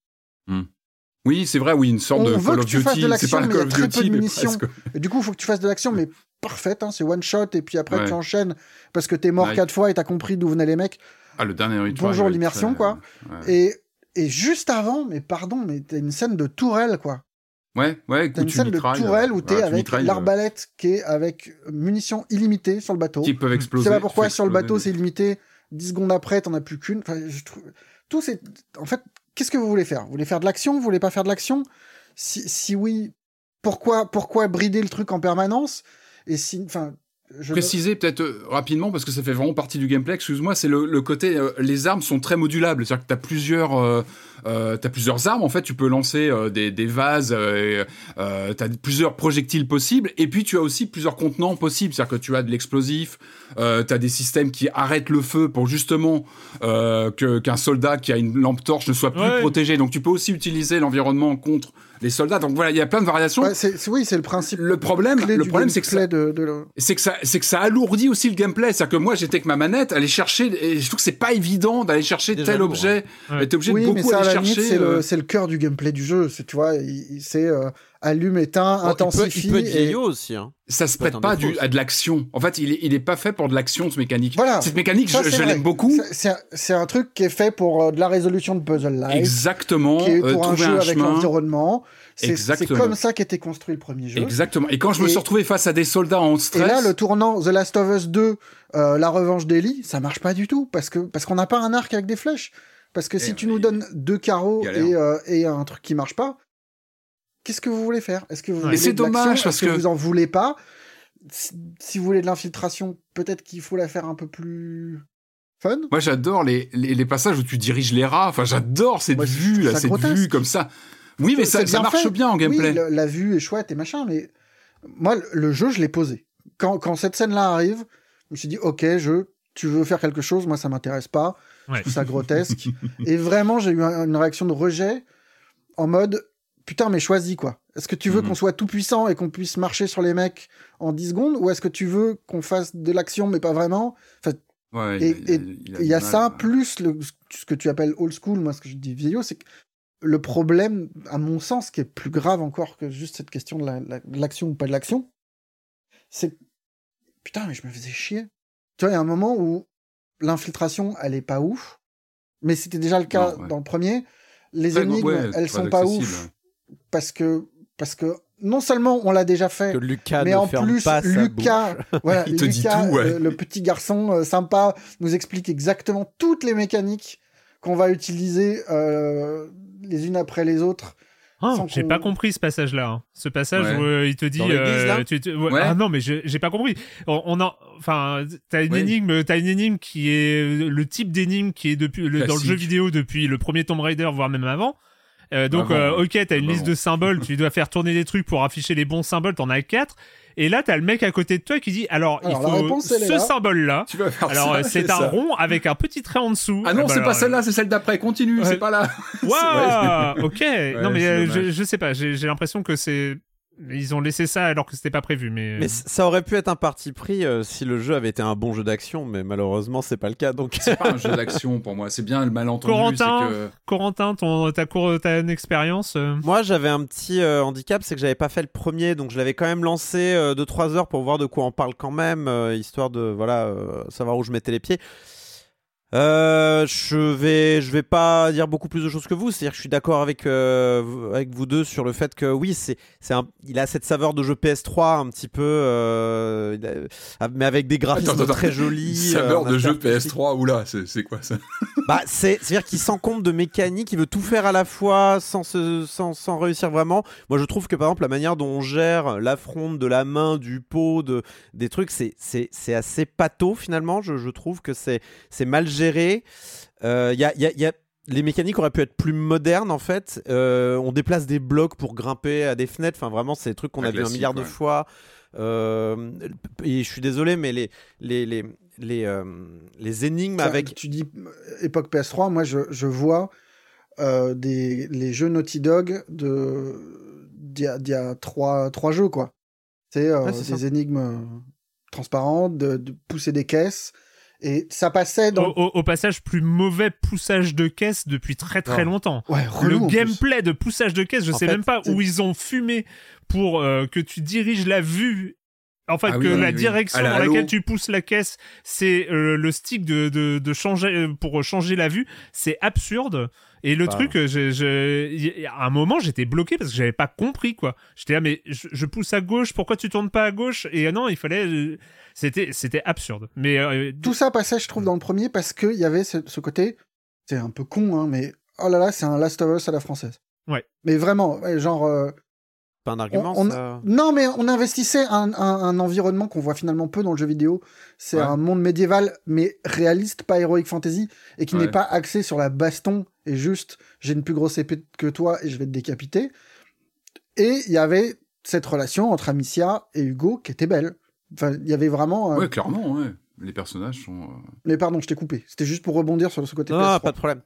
Oui, c'est vrai, oui, une sorte On de veut Call que of tu fasses de Duty. C'est pas mais Call of très peu Duty, de mais munitions. Et du coup, il faut que tu fasses de l'action, mais parfaite, hein, c'est one shot, et puis après Ouais. tu enchaînes parce que t'es mort Ouais. quatre fois et t'as compris d'où venaient les mecs. Ah, le dernier rituel. Bonjour l'immersion, quoi. Ouais, Et, et juste avant, mais pardon, mais t'as une scène de tourelle, quoi. Ouais, ouais T'as une tu scène de tourelle euh, où t'es voilà, tu avec euh, l'arbalète qui est avec munitions illimitées sur le bateau. Qui peuvent Je exploser. sais pas pourquoi sur le bateau c'est illimité. 10 secondes après, t'en as plus qu'une. Enfin, je trouve... Tout c'est. En fait, qu'est-ce que vous voulez faire? Vous voulez faire de l'action? Vous voulez pas faire de l'action? Si, si oui, pourquoi, pourquoi brider le truc en permanence? Et si, enfin, je préciser peut-être euh, rapidement parce que ça fait vraiment partie du gameplay. Excuse-moi, c'est le, le, côté euh, les armes sont très modulables, c'est-à-dire que tu as plusieurs euh, euh, as plusieurs armes en fait, tu peux lancer euh, des, des vases, euh, tu as plusieurs projectiles possibles et puis tu as aussi plusieurs contenants possibles, c'est-à-dire que tu as de l'explosif, euh, tu as des systèmes qui arrêtent le feu pour justement que qu'un soldat qui a une lampe torche ne soit plus Ouais. protégé. Donc tu peux aussi utiliser l'environnement contre les soldats. Donc voilà, il y a plein de variations. Ouais, c'est- c'est- oui, c'est le principe. le problème, le problème, c'est que ça, gameplay de, de le- c'est que ça, c'est que ça alourdit aussi le gameplay. C'est-à-dire que moi, j'étais avec ma manette, aller chercher, et je trouve que c'est pas évident d'aller chercher Déjà tel objet. Ouais. T'es obligé Oui, de mais beaucoup ça, aller la limite, chercher. c'est euh, le, c'est le cœur du gameplay du jeu. C'est, tu vois, il- il- c'est euh, allume, éteint, Bon, il peut- intensifie. Il peut, être et- vieillot aussi. Hein. ça se peut prête pas du, à de l'action. En fait, il est, il est pas fait pour de l'action, ce mécanique. Voilà. Cette mécanique, Ça, je, l'aime beaucoup. C'est- C'est un, truc qui est fait pour euh, de la résolution de puzzle live. Exactement. Qui est euh, pour un trouver jeu un avec chemin. l'environnement. C'est, comme ça qu'était construit le premier jeu. Exactement. Et quand je me Et- suis retrouvé face à des soldats en Et stress. là, le tournant The Last of Us 2, euh, La Revanche d'Ellie, ça marche pas du tout parce que parce qu'on n'a pas un arc avec des flèches. Parce que si tu nous donnes deux carreaux et, euh, et un truc qui marche pas, qu'est-ce que vous voulez faire? Est-ce que vous Mais voulez c'est dommage, Est-ce parce que, que- vous en voulez pas? Si, si vous voulez de l'infiltration, peut-être qu'il faut la faire un peu plus fun. Moi, j'adore les, les, les passages où tu diriges les rats. Enfin, j'adore cette Moi, je vue, là, ça cette grotesque. vue comme ça. Oui, mais ça, marche fait. bien en gameplay. Oui, le- la vue est chouette et machin, mais moi, le- le jeu, je l'ai posé. Quand, quand cette scène-là arrive, je me suis dit, ok, jeu, tu veux faire quelque chose, moi, ça m'intéresse pas. Ouais. Je trouve ça grotesque. et vraiment, j'ai eu un- une réaction de rejet en mode, putain, mais choisis, quoi. Est-ce que tu veux Mhm. qu'on soit tout puissant et qu'on puisse marcher sur les mecs en 10 secondes, ou est-ce que tu veux qu'on fasse de l'action, mais pas vraiment? Ouais, Et il a y a mal, ça, ouais. plus le, ce que tu appelles old school, moi, ce que je dis vieillot, c'est que le problème, à mon sens, qui est plus grave encore que juste cette question de la- la- de l'action ou pas de l'action, c'est putain, mais je me faisais chier. Tu vois, il y a un moment où l'infiltration, elle est pas ouf, mais c'était déjà le cas Non, ouais. dans le premier. Les Ouais, énigmes, ouais, elles sont pas ouf parce que, parce que non seulement on l'a déjà fait, Que Lucas mais en plus, pas Lucas, voilà, Il te dit Lucas, tout, ouais. euh, le petit garçon euh, sympa, nous explique exactement toutes les mécaniques qu'on va utiliser euh, les unes après les autres. Ah, j'ai pas compris ce passage-là. hein. Ce passage Ouais. où euh, il te dit. Dans l'église, là tu- tu- ouais, Ouais. Ah non, mais j'ai pas compris. On, on en, enfin, t'as une Oui. énigme, t'as une énigme qui est le type d'énigme qui est depuis le, dans le jeu vidéo depuis le premier Tomb Raider, voire même avant. Euh, donc, Avant, euh, ouais. ok, t'as une Avant. liste de symboles, tu dois faire tourner des trucs pour afficher les bons symboles, t'en as quatre. Et là, t'as le mec à côté de toi qui dit alors, Alors, il faut réponse, ce là. symbole-là. Tu vas faire Alors, euh, c'est un ça. rond avec un petit trait en dessous. Ah non, bah c'est pas celle-là, c'est celle d'après. Continue, Ouais. c'est pas là. Waouh Ok. non mais euh, je, je sais pas. J'ai l'impression que c'est ils ont laissé ça alors que c'était pas prévu. Mais, Mais c- ça aurait pu être un parti pris euh, si le jeu avait été un bon jeu d'action, mais malheureusement c'est pas le cas. Donc C'est pas un jeu d'action pour moi. C'est bien le malentendu. Corentin que- Corentin, ton ta cour t'as une expérience euh moi j'avais un petit euh, handicap, c'est que j'avais pas fait le premier, donc je l'avais quand même lancé 2-3 heures pour voir de quoi on parle quand même, euh, histoire de voilà euh, savoir où je mettais les pieds. Euh, je vais, je vais pas dire beaucoup plus de choses que vous. C'est-à-dire que je suis d'accord avec euh, vous- avec vous deux sur le fait que oui, c'est, c'est un, il a cette saveur de jeu PS3 un petit peu, euh, il a- mais avec des graphismes Attends, attends, très jolis. Saveur de jeu interactifs. PS3, oula, c'est c'est quoi ça? Bah, c'est, c'est-à-dire qu'il s'en compte de mécanique, il veut tout faire à la fois sans, se, sans, sans réussir vraiment. Moi, je trouve que par exemple, la manière dont on gère l'affronte de la main, du pot, de, des trucs, c'est, c'est, c'est assez pâteau finalement. Je, je trouve que c'est, c'est mal géré. Euh, Il y a, il y a- il y a- les mécaniques auraient pu être plus modernes en fait. Euh, on déplace des blocs pour grimper à des fenêtres. Enfin, vraiment, c'est des trucs qu'on a vu un milliard de fois. Euh, et je suis désolé, mais les, les, les, les, euh, les énigmes Ça, avec. Tu dis époque PS3, moi je, je vois euh, des, les jeux Naughty Dog de d'il y a, trois, trois jeux quoi. C'est euh, Ouais, des ça. énigmes transparentes, de, de pousser des caisses. Et ça passait au, dans. au- au passage, plus mauvais poussage de caisse depuis très très longtemps. Ouais, Le relou, plus. gameplay de poussage de caisse, je En sais fait, même pas où ils ont fumé pour euh, que tu diriges la vue. En fait, Ah que oui, la oui. direction À la dans Halo. laquelle tu pousses la caisse, c'est euh, le stick de, de, de changer euh, pour changer la vue, c'est absurde. Et le Bah. truc, je, je, a un moment, j'étais bloqué parce que j'avais pas compris quoi. J'étais là, mais je, je pousse à gauche, pourquoi tu tournes pas à gauche? Et non, il fallait, euh, c'était, c'était absurde. Mais euh, Tout ça passait, je trouve, dans le premier parce qu'il y avait ce, ce côté. C'est un peu con, hein, mais oh là là, c'est un Last of Us à la française. Ouais. Mais vraiment, ouais, genre. euh, pas un argument. On- on- ça Non, mais on investissait un, un- un environnement qu'on voit finalement peu dans le jeu vidéo. C'est Ouais. un monde médiéval, mais réaliste, pas heroic fantasy, et qui Ouais. n'est pas axé sur la baston et juste j'ai une plus grosse épée que toi et je vais te décapiter. Et il y avait cette relation entre Amicia et Hugo qui était belle. Enfin, il y avait vraiment. euh, Ouais, clairement, ouais. Les personnages sont. euh, Mais pardon, je t'ai coupé. C'était juste pour rebondir sur ce côté. Non, PS3. pas de problème.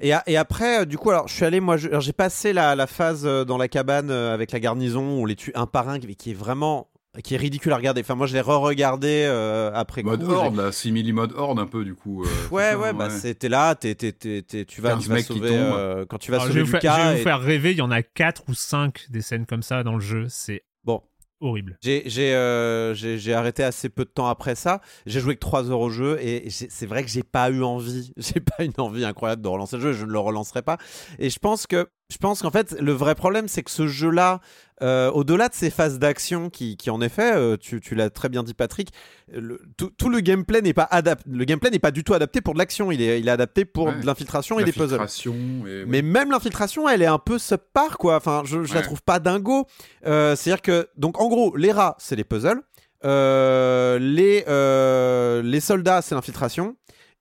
Et, a- et après, euh, du coup, alors je suis allé, moi, je- j'ai passé la, la phase euh, dans la cabane euh, avec la garnison où on les tue un par un, qui, qui est vraiment, qui est ridicule à regarder. Enfin, moi, je l'ai re-regardé euh, après Mode coup. horde, là, simili mode horde un peu, du coup. euh, Ouais, ouais, bah c'était là, t'es, t'es, t'es, t'es- tu vas, 15 tu vas sauver, euh, quand tu vas Alors, je sauver vais vous faire, je vais vous et- faire rêver, il y en a 4 ou 5 des scènes comme ça dans le jeu. C'est Bon. Horrible. Euh, j'ai, arrêté assez peu de temps après ça. J'ai joué que 3 heures au jeu et c'est vrai que j'ai pas eu envie. J'ai pas une envie incroyable de relancer le jeu. Je ne le relancerai pas. Et je pense que, je pense qu'en fait, le vrai problème, c'est que ce jeu-là, euh, au-delà de ces phases d'action qui, qui en effet, euh, tu, tu l'as très bien dit, Patrick, le- tout, tout le gameplay n'est pas adapté. Le gameplay n'est pas du tout adapté pour de l'action. Il est, il est adapté pour Ouais. de l'infiltration et des puzzles. Mais même l'infiltration, elle est un peu subpar, quoi. Enfin, je, je la trouve pas dingo. Euh, C'est-à-dire que, donc, en gros, les rats, c'est les puzzles. Euh, les, euh, les soldats, c'est l'infiltration.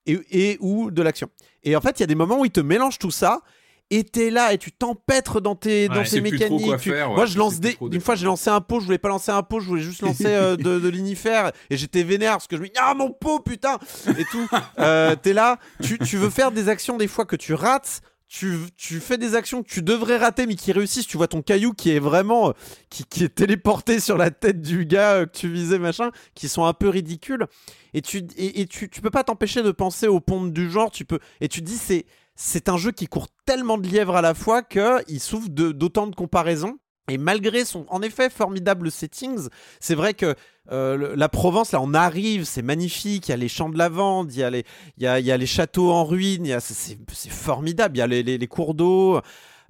Et, et ou de l'action. Et en fait, il y a des moments où ils te mélangent tout ça. Et t'es là et tu t'empêtres dans tes, dans tes mécaniques. quoi tu- faire, ouais. Moi, je lance des. Une fois, j'ai lancé un pot, je voulais pas lancer un pot, je voulais juste lancer euh, de, de l'inifère. Et j'étais vénère parce que je me dis, ah mon pot, putain Et tout. Euh, t'es là, tu, tu veux faire des actions des fois que tu rates. Tu, tu fais des actions que tu devrais rater mais qui réussissent. Tu vois ton caillou qui est vraiment. euh, qui, qui est téléporté sur la tête du gars euh, que tu visais, machin, qui sont un peu ridicules. Et tu, et, et tu, tu peux pas t'empêcher de penser aux pompes du genre. Tu peux, et tu dis, c'est, c'est un jeu qui court tellement de lièvres à la fois qu'il souffre de- d'autant de comparaisons. Et malgré son, en effet, formidable settings, c'est vrai que euh, la Provence, là, on arrive, c'est magnifique. Il y a les champs de lavande, il y a les, il y a, les châteaux en ruine, c'est- formidable. Il y a les, les- cours d'eau.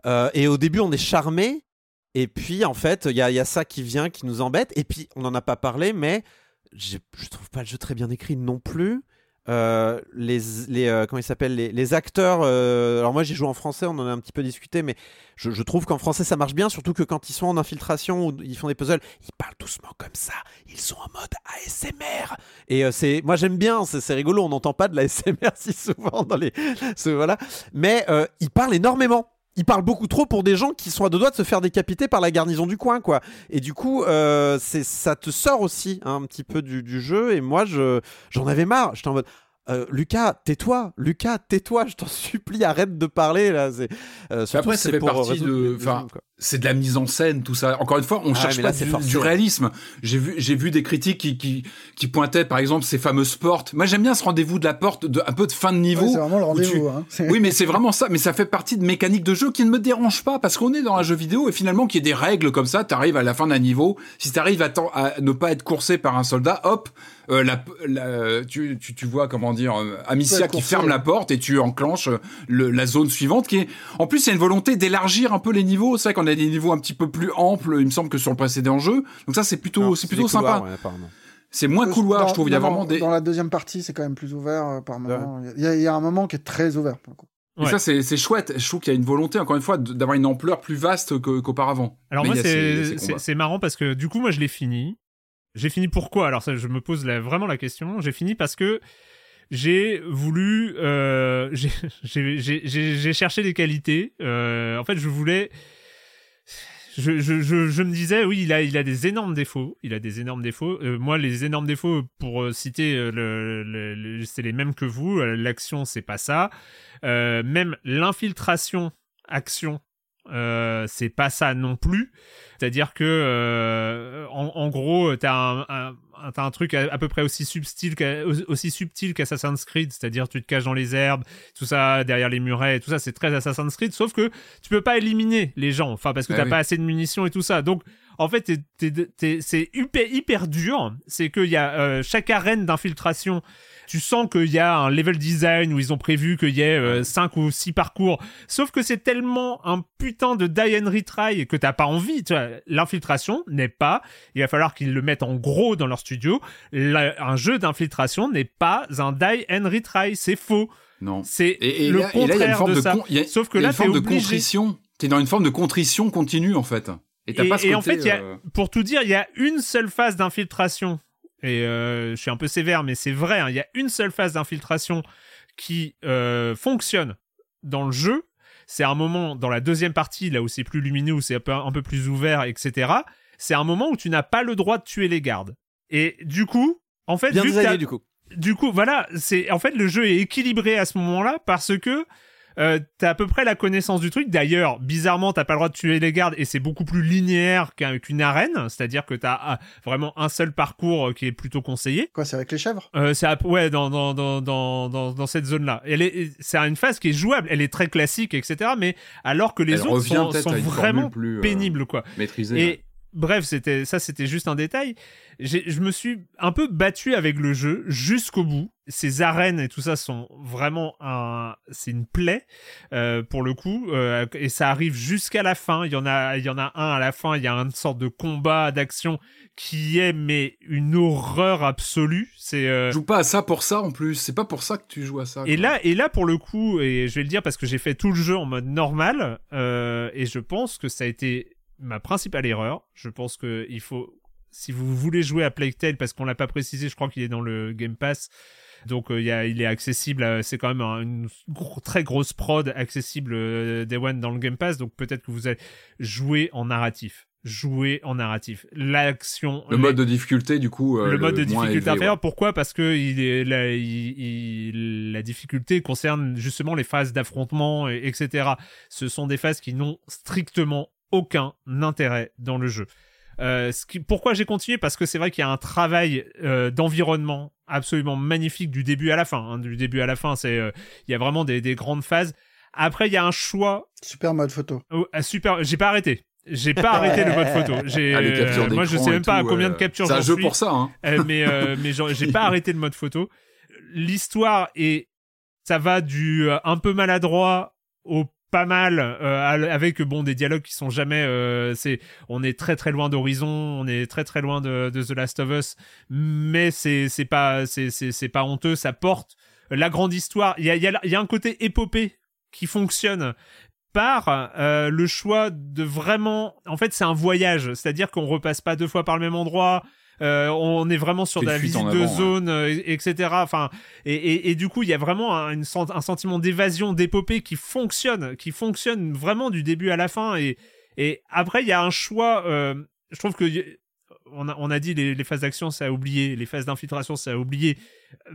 Euh, et au début, on est charmé. Et puis, en fait, il y a, ça qui vient, qui nous embête. Et puis, on n'en a pas parlé, mais je trouve pas le jeu très bien écrit non plus. Euh, les, les euh, comment ils s'appellent les, les acteurs euh, alors moi j'ai joué en français on en a un petit peu discuté mais je, je trouve qu'en français ça marche bien surtout que quand ils sont en infiltration ou ils font des puzzles ils parlent doucement comme ça. Ils sont en mode ASMR et euh, c'est moi j'aime bien c'est rigolo on n'entend pas de la ASMR si souvent dans les ce- voilà. Mais euh, ils parlent énormément ils parlent beaucoup trop pour des gens qui sont à deux doigts de se faire décapiter par la garnison du coin, quoi. Et du coup, euh, c'est ça te sort aussi hein, un petit peu du, du jeu. Et moi, je j'en avais marre. J'étais en mode. Euh, Lucas, tais-toi, Lucas, tais-toi, je t'en supplie, arrête de parler là. C'est, euh, surtout, après, ça c'est fait pour partie résoudre de- enfin, c'est de la mise en scène, tout ça. Encore une fois, on Ah, cherche pas du, du réalisme. J'ai vu, j'ai vu des critiques qui, qui, qui pointaient, par exemple, ces fameuses portes. Moi, j'aime bien ce rendez-vous de la porte, de, un peu de fin de niveau. Ouais, c'est vraiment le tu- rendez-vous. hein. Oui, mais c'est vraiment ça. Mais ça fait partie de mécaniques de jeu qui ne me dérangent pas parce qu'on est dans un jeu vidéo et finalement qu'il y ait des règles comme ça, t'arrives à la fin d'un niveau. Si t'arrives à, t'en- à ne pas être coursé par un soldat, hop, euh, la, la- tu, tu, tu vois comment dire, euh, Amicia qui ferme ouais. la porte et tu enclenches euh, le, la zone suivante qui est. En plus, il y a une volonté d'élargir un peu les niveaux. C'est vrai qu'on a des niveaux un petit peu plus amples, il me semble que sur le précédent jeu. Donc ça, c'est plutôt, c'est plutôt sympa. ouais. C'est moins couloir, dans- je trouve. Il y a vraiment des. Dans la deuxième partie, c'est quand même plus ouvert euh, par moment. Il y, a- il y a un moment qui est très ouvert. pour le coup. Et Ouais. ça, c'est c'est chouette. Je trouve qu'il y a une volonté, encore une fois, d'avoir une ampleur plus vaste qu'auparavant. Alors Mais moi, y c'est marrant parce que du coup, moi, je l'ai fini. J'ai fini pourquoi? Alors ça, je me pose vraiment la question. J'ai fini parce que j'ai voulu, euh, j'ai- cherché des qualités. Euh, en fait, je voulais. Je, je, je, me disais, oui, il a, il a des énormes défauts. Il a des énormes défauts. Euh, moi, les énormes défauts, pour euh, citer, le, c'est les mêmes que vous. L'action, c'est pas ça. Même l'infiltration, action, euh, c'est pas ça non plus. C'est-à-dire que, euh, en, en gros, t'as un, un, un- truc à, à peu près aussi subtil aussi subtil qu'Assassin's Creed, c'est-à-dire tu te caches dans les herbes, tout ça derrière les murets, et tout ça, c'est très Assassin's Creed. Sauf que tu peux pas éliminer les gens, enfin parce que Ah t'as oui. pas assez de munitions et tout ça. Donc en fait, c'est hyper, hyper dur. C'est qu'il y a euh, chaque arène d'infiltration. Tu sens qu'il y a un level design où ils ont prévu qu'il y ait 5 ou 6 parcours. Sauf que c'est tellement un putain de die and retry que t'as pas envie. L'infiltration n'est pas, il va falloir qu'ils le mettent en gros dans leur studio. La- un jeu d'infiltration n'est pas un die and retry. C'est faux. Non. C'est Et, et le là, et là, il y a une contraire forme de de, ça. con- il y a- Sauf que il y a là, une forme de obligé. contrition. T'es dans une forme de contrition continue en fait. Et t'as pas ce et en fait, il y a- euh, pour tout dire, il y a une seule phase d'infiltration. Et euh, je suis un peu sévère, mais c'est vrai. hein, Il y a une seule phase d'infiltration qui euh, fonctionne dans le jeu. C'est un moment dans la deuxième partie, là où c'est plus lumineux, où c'est un peu, un peu plus ouvert, etc. C'est un moment où tu n'as pas le droit de tuer les gardes. Et du coup, en fait, Bien vu que t'as- designé du coup. du coup, voilà, c'est en fait le jeu est équilibré à ce moment-là parce que euh, t'as à peu près la connaissance du truc. D'ailleurs, bizarrement, t'as pas le droit de tuer les gardes et c'est beaucoup plus linéaire qu'un- qu'une arène, c'est-à-dire que t'as ah, vraiment un seul parcours euh, qui est plutôt conseillé. Quoi, c'est avec les chèvres? Euh, à- ouais dans dans dans dans dans, cette zone-là. Elle est c'est une phase qui est jouable, elle est très classique, etc. Mais alors que les elle autres sont, vraiment plus, euh, pénibles, quoi. maîtrisée. Et. Bref, c'était ça, c'était juste un détail. Je me suis un peu battu avec le jeu jusqu'au bout. Ces arènes et tout ça sont vraiment un, c'est une plaie euh, pour le coup, euh, et ça arrive jusqu'à la fin. Il y en a, il y en a un à la fin. Il y a une sorte de combat d'action qui est mais une horreur absolue. C'est euh, Tu joues pas à ça pour ça en plus. C'est pas pour ça que tu joues à ça. et quoi. là, et là, pour le coup, et je vais le dire parce que j'ai fait tout le jeu en mode normal, euh, et je pense que ça a été ma principale erreur. Je pense que il faut, si vous voulez jouer à Plague Tale, parce qu'on l'a pas précisé, je crois qu'il est dans le Game Pass. Donc euh, il y a, il est accessible, euh, c'est quand même un- une très grosse prod accessible euh, Day One dans le Game Pass, donc peut-être que vous allez jouer en narratif. Jouer en narratif. L'action. le les- mode de difficulté du coup. euh, le mode de difficulté élevé, inférieure. ouais. Pourquoi? Parce que il est, la, il- il- la difficulté concerne justement les phases d'affrontement, et- etc. Ce sont des phases qui n'ont strictement aucun intérêt dans le jeu. Euh, ce qui, pourquoi j'ai continué? Parce que c'est vrai qu'il y a un travail euh, d'environnement absolument magnifique du début à la fin. hein. Du début à la fin, c'est euh, il y a vraiment des, des grandes phases. Après, il y a un choix Super mode photo. oh, ah, super. J'ai pas arrêté. J'ai pas arrêté le mode photo. J'ai, Ah, euh, moi, je sais même pas à combien de euh, captures C'est un jeu suis. pour ça. Hein. Euh, mais euh, mais j'ai pas arrêté le mode photo. L'histoire est ça va du euh, un peu maladroit au pas mal euh, avec bon des dialogues qui sont jamais euh, c'est on est très très loin d'Horizon, on est très très loin de, The Last of Us, mais c'est c'est pas c'est c'est pas honteux, ça porte la grande histoire. Il y a il y a y a un côté épopée qui fonctionne par euh, le choix de vraiment en fait c'est un voyage c'est-à-dire qu'on repasse pas deux fois par le même endroit euh, on est vraiment sur C'est de la visite de avant, zone euh, et- etc enfin et, et, et du coup il y a vraiment un, une sen- un sentiment d'évasion d'épopée qui fonctionne qui fonctionne vraiment du début à la fin et et après il y a un choix euh, je trouve que on a, on a dit les, les phases d'action ça a oublié les phases d'infiltration ça a oublié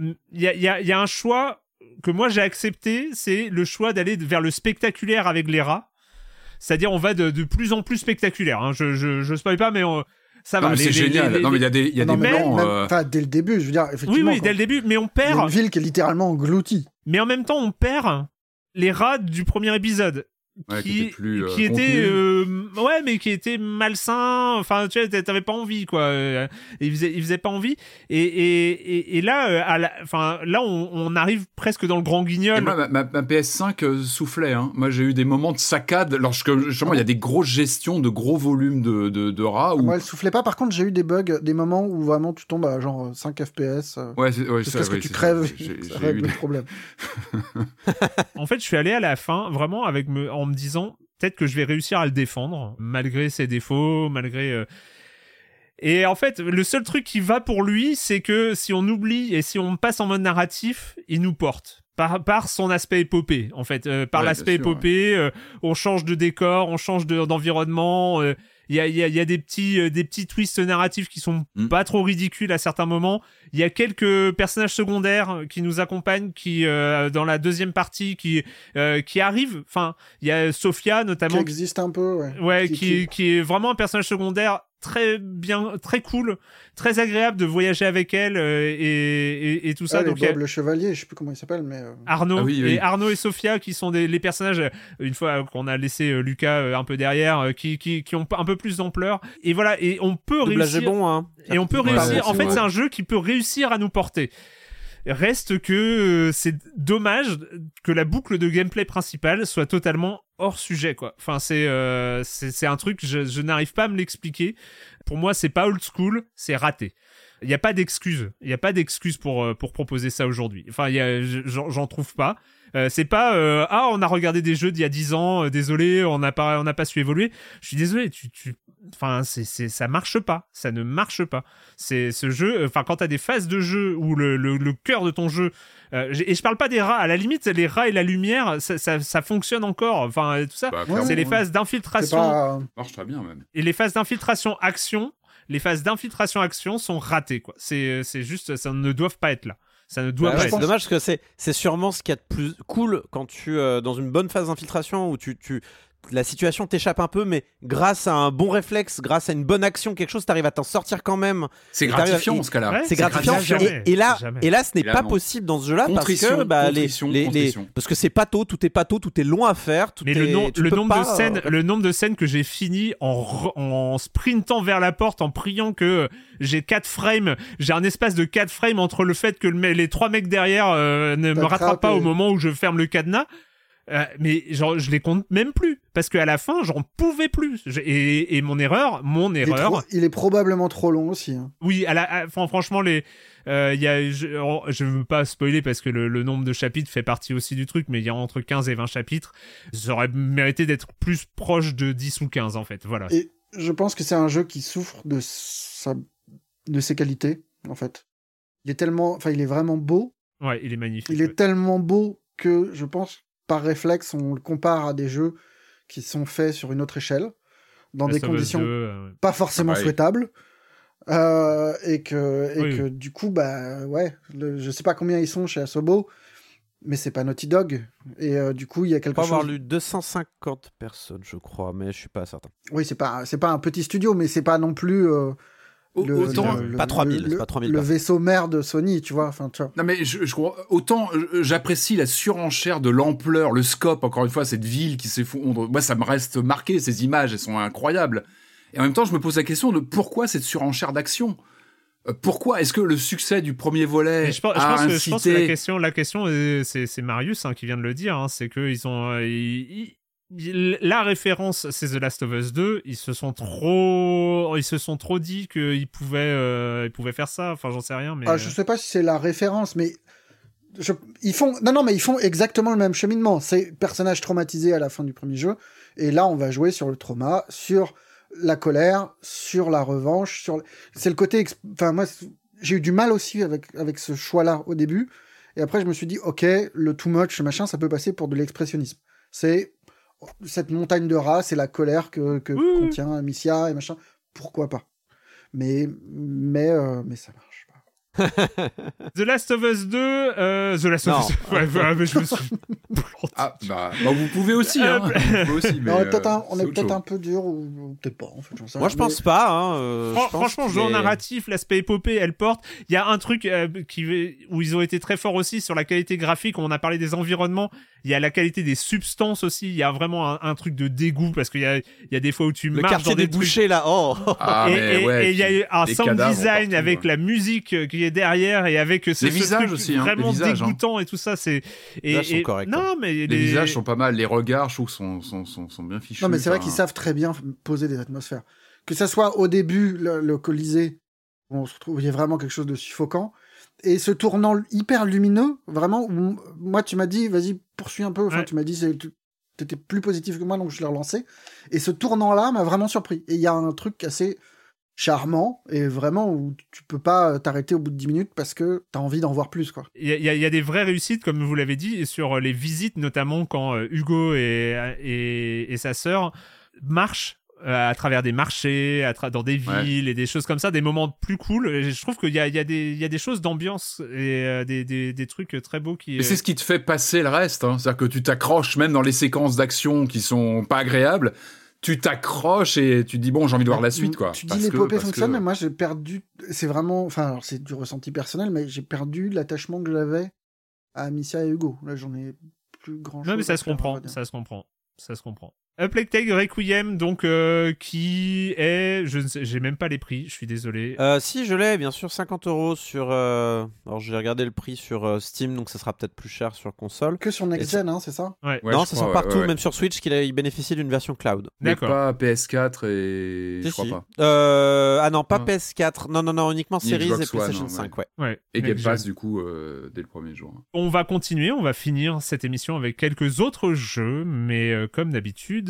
il y a, il y, a, il y a un choix que moi j'ai accepté, c'est le choix d'aller vers le spectaculaire avec les rats. C'est-à-dire on va de, de plus en plus spectaculaire. hein. Je, je, je spoil pas, mais on- ça Non, va. c'est génial. les- Non mais il y a des y a Non, des plans. euh, enfin, dès le début, je veux dire, effectivement. Oui, oui, quoi. dès le début. Mais on Il y a perd. une ville qui est littéralement engloutie. Mais en même temps, on perd les rats du premier épisode. Ouais, qui qui, était plus, euh, qui était contenu. euh, ouais mais qui était malsain enfin tu vois t'avais pas envie quoi Euh, il faisait il faisait pas envie et et, et, et là à la- enfin là on, on arrive presque dans le grand guignol moi, ma, ma- ma PS5 euh, soufflait. Hein. Moi, j'ai eu des moments de saccade lorsque justement il y a des grosses gestions de gros volumes de, de, de rats. Où... Moi, elle soufflait pas. Par contre, j'ai eu des bugs, des moments où vraiment tu tombes à genre 5 FPS. Ouais, c'est- ouais, Jusqu'à ça, ce que ouais, tu crèves, J'ai eu le des... problème. En fait, je suis allé à la fin vraiment avec me, en me disant peut-être que je vais réussir à le défendre malgré ses défauts, malgré. euh, Et en fait, le seul truc qui va pour lui, c'est que si on oublie et si on passe en mode narratif, il nous porte. Par, par son aspect épopée, en fait. Euh, par Ouais, l'aspect épopée, euh, on change de décor, on change de- d'environnement. euh, Il y, a, y, a, y a des petits, des petits twists narratifs qui sont Mm. pas trop ridicules à certains moments. Il y a quelques personnages secondaires qui nous accompagnent, qui euh, dans la deuxième partie, qui euh, qui arrivent. Enfin, il y a Sophia Qui notamment, existe un peu, ouais. ouais, qui- qui, qui est vraiment un personnage secondaire très bien, très cool, très agréable de voyager avec elle euh, et, et, et tout ça. Ah, Donc il y a Bob le chevalier, je sais plus comment il s'appelle, mais. euh, Arnaud Ah oui, oui. et Arnaud et Sophia qui sont des, les personnages euh, une fois qu'on a laissé euh, Lucas euh, un peu derrière euh, qui, qui, qui ont un peu plus d'ampleur et voilà et on peut Doublage est réussir bon, hein. et on peut Ouais, réussir. ouais, en fait, ouais. c'est un jeu qui peut réussir à nous porter. Reste que euh, c'est dommage que la boucle de gameplay principale soit totalement hors sujet, quoi. Enfin, c'est euh, un truc je, n'arrive pas à me l'expliquer. Pour moi, c'est pas old school, c'est raté. Il n'y a pas d'excuse. Il n'y a pas d'excuse pour, euh, pour proposer ça aujourd'hui. Enfin, j'en trouve pas. Euh, c'est pas euh, ah on a regardé des jeux d'il y a 10 ans euh, désolé on n'a pas on n'a pas su évoluer. Je suis désolé tu tu enfin c'est c'est ça marche pas. Ça ne marche pas. C'est ce jeu enfin quand t'as des phases de jeu où le, le, le cœur de ton jeu euh, et je parle pas des rats. À la limite les rats et la lumière ça, ça, ça fonctionne encore. Enfin tout ça. Bah, Ouais, c'est les ouais. phases d'infiltration. Pas. ça marche très bien même. et les phases d'infiltration action les phases d'infiltration action sont ratées quoi. C'est c'est juste ça ne doivent pas être là ça ne doit Bah pas ouais, être. c'est dommage parce que c'est c'est sûrement ce qu'il y a de plus cool quand tu euh, dans une bonne phase d'infiltration où tu tu la situation t'échappe un peu, mais grâce à un bon réflexe, grâce à une bonne action, quelque chose, t'arrives à t'en sortir quand même. C'est gratifiant et- en ce cas-là. Ouais, C'est gratifiant. gratifiant. Et, Jamais, et là, jamais. et là, ce n'est pas non. possible dans ce jeu-là parce que bah, les, contrition, les, les- contrition. parce que c'est pato, tout est pato, tout est long à faire. Tout Mais est, le, nom- le nombre pas, de scènes, euh, le nombre de scènes que j'ai fini en, en sprintant vers la porte, en priant que j'ai 4 frames, j'ai un espace de 4 frames entre le fait que les trois mecs derrière euh, ne me rattrapent pas au moment où je ferme le cadenas. Euh, mais genre, je les compte même plus parce qu'à la fin, j'en pouvais plus. Je- et, et mon erreur, mon Il est, erreur, trop- il est probablement trop long aussi. hein. oui, à la, à- franchement, les, euh, y a, je, je veux pas spoiler parce que le, le nombre de chapitres fait partie aussi du truc, mais il y a entre 15 et 20 chapitres. Ça aurait mérité d'être plus proche de 10 ou 15 en fait. Voilà. Et je pense que c'est un jeu qui souffre de sa... de ses qualités, en fait. Il est tellement, enfin, il est vraiment beau. Ouais, il est magnifique. Il est tellement beau que je pense, par réflexe, on le compare à des jeux qui sont faits sur une autre échelle, dans Last des conditions 2, euh, pas forcément Ah bah souhaitables. Euh, et que, et Oui. que du coup, bah ouais, le- je sais pas combien ils sont chez Asobo, mais c'est pas Naughty Dog. Et euh, du coup, il y a quelque avoir chose. lu 250 personnes, je crois, mais je suis pas certain. Oui, c'est pas, c'est pas un petit studio, mais c'est pas non plus. Euh, le, autant, le- Pas le- 3000, le- pas 3000 Le vaisseau mère de Sony, tu vois. Enfin, tu vois. Non mais je, je crois autant euh, j'apprécie la surenchère de l'ampleur, le scope. Encore une fois, cette ville qui s'effondre. Moi, ça me reste marqué. Ces images, elles sont incroyables. Et en même temps, je me pose la question de pourquoi cette surenchère d'action? Euh, Pourquoi? Est-ce que le succès du premier volet Mais je pense, je a pense que, je pense que la incité question, la question, euh, c'est Marius hein, qui vient de le dire. hein, c'est que ils ont, euh, ils- la référence, c'est The Last of Us 2. Ils se sont trop, ils se sont trop dit qu'ils pouvaient, euh, ils pouvaient faire ça. Enfin, j'en sais rien, mais. Ah, je sais pas si c'est la référence, mais je- ils font. Non, non, mais ils font exactement le même cheminement. C'est personnage traumatisé à la fin du premier jeu, et là, on va jouer sur le trauma, sur la colère, sur la revanche, sur. C'est le côté. Enfin, moi, j'ai eu du mal aussi avec avec ce choix-là au début, et après, je me suis dit, ok, le too much, machin, ça peut passer pour de l'expressionnisme. C'est cette montagne de rats, c'est la colère que, que Oui, contient Amicia et machin. Pourquoi pas? Mais mais euh, mais ça marche pas. The Last of Us 2, euh, The Last Non. of Us. Ouais, ouais, mais je me suis. planté. Ah bah, bah, vous pouvez aussi. Hein. vous pouvez aussi mais, Non, on est peut-être euh, un, on est peut-être un peu dur ou, peut-être pas en fait. Moi, je mais- pense pas. Hein, euh, Fran- je pense franchement, est- narratif, l'aspect épopée, elle porte. Il y a un truc euh, qui où ils ont été très forts aussi sur la qualité graphique. On a parlé des environnements. Il y a la qualité des substances aussi. Il y a vraiment un, un truc de dégoût parce qu'il y a, il y a des fois où tu Le marches quartier dans des des là. Oh. Ah, et ouais, il y a un sound design partout, avec ouais. la musique euh, qui est derrière et avec ce, Les ce visages truc aussi, hein, vraiment les visages, hein. dégoûtant et tout ça. C'est et, sont et- corrects, Non, mais Les visages sont pas mal, les regards, je trouve, sont, sont, sont, sont bien fichus. Non, mais c'est vrai qu'ils savent très bien poser des atmosphères. Que ça soit au début, le, le Colisée, où on se retrouve, il y a vraiment quelque chose de suffocant, et ce tournant hyper lumineux, vraiment, où moi, tu m'as dit, vas-y, poursuis un peu. Enfin, Ouais. tu m'as dit, c'est- tu étais plus positif que moi, donc je l'ai relancé. Et ce tournant-là m'a vraiment surpris. Et il y a un truc assez charmant, et vraiment, où tu peux pas t'arrêter au bout de 10 minutes parce que t'as envie d'en voir plus, quoi. Il y, y a- il y a des vraies réussites, comme vous l'avez dit, sur les visites, notamment quand euh, Hugo et, et, et sa sœur marchent euh, à travers des marchés, à tra- dans des Ouais. villes et des choses comme ça, des moments plus cool. Et je trouve qu'il y y, a des- il y a des choses d'ambiance et euh, des, des, des trucs très beaux qui. Et c'est ce qui te fait passer le reste. hein. C'est-à-dire que tu t'accroches même dans les séquences d'action qui sont pas agréables. Tu t'accroches et tu te dis bon, j'ai envie de voir la suite, quoi. Tu Parce dis que- l'épopée fonctionne, que- mais moi j'ai perdu. C'est vraiment. Enfin, alors c'est du ressenti personnel, mais j'ai perdu l'attachement que j'avais à Amicia et Hugo. Là, j'en ai plus grand chose. Non, mais ça se comprend, ça se comprend, ça se comprend. A Plague Tale Requiem, donc euh, qui est, je ne sais, j'ai même pas les prix, je suis désolé. Euh, si, je l'ai, bien sûr, 50 euros sur. euh, Alors, j'ai regardé le prix sur euh, Steam, donc ça sera peut-être plus cher sur console. Que sur Next Gen, hein, c'est ça? Ouais. Ouais, non, je ça crois, sort ouais, partout, ouais, ouais. même sur Switch, qu'il a- il bénéficie d'une version cloud. Mais D'accord. pas PS4 et. Si, je crois si. pas. Euh, ah non, pas Ah. PS4. Non, non, non, uniquement Ni Series Xbox et PlayStation One, 5, ouais. Ouais. Et Game Pass, du coup, euh, dès le premier jour. On va continuer, on va finir cette émission avec quelques autres jeux, mais euh, comme d'habitude,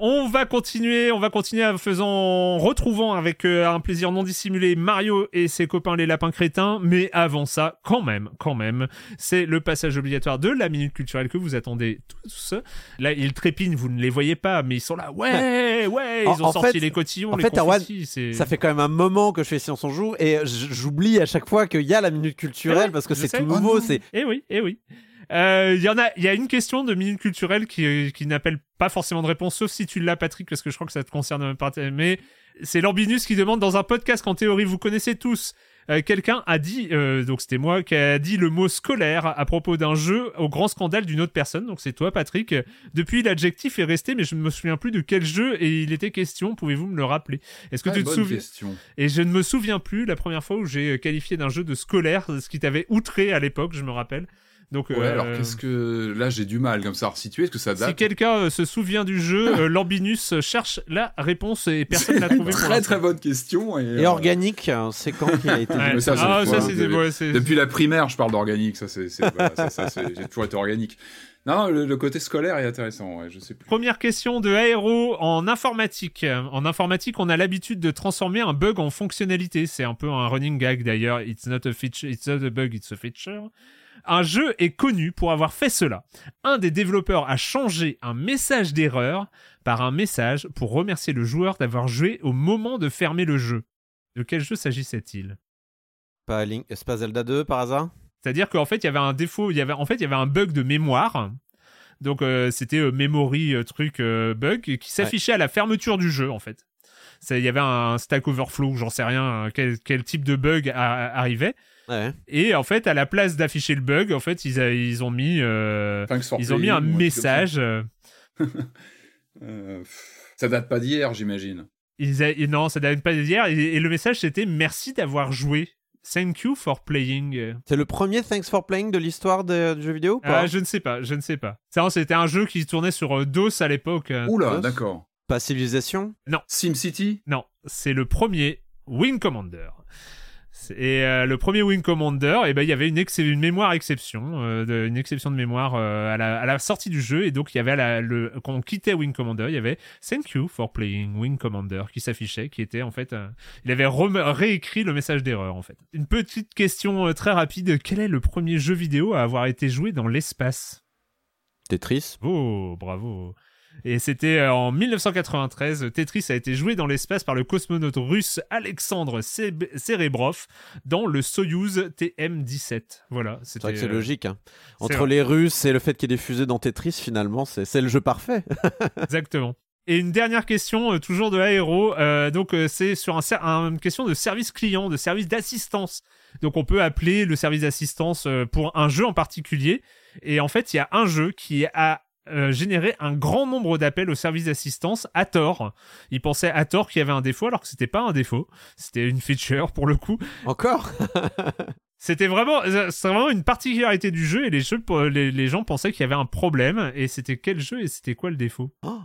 On va continuer, on va continuer en faisant, en retrouvant avec euh, un plaisir non dissimulé Mario et ses copains les lapins crétins. Mais avant ça, quand même, quand même, c'est le passage obligatoire de la minute culturelle que vous attendez tous. Là, ils trépignent, vous ne les voyez pas, mais ils sont là. Ouais, ouais, ils En- ont en sorti fait- les cotillons, en les fait, confettis, c'est- Ça fait quand même un moment que je fais Science on Joue et j'oublie à chaque fois qu'il y a la minute culturelle Eh oui, parce que c'est tout Oh nouveau. non. c'est Eh oui, eh oui. Euh, Il y en a, il y a une question de minute culturelle qui, qui n'appelle pas forcément de réponse, sauf si tu l'as, Patrick, parce que je crois que ça te concerne pas. Mais c'est Lambinus qui demande dans un podcast qu'en théorie vous connaissez tous. euh, Quelqu'un a dit, euh, donc c'était moi, qui a dit le mot scolaire à propos d'un jeu au grand scandale d'une autre personne. Donc c'est toi, Patrick. Depuis, l'adjectif est resté, mais je ne me souviens plus de quel jeu et il était question. Pouvez-vous me le rappeler? Est-ce que Ah, tu te souviens? question. Et je ne me souviens plus la première fois où j'ai qualifié d'un jeu de scolaire, ce qui t'avait outré à l'époque, je me rappelle. Donc, Ouais, euh, alors qu'est-ce que. Là, j'ai du mal comme ça à resituer. Est-ce que ça si date quelqu'un euh, se souvient du jeu, euh, Lambinus cherche la réponse et personne l'a trouvé Très très bonne question. Et, et euh, organique. hein, C'est quand qu'il a été Ouais. Ça, ah, ça, hein, ouais, Depuis la primaire, je parle d'organique. Ça, c'est. J'ai toujours été organique. Non, le, le côté scolaire est intéressant. Ouais, je sais plus. Première question de Aero en informatique. En informatique, on a l'habitude de transformer un bug en fonctionnalité. C'est un peu un running gag d'ailleurs. It's not a feature, it's not a bug, it's a feature. Un jeu est connu pour avoir fait cela. Un des développeurs a changé un message d'erreur par un message pour remercier le joueur d'avoir joué au moment de fermer le jeu. De quel jeu s'agissait-il? Pas, Link... c'est pas Zelda 2 par hasard? C'est-à-dire qu'en fait, il y avait un défaut, il y avait, en fait, il y avait un bug de mémoire. Donc, euh, c'était euh, memory euh, truc euh, bug qui s'affichait à la fermeture du jeu, en fait. Il y avait un stack overflow, j'en sais rien, hein, quel, quel type de bug a- arrivait. Ouais. Et en fait, à la place d'afficher le bug, en fait, ils, a- ils ont mis, euh, Thanks for ils ont mis un comme ça. message. euh, Euh, ça date pas d'hier, j'imagine. ils a- non, ça date pas d'hier. Et, et le message, c'était merci d'avoir joué. Thank you for playing. C'est le premier Thanks for Playing de l'histoire de- du jeu vidéo ou pas? Ah, je ne sais pas, je ne sais pas. C'était un jeu qui tournait sur euh, DOS à l'époque. euh, Oula, d'accord. Pas Civilization? SimCity? Non, c'est le premier Wing Commander. Et euh, le premier Wing Commander, eh ben, il y avait une, ex- une mémoire exception, euh, de- une exception de mémoire euh, à, la, à la sortie du jeu. Et donc, il y avait la- le, quand on quittait Wing Commander, il y avait Thank you for playing Wing Commander qui s'affichait, qui était en fait. il avait réécrit le message d'erreur en fait. Une petite question très rapide quel est le premier jeu vidéo à avoir été joué dans l'espace? Tetris Bravo, bravo. Et c'était euh, en 1993, Tetris a été joué dans l'espace par le cosmonaute russe Alexandre Serebrov dans le Soyuz TM-17. Voilà, C'est vrai que c'est euh, logique. hein. Entre les Russes et le fait qu'il y ait des fusées dans Tetris, finalement, c'est le jeu parfait. Exactement. Et une dernière question, euh, toujours de Aero. euh, donc, euh, c'est sur un, une question de service client, de service d'assistance. Donc, on peut appeler le service d'assistance pour un jeu en particulier. Et en fait, il y a un jeu qui a euh, généré un grand nombre d'appels au service d'assistance à tort. Il pensait à tort qu'il y avait un défaut alors que c'était pas un défaut. C'était une feature pour le coup. Encore? C'était vraiment, euh, c'est vraiment une particularité du jeu et les, jeux, les, les gens pensaient qu'il y avait un problème. Et c'était quel jeu et c'était quoi le défaut? Oh.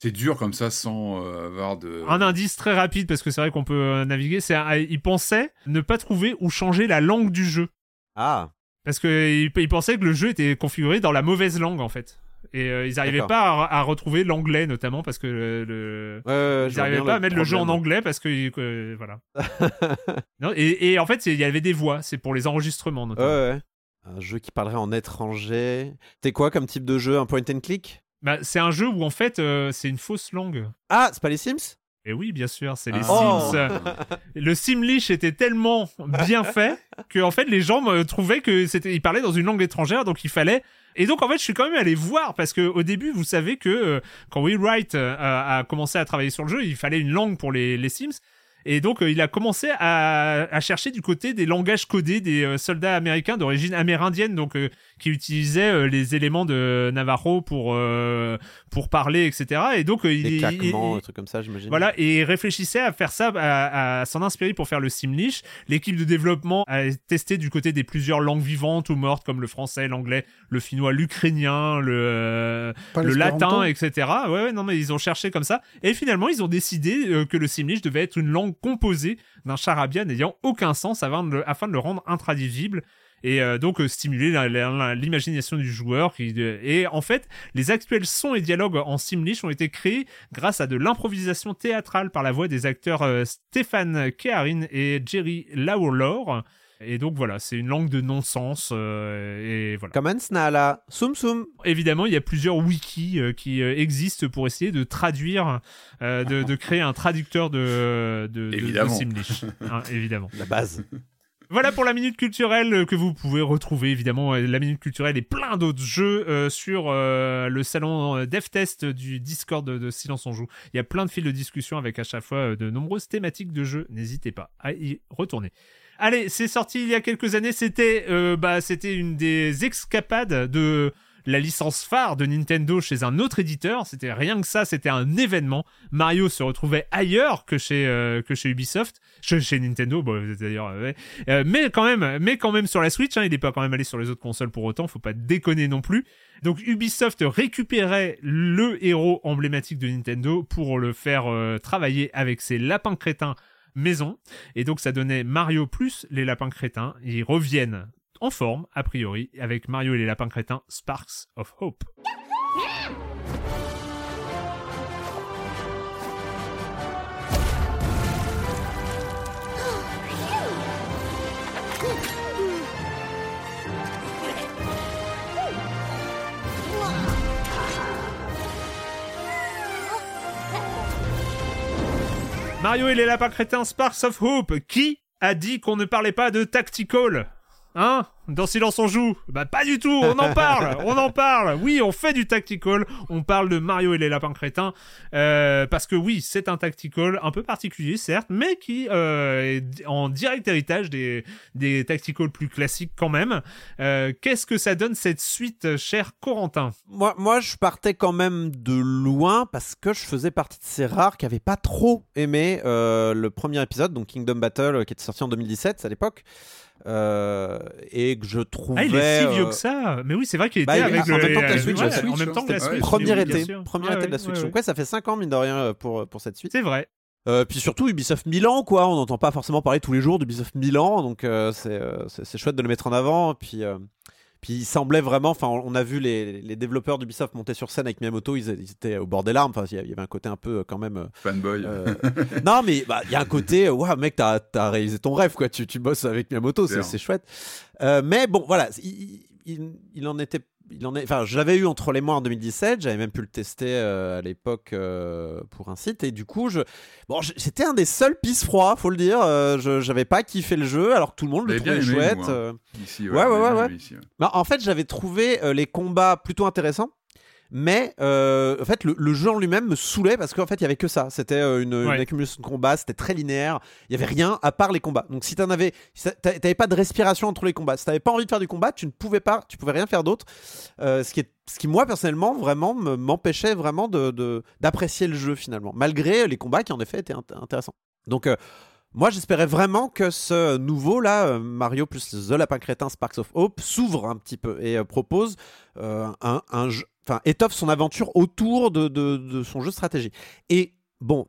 C'est dur comme ça sans euh, avoir de. Un indice très rapide parce que c'est vrai qu'on peut euh, naviguer. C'est un- il pensait ne pas trouver ou changer la langue du jeu Ah, parce que il, il pensait que le jeu était configuré dans la mauvaise langue en fait. Et euh, ils n'arrivaient pas à, à retrouver l'anglais notamment parce que le, le- ouais, ouais, je ils n'arrivaient pas à mettre le jeu en anglais parce que voilà. non, et, et en fait il y avait des voix. C'est pour les enregistrements Ouais, ouais. Un jeu qui parlerait en étranger. T'es quoi comme type de jeu? Un point and click? Bah, c'est un jeu où en fait euh, c'est une fausse langue. Ah, c'est pas les Sims? Et oui, bien sûr, c'est les Ah. Sims. euh, Le Simlish était tellement bien fait que en fait les gens me trouvaient que c'était ils parlaient dans une langue étrangère donc il fallait et donc en fait je suis quand même allé voir parce que au début vous savez que euh, quand Will Wright euh, a, a commencé à travailler sur le jeu il fallait une langue pour les, les Sims et donc euh, il a commencé à, à chercher du côté des langages codés des euh, soldats américains d'origine amérindienne donc euh, qui utilisaient euh, les éléments de Navajo pour euh, pour parler etc et donc euh, il, Des il- claquements, il- trucs comme ça, j'imagine. voilà, et réfléchissait à faire ça, à, à s'en inspirer pour faire le Simlish. L'équipe de développement a testé du côté des plusieurs langues vivantes ou mortes, comme le français, l'anglais, le finnois, l'ukrainien, le, euh, le latin, etc. Ouais, ouais, non, mais ils ont cherché comme ça. Et finalement, ils ont décidé euh, que le Simlish devait être une langue composée d'un charabia n'ayant aucun sens afin de le, rendre intraduisible. Et euh, donc euh, stimuler l'imagination du joueur. Et en fait, les actuels sons et dialogues en Simlish ont été créés grâce à de l'improvisation théâtrale par la voix des acteurs euh, Stéphane Keharin et Jerry Lawlor. Et donc voilà, c'est une langue de non-sens. euh, et voilà. Comme Snala, Soum Soum. Évidemment, il y a plusieurs wikis euh, qui euh, existent pour essayer de traduire, euh, de, de créer un traducteur de, de, de- de Évidemment. Simlish. Hein, évidemment. La base. Voilà pour la minute culturelle que vous pouvez retrouver évidemment la minute culturelle et plein d'autres jeux euh, sur euh, le salon DevTest du Discord de, de Silence on joue. Il y a plein de fils de discussion avec à chaque fois de nombreuses thématiques de jeux. N'hésitez pas à y retourner. Allez, c'est sorti il y a quelques années. C'était euh, bah c'était une des escapades de la licence phare de Nintendo chez un autre éditeur. C'était rien que ça, c'était un événement. Mario se retrouvait ailleurs que chez euh, que chez Ubisoft, chez, Nintendo, bon, d'ailleurs, euh. Euh, mais quand même, mais quand même sur la Switch. hein, il n'est pas quand même allé sur les autres consoles pour autant. Faut pas déconner non plus. Donc Ubisoft récupérait le héros emblématique de Nintendo pour le faire travailler avec ses lapins crétins maison. Et donc ça donnait Mario plus les lapins crétins. Ils reviennent en forme, a priori, avec Mario et les lapins crétins Sparks of Hope. Mario et les lapins crétins Sparks of Hope. Qui a dit qu'on ne parlait pas de tactical? Hein? Dans Silence on joue? Bah pas du tout, on en parle, on en parle. Oui, on fait du tactical, on parle de Mario et les lapins crétins euh, parce que oui, c'est un tactical un peu particulier certes, mais qui euh, est en direct héritage des des tacticals plus classiques quand même. Euh, Qu'est-ce que ça donne cette suite, cher Corentin? Moi, moi, je partais quand même de loin parce que je faisais partie de ces rares qui n'avaient pas trop aimé le premier épisode, donc Kingdom Battle, qui était sorti en 2017 à l'époque. Euh, et que je trouvais. Ah, il est si vieux euh, que ça. Mais oui, c'est vrai qu'il était bah, avec en le, même temps que la Switch, ouais, la en Switch, même temps que la hein, Switch. Premier été, premier Ouais, été de la ouais, Switch. ouais, Donc ouais, ça fait 5 ans mine de rien euh, pour, pour cette suite. C'est vrai. Euh, puis surtout Ubisoft Milan, quoi. On n'entend pas forcément parler tous les jours d'Ubisoft Milan, donc euh, c'est euh, chouette de le mettre en avant. Puis puis il semblait vraiment. Enfin, on a vu les, les développeurs d'Ubisoft monter sur scène avec Miyamoto. Ils, ils étaient au bord des larmes. Enfin, il y avait un côté un peu euh, quand même. euh, Fanboy. euh, non, mais bah, il y a un côté, ouais, mec, t'as as réalisé ton rêve, quoi. Tu, tu bosses avec Miyamoto, c'est chouette. Euh, mais bon, voilà, il, il- il en était. Il en est, enfin, je l'avais eu entre les mois en 2017, j'avais même pu le tester euh, à l'époque euh, pour un site, et du coup, je, bon, c'était un des seuls pisse froids, faut le dire. euh, je, j'avais pas kiffé le jeu, alors que tout le monde le trouvait chouette. Ici, Ouais, ouais, ouais, bien ouais. aimé ici, ouais. En fait, j'avais trouvé les combats plutôt intéressants. Mais euh, en fait, le, le jeu en lui-même me saoulait parce qu'en fait, il y avait que ça. C'était euh, une, accumulation de combats, c'était très linéaire. Il y avait rien à part les combats. Donc, si t'en avais, si t'avais pas de respiration entre les combats, si t'avais pas envie de faire du combat, tu ne pouvais pas, tu pouvais rien faire d'autre. Euh, ce qui est, ce qui moi personnellement vraiment me- m'empêchait vraiment de de- d'apprécier le jeu finalement, malgré les combats qui en effet étaient int- intéressants. Donc euh, moi, j'espérais vraiment que ce nouveau là, euh, Mario plus The Lapin Crétin Sparks of Hope, s'ouvre un petit peu et euh, propose euh, un, un jeu. Enfin, étoffe son aventure autour de, son jeu de stratégie. Et bon,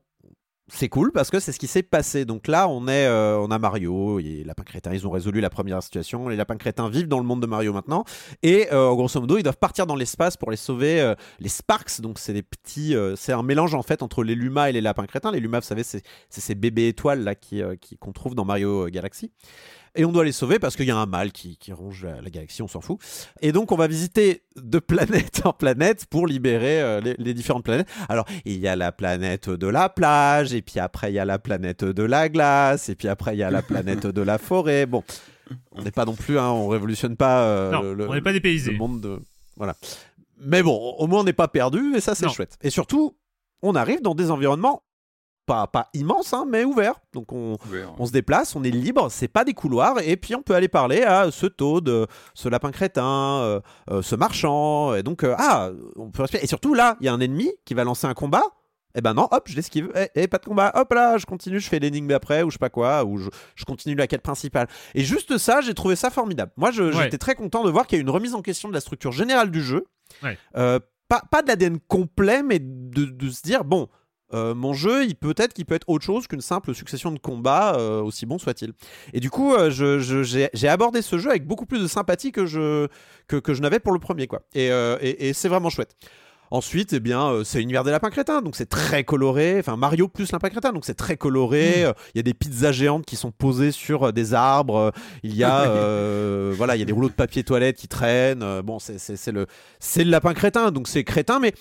c'est cool parce que c'est ce qui s'est passé. Donc là, on est, euh, on a Mario et Lapin Crétin. Ils ont résolu la première situation. Les Lapins Crétins vivent dans le monde de Mario maintenant. Et euh, grosso modo, ils doivent partir dans l'espace pour les sauver. euh, les Sparks, donc c'est des petits, euh, c'est un mélange en fait entre les Lumas et les Lapins Crétins. Les Lumas, vous savez, c'est ces bébés étoiles là qui- qu'on trouve dans Mario Galaxy. Et on doit les sauver parce qu'il y a un mal qui, qui ronge la, la galaxie, on s'en fout. Et donc on va visiter de planète en planète pour libérer euh, les, les différentes planètes. Alors il y a la planète de la plage, et puis après il y a la planète de la glace, et puis après il y a la planète de la forêt. Bon, on n'est pas non plus, hein, on révolutionne pas euh, Non, le, on n'est pas dépaysé. le monde de... Voilà. Mais bon, au moins on n'est pas perdu, et ça c'est chouette. Et surtout, on arrive dans des environnements pas, pas immenses, hein, mais ouverts. Donc on, Ouvert. on se déplace, on est libre, c'est pas des couloirs, et puis on peut aller parler à ce Toad, euh, ce lapin crétin, euh, euh, ce marchand, et donc, euh, ah, on peut respirer. Et surtout là, il y a un ennemi qui va lancer un combat, et ben non, hop, je l'esquive, et, et pas de combat, hop là, je continue, je fais l'énigme d'après, ou je sais pas quoi, ou je, je continue la quête principale. Et juste ça, j'ai trouvé ça formidable. Moi, Ouais. j'étais très content de voir qu'il y a eu une remise en question de la structure générale du jeu. Ouais. Euh, pas, pas de l'ADN complet, mais de, de se dire, bon, euh, mon jeu, il peut être qu'il peut être autre chose qu'une simple succession de combats, euh, aussi bon soit-il. Et du coup, euh, je- je- j'ai j'ai abordé ce jeu avec beaucoup plus de sympathie que je, que, que je n'avais pour le premier, quoi. Et, et- et c'est vraiment chouette. Ensuite, eh bien, c'est l'univers des lapins crétins, donc c'est très coloré. Enfin, Mario plus lapin crétin, donc c'est très coloré. Euh, Il y a des pizzas géantes qui sont posées sur des arbres. Il y a, euh, voilà, il y a des rouleaux de papier toilette qui traînent. Bon, c'est c'est- c'est le, c'est le lapin crétin, donc c'est crétin, mais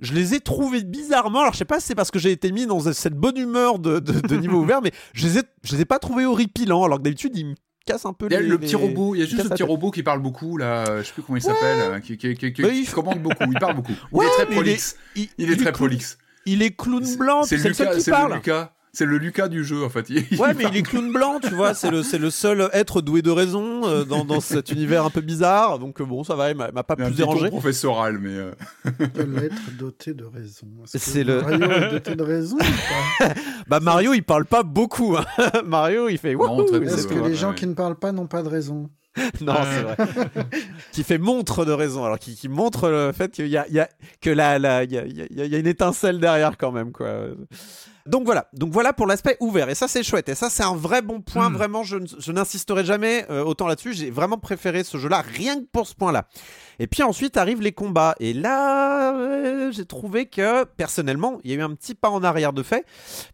je les ai trouvés bizarrement. Alors, je sais pas si c'est parce que j'ai été mis dans cette bonne humeur de, de- de niveau ouvert, mais je les ai, je les ai pas trouvés horripilants. Alors que d'habitude, ils me cassent un peu Il y a les- le petit les- robot, il y a juste le petit robot qui parle beaucoup là, je sais plus comment il s'appelle, euh, qui, qui, qui, qui- Bah, qui il- commande beaucoup, il parle beaucoup. Ouais, il est très mais il est- prolixe. Il, Il est très clown- prolixe. Il est clown blanc, c'est le seul Lucas, qui parle. Lucas. C'est le Lucas du jeu en fait. Il- Ouais, il mais il est clown blanc, tu vois, c'est le, c'est le seul être doué de raison euh, dans, dans cet univers un peu bizarre. Donc euh, bon, ça va, il m'a m'a pas Il un plus ton dérangé. professoral, mais euh, De l'être doté de raison? Est-ce que C'est le- Mario est doté de raison ou pas? Bah Mario, il parle pas beaucoup. hein. Mario, il fait Non, très Est-ce que les gens ouais. qui ne parlent pas n'ont pas de raison? Non, c'est vrai. qui fait montre de raison. Alors, qui, qui montre le fait qu'il y a, il y a- que il y, a, il y a- il y a une étincelle derrière quand même, quoi. Donc voilà, donc voilà pour l'aspect ouvert et ça c'est chouette et ça c'est un vrai bon point. Mm. Vraiment, je, n'insisterai jamais euh, autant là-dessus. J'ai vraiment préféré ce jeu-là rien que pour ce point-là. Et puis ensuite arrivent les combats et là euh, j'ai trouvé que personnellement il y a eu un petit pas en arrière de fait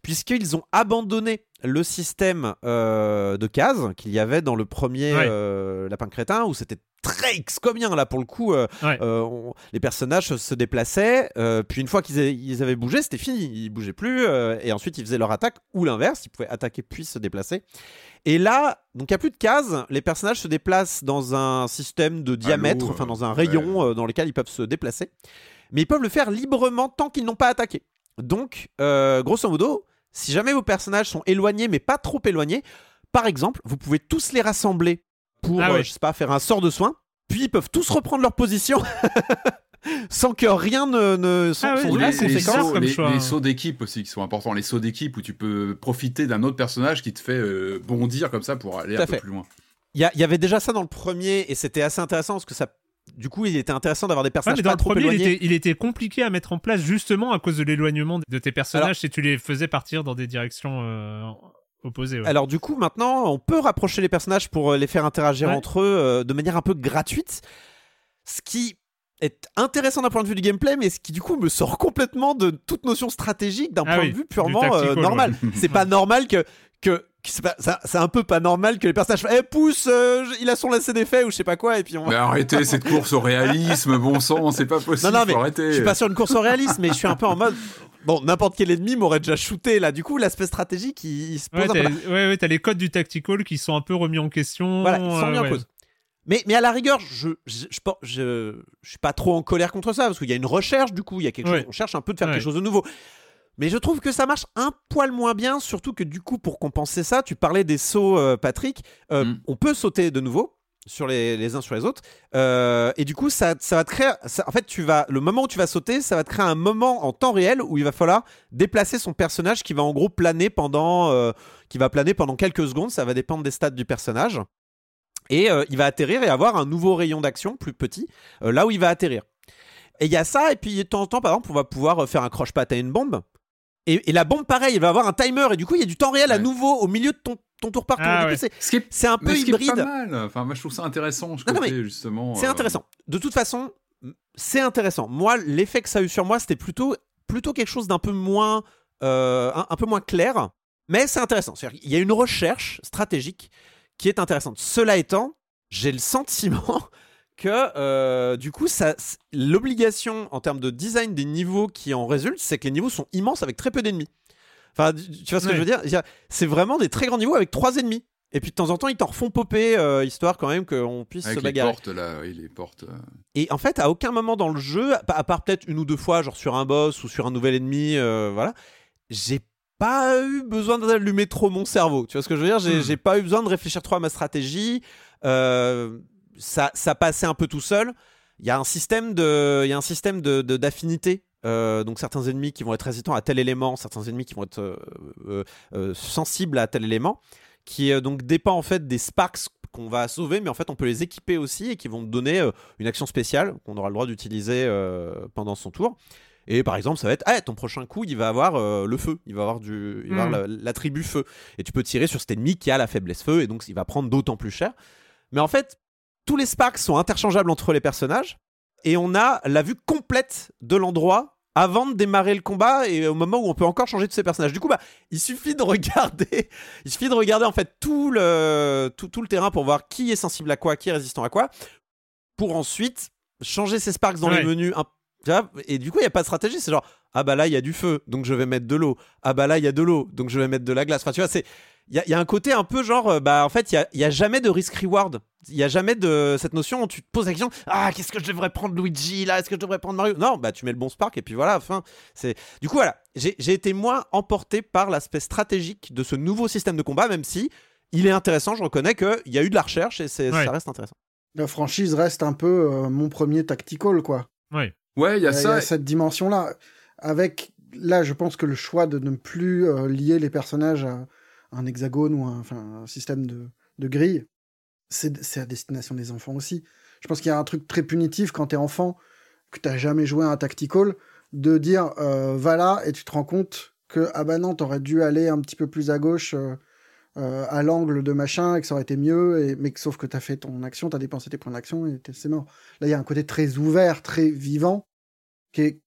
puisqu'ils ont abandonné le système euh, de cases qu'il y avait dans le premier Ouais. euh, Lapin Crétin où c'était très X combien là pour le coup euh, Ouais. euh, on- les personnages se déplaçaient euh, puis une fois qu'ils ils avaient bougé c'était fini. Ils bougeaient plus euh, et ensuite ils faisaient leur attaque ou l'inverse. Ils pouvaient attaquer puis se déplacer. Et là donc il n'y a plus de cases. Les personnages se déplacent dans un système de diamètre enfin dans un rayon euh, dans lequel ils peuvent se déplacer. Mais ils peuvent le faire librement tant qu'ils n'ont pas attaqué. Donc euh, grosso modo si jamais vos personnages sont éloignés mais pas trop éloignés par exemple vous pouvez tous les rassembler pour Ah euh, ouais. je sais pas faire un sort de soin puis ils peuvent tous reprendre leur position sans que rien ne, ne sans, Ah ouais, sans Ou ouais, aucune les, les sauts, comme les- choix. les sauts d'équipe aussi qui sont importants. Les sauts d'équipe où tu peux profiter d'un autre personnage qui te fait euh, bondir comme ça pour aller Tout un peu plus loin. Il y, avait déjà ça dans le premier et c'était assez intéressant parce que ça du coup il était intéressant d'avoir des Ouais, personnages mais dans pas le trop premier, il éloignés était, il était compliqué à mettre en place justement à cause de l'éloignement de tes personnages Alors- si tu les faisais partir dans des directions euh, ouais. Alors du coup maintenant on peut rapprocher les personnages pour euh, les faire interagir Ouais. entre eux euh, de manière un peu gratuite ce qui est intéressant d'un point de vue du gameplay mais ce qui du coup me sort complètement de toute notion stratégique d'un Ah point oui, de vue purement euh, normal ouais. c'est pas normal que que c'est pas- ça- c'est un peu pas normal que les personnages fassent, eh pousse euh, il a son lacet d'effet ou je sais pas quoi et puis on Mais arrêtez cette course au réalisme, bon sang, c'est pas possible. Non, non, mais faut arrêter. Je suis pas sur une course au réalisme, mais je suis un peu en mode. Bon, n'importe quel ennemi m'aurait déjà shooté là. Du coup, l'aspect stratégique, il, il se pose Ouais, un peu. là. ouais, ouais, t'as les codes du tactical qui sont un peu remis en question. Voilà, ils sont euh, mis en ouais. cause. Mais, mais à la rigueur, je, je, je, je, je suis pas trop en colère contre ça parce qu'il y a une recherche. Du coup, il y a quelque Ouais. chose. On cherche un peu de faire Ouais. quelque chose de nouveau. Mais je trouve que ça marche un poil moins bien, surtout que du coup, pour compenser ça, tu parlais des sauts, euh, Patrick. euh, Mm. On peut sauter de nouveau sur les, les uns sur les autres. Euh, et du coup, ça, ça va te créer. ça- en fait, tu vas, le moment où tu vas sauter, ça va te créer un moment en temps réel où il va falloir déplacer son personnage qui va en gros planer pendant, qui va planer pendant quelques secondes. Ça va dépendre des stats du personnage. Et il va atterrir et avoir un nouveau rayon d'action plus petit là où il va atterrir. Et il y a ça, et puis de temps en temps, par exemple, on va pouvoir faire un croche-patte à une bombe. Et, et la bombe, pareil, elle va avoir un timer, et du coup, il y a du temps réel à nouveau au milieu de ton, ton tour par tour. Ah ouais. c'est- C'est un peu mais ce hybride. pas mal. Enfin, moi, je trouve ça intéressant, ce Non, non, côté, justement. C'est euh, intéressant. De toute façon, c'est intéressant. Moi, l'effet que ça a eu sur moi, c'était plutôt, plutôt quelque chose d'un peu moins, euh, un, un peu moins clair, mais c'est intéressant. C'est-à-dire qu'il y a une recherche stratégique qui est intéressante. Cela étant, j'ai le sentiment que euh, du coup, ça, l'obligation en termes de design des niveaux qui en résulte, c'est que les niveaux sont immenses avec très peu d'ennemis. Enfin, tu vois ce que Ouais. je veux dire? C'est vraiment des très grands niveaux avec trois ennemis. Et puis de temps en temps, ils t'en refont popper, euh, histoire quand même qu'on puisse Avec se les bagarrer. portes, là, oui, les portes. euh. Et en fait, à aucun moment dans le jeu, à part peut-être une ou deux fois, genre sur un boss ou sur un nouvel ennemi, euh, voilà, j'ai pas eu besoin d'allumer trop mon cerveau. Tu vois ce que je veux dire? J'ai Hmm. pas eu besoin de réfléchir trop à ma stratégie. Euh, ça, ça passait un peu tout seul. Il y a un système de, il y a un système de d'affinité. Euh, donc certains ennemis qui vont être résistants à tel élément, certains ennemis qui vont être euh, euh, sensibles à tel élément, qui donc dépend en fait des sparks qu'on va sauver, mais en fait on peut les équiper aussi et qui vont donner une action spéciale qu'on aura le droit d'utiliser pendant son tour. Et par exemple, ça va être, ah, ton prochain coup, il va avoir euh, le feu, il va avoir du, il va avoir la- l'attribut feu, et tu peux tirer sur cet ennemi qui a la faiblesse feu, et donc il va prendre d'autant plus cher. Mais en fait, tous les sparks sont interchangeables entre les personnages, et on a la vue complète de l'endroit avant de démarrer le combat et au moment où on peut encore changer de ses personnages. Du coup, bah, il suffit de regarder, il suffit de regarder en fait tout le, tout, tout le terrain pour voir qui est sensible à quoi, qui est résistant à quoi, pour ensuite changer ses sparks dans Ouais. les menus. et du coup, il n'y a pas de stratégie. C'est genre, ah bah là, il y a du feu, donc je vais mettre de l'eau. Ah bah là, il y a de l'eau, donc je vais mettre de la glace. Enfin, tu vois, c'est. Il y, a- il y a un côté un peu genre, euh, bah en fait, il y a, jamais de risk-reward. Il y a jamais de cette notion où tu te poses la question, ah, qu'est-ce que je devrais prendre Luigi là? Est-ce que je devrais prendre Mario? Non, bah tu mets le bon spark et puis voilà, fin. C'est Du coup, voilà, j'ai j'ai été moins emporté par l'aspect stratégique de ce nouveau système de combat, même si il est intéressant, je reconnais qu'il y a eu de la recherche et c'est- Ouais. ça reste intéressant. La franchise reste un peu euh, mon premier tactical, quoi. Ouais. Ouais, il y a Il y a ça. cette dimension-là. Avec, là, je pense que le choix de ne plus euh, lier les personnages à un hexagone ou un, système de, de grille, c'est à destination des enfants aussi. Je pense qu'il y a un truc très punitif quand t'es enfant, que t'as jamais joué à un tactical, de dire euh, va là et tu te rends compte que ah bah non, t'aurais dû aller un petit peu plus à gauche. euh, euh, à l'angle de machin et que ça aurait été mieux et mais sauf que t'as fait ton action t'as dépensé tes points d'action et c'est mort là il y a un côté très ouvert très vivant qui est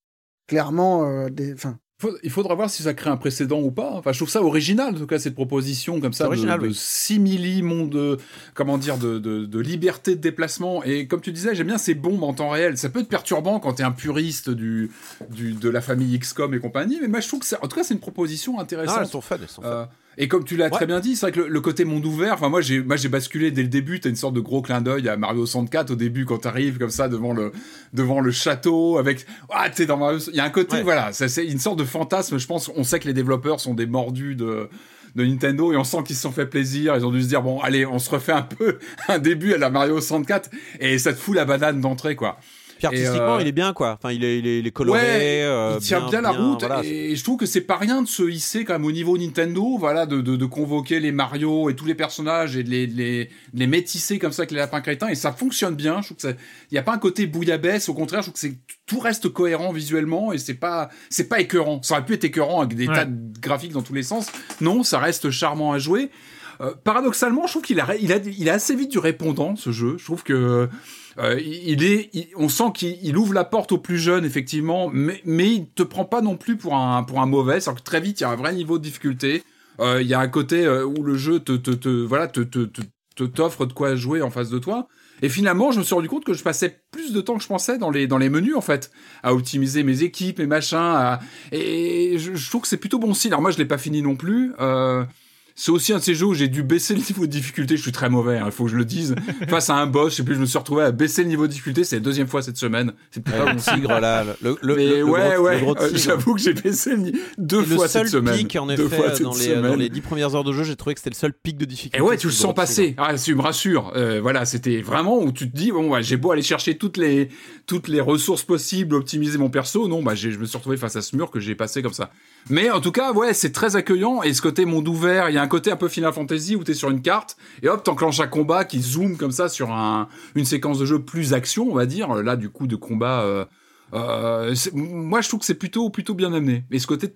clairement euh, des Faut- il faudra voir si ça crée un précédent ou pas. Enfin, je trouve ça original, en tout cas, cette proposition comme ça de, original, de oui. simili monde, de- comment dire, de, de, de liberté de déplacement. Et comme tu disais, j'aime bien ces bombes en temps réel. Ça peut être perturbant quand t'es un puriste du, du, de la famille XCOM et compagnie, mais moi je trouve que, ça, en tout cas, c'est une proposition Ah, intéressante. elles sont fun, elles sont fun. Euh, et comme tu l'as Ouais. très bien dit, c'est vrai que le, le côté monde ouvert, enfin moi j'ai moi j'ai basculé dès le début, t'as une sorte de gros clin d'œil à Mario 64 au début quand t'arrives comme ça devant le devant le château avec ah sais dans Mario, il y a un côté Ouais. voilà, ça c'est une sorte de fantasme, je pense on sait que les développeurs sont des mordus de de Nintendo et on sent qu'ils se sont fait plaisir, ils ont dû se dire bon allez, on se refait un peu un début à la Mario 64 et ça te fout la banane d'entrée quoi. Puis artistiquement, euh, il est bien quoi. Enfin, il est, il est, il est coloré. Ouais, euh, il tient bien, la route voilà. et je trouve que c'est pas rien de se hisser quand même au niveau Nintendo, voilà, de, de, de convoquer les Mario et tous les personnages et de les, de les, de les métisser comme ça avec les lapins crétins et ça fonctionne bien. Je trouve que ça, il y a pas un côté bouillabaisse, au contraire, je trouve que c'est tout reste cohérent visuellement et c'est pas c'est pas écœurant. Ça aurait pu être écœurant avec des Ouais. tas de graphiques dans tous les sens. Non, ça reste charmant à jouer. Euh, paradoxalement, je trouve qu'il a, il a, il a assez vite du répondant ce jeu. Je trouve que euh, il est, il- on sent qu'il il ouvre la porte aux plus jeunes effectivement, mais, mais il te prend pas non plus pour un, pour un mauvais. C'est-à-dire que très vite, il y a un vrai niveau de difficulté. Euh, Il y a un côté euh, où le jeu te, te, te voilà, te, te, te- te- t'offre de quoi jouer en face de toi. Et finalement, je me suis rendu compte que je passais plus de temps que je pensais dans les dans les menus en fait, à optimiser mes équipes, mes machins. à- Et je, je trouve que c'est plutôt bon style. Alors moi, je l'ai pas fini non plus. Euh, c'est aussi un de ces jeux où j'ai dû baisser le niveau de difficulté. Je suis très mauvais, il faut que je le dise. Face à un boss, je sais plus, je me suis retrouvé à baisser le niveau de difficulté. C'est la deuxième fois cette semaine. C'est peut-être pas le signe. tigre là, le, le, Mais le- le ouais, gros, ouais, le euh, j'avoue que j'ai baissé le deux C'est fois le seul cette semaine. pic en effet dans les, dans semaine. les 10 premières heures de jeu, j'ai trouvé que c'était le seul pic de difficulté. Et ouais, tu le sens passer. Ah, tu me rassures. Euh, voilà, c'était vraiment où tu te dis bon, ouais, j'ai beau aller chercher toutes les toutes les ressources possibles, optimiser mon perso, non, bah je me suis retrouvé face à ce mur que j'ai passé comme ça. Mais en tout cas, ouais, c'est très accueillant et ce côté monde ouvert, il y a un côté un peu Final Fantasy où t'es sur une carte et hop, t'enclenches un combat qui zoome comme ça sur un une séquence de jeu plus action, on va dire. Là, du coup, de combat. Euh, Euh, moi, je trouve que c'est plutôt plutôt bien amené. Et ce côté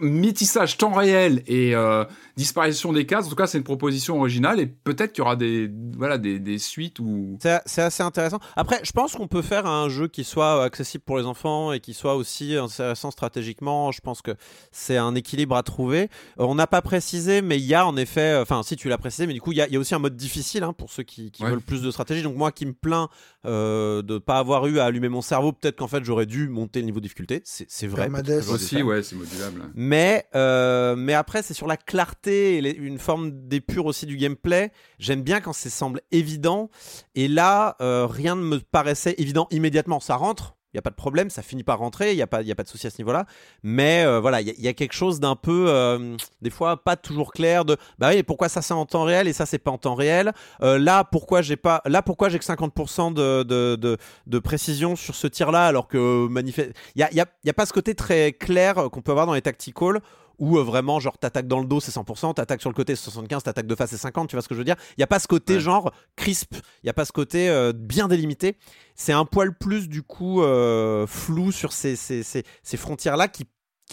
métissage temps réel et euh, disparition des cases, en tout cas, c'est une proposition originale. Et peut-être qu'il y aura des voilà des, des suites ou C'est c'est assez intéressant. Après, je pense qu'on peut faire un jeu qui soit accessible pour les enfants et qui soit aussi intéressant stratégiquement. Je pense que c'est un équilibre à trouver. Euh, on n'a pas précisé, mais il y a en effet, euh, enfin, si tu l'as précisé, mais du coup, il y, a- il y a aussi un mode difficile hein, pour ceux qui, qui Ouais. veulent plus de stratégie. Donc, moi qui me plains euh, de pas avoir eu à allumer mon cerveau, peut-être qu'en fait, j'aurais dû monter le niveau de difficulté. C'est vrai. Aussi, ouais, c'est modulable. Mais, euh, mais après, c'est sur la clarté et les- une forme d'épure aussi du gameplay. J'aime bien quand ça semble évident. Et là, euh, rien ne me paraissait évident immédiatement. Ça rentre. N'y a pas de problème, ça finit par rentrer, il n'y a, pas- a pas de souci à ce niveau-là. Mais euh, voilà, il y, a- quelque chose d'un peu, euh, des fois, pas toujours clair de bah oui, pourquoi ça c'est en temps réel et ça c'est pas en temps réel? Euh, là, pourquoi j'ai pas, là, pourquoi j'ai que 50% de, de, de, précision sur ce tir-là alors que manifeste. Il n'y a, y a- y a pas ce côté très clair qu'on peut avoir dans les tacticals où euh, vraiment, genre, t'attaques dans le dos, c'est 100%, t'attaques sur le côté, c'est 75, t'attaques de face, c'est 50, tu vois ce que je veux dire? Il n'y a pas ce côté, Ouais. genre, crisp, il n'y a pas ce côté euh, bien délimité. C'est un poil plus, du coup, euh, flou sur ces, ces, ces, ces frontières-là qui.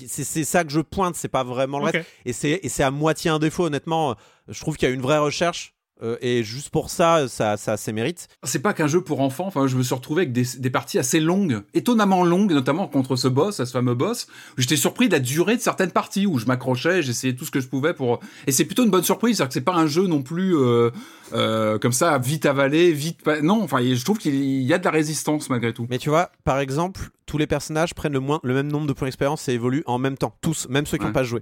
C'est c'est ça que je pointe, c'est pas vraiment le Ok. reste. Et c'est et c'est à moitié un défaut, honnêtement. Je trouve qu'il y a une vraie recherche. Euh, et juste pour ça, ça, ça, ça mérite. C'est pas qu'un jeu pour enfants. Enfin, je me suis retrouvé avec des, des parties assez longues, étonnamment longues, notamment contre ce boss, ce fameux boss. J'étais surpris de la durée de certaines parties où je m'accrochais, j'essayais tout ce que je pouvais pour. Et c'est plutôt une bonne surprise, c'est-à-dire que c'est pas un jeu non plus euh, euh, comme ça vite avalé, vite. Non, enfin, je trouve qu'il y a de la résistance malgré tout. Mais tu vois, par exemple, tous les personnages prennent le, moins, le même nombre de points d'expérience et évoluent en même temps. Tous, même ceux qui n'ont Ouais. pas joué.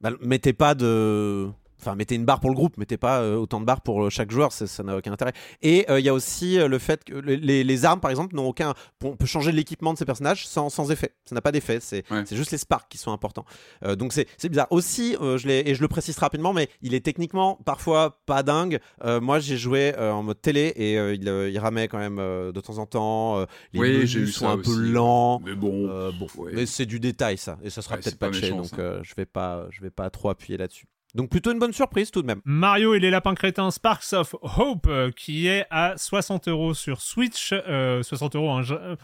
Bah, mettez pas de. Enfin, mettez une barre pour le groupe, mettez pas euh, autant de barres pour euh, chaque joueur, ça n'a aucun intérêt. Et euh, il y a aussi le fait que les, armes, par exemple, n'ont aucun. On peut changer l'équipement de ces personnages sans, sans effet. Ça n'a pas d'effet. C'est Ouais. juste les sparks qui sont importants. Donc c'est bizarre. Aussi, je et je le précise rapidement, mais il est techniquement parfois pas dingue. Moi, j'ai joué en mode télé et il, il ramait quand même de temps en temps. les Oui, j'ai eu sont un peu lents. Mais bon. Bon, ouais. mais c'est du détail ça, et ça sera Ouais, peut-être patché, méchant, donc je vais pas, je vais pas trop appuyer là-dessus. Donc plutôt une bonne surprise tout de même. Mario et les lapins crétins Sparks of Hope euh, qui est à 60 euros sur Switch. Euh, 60 euros. hein, euh,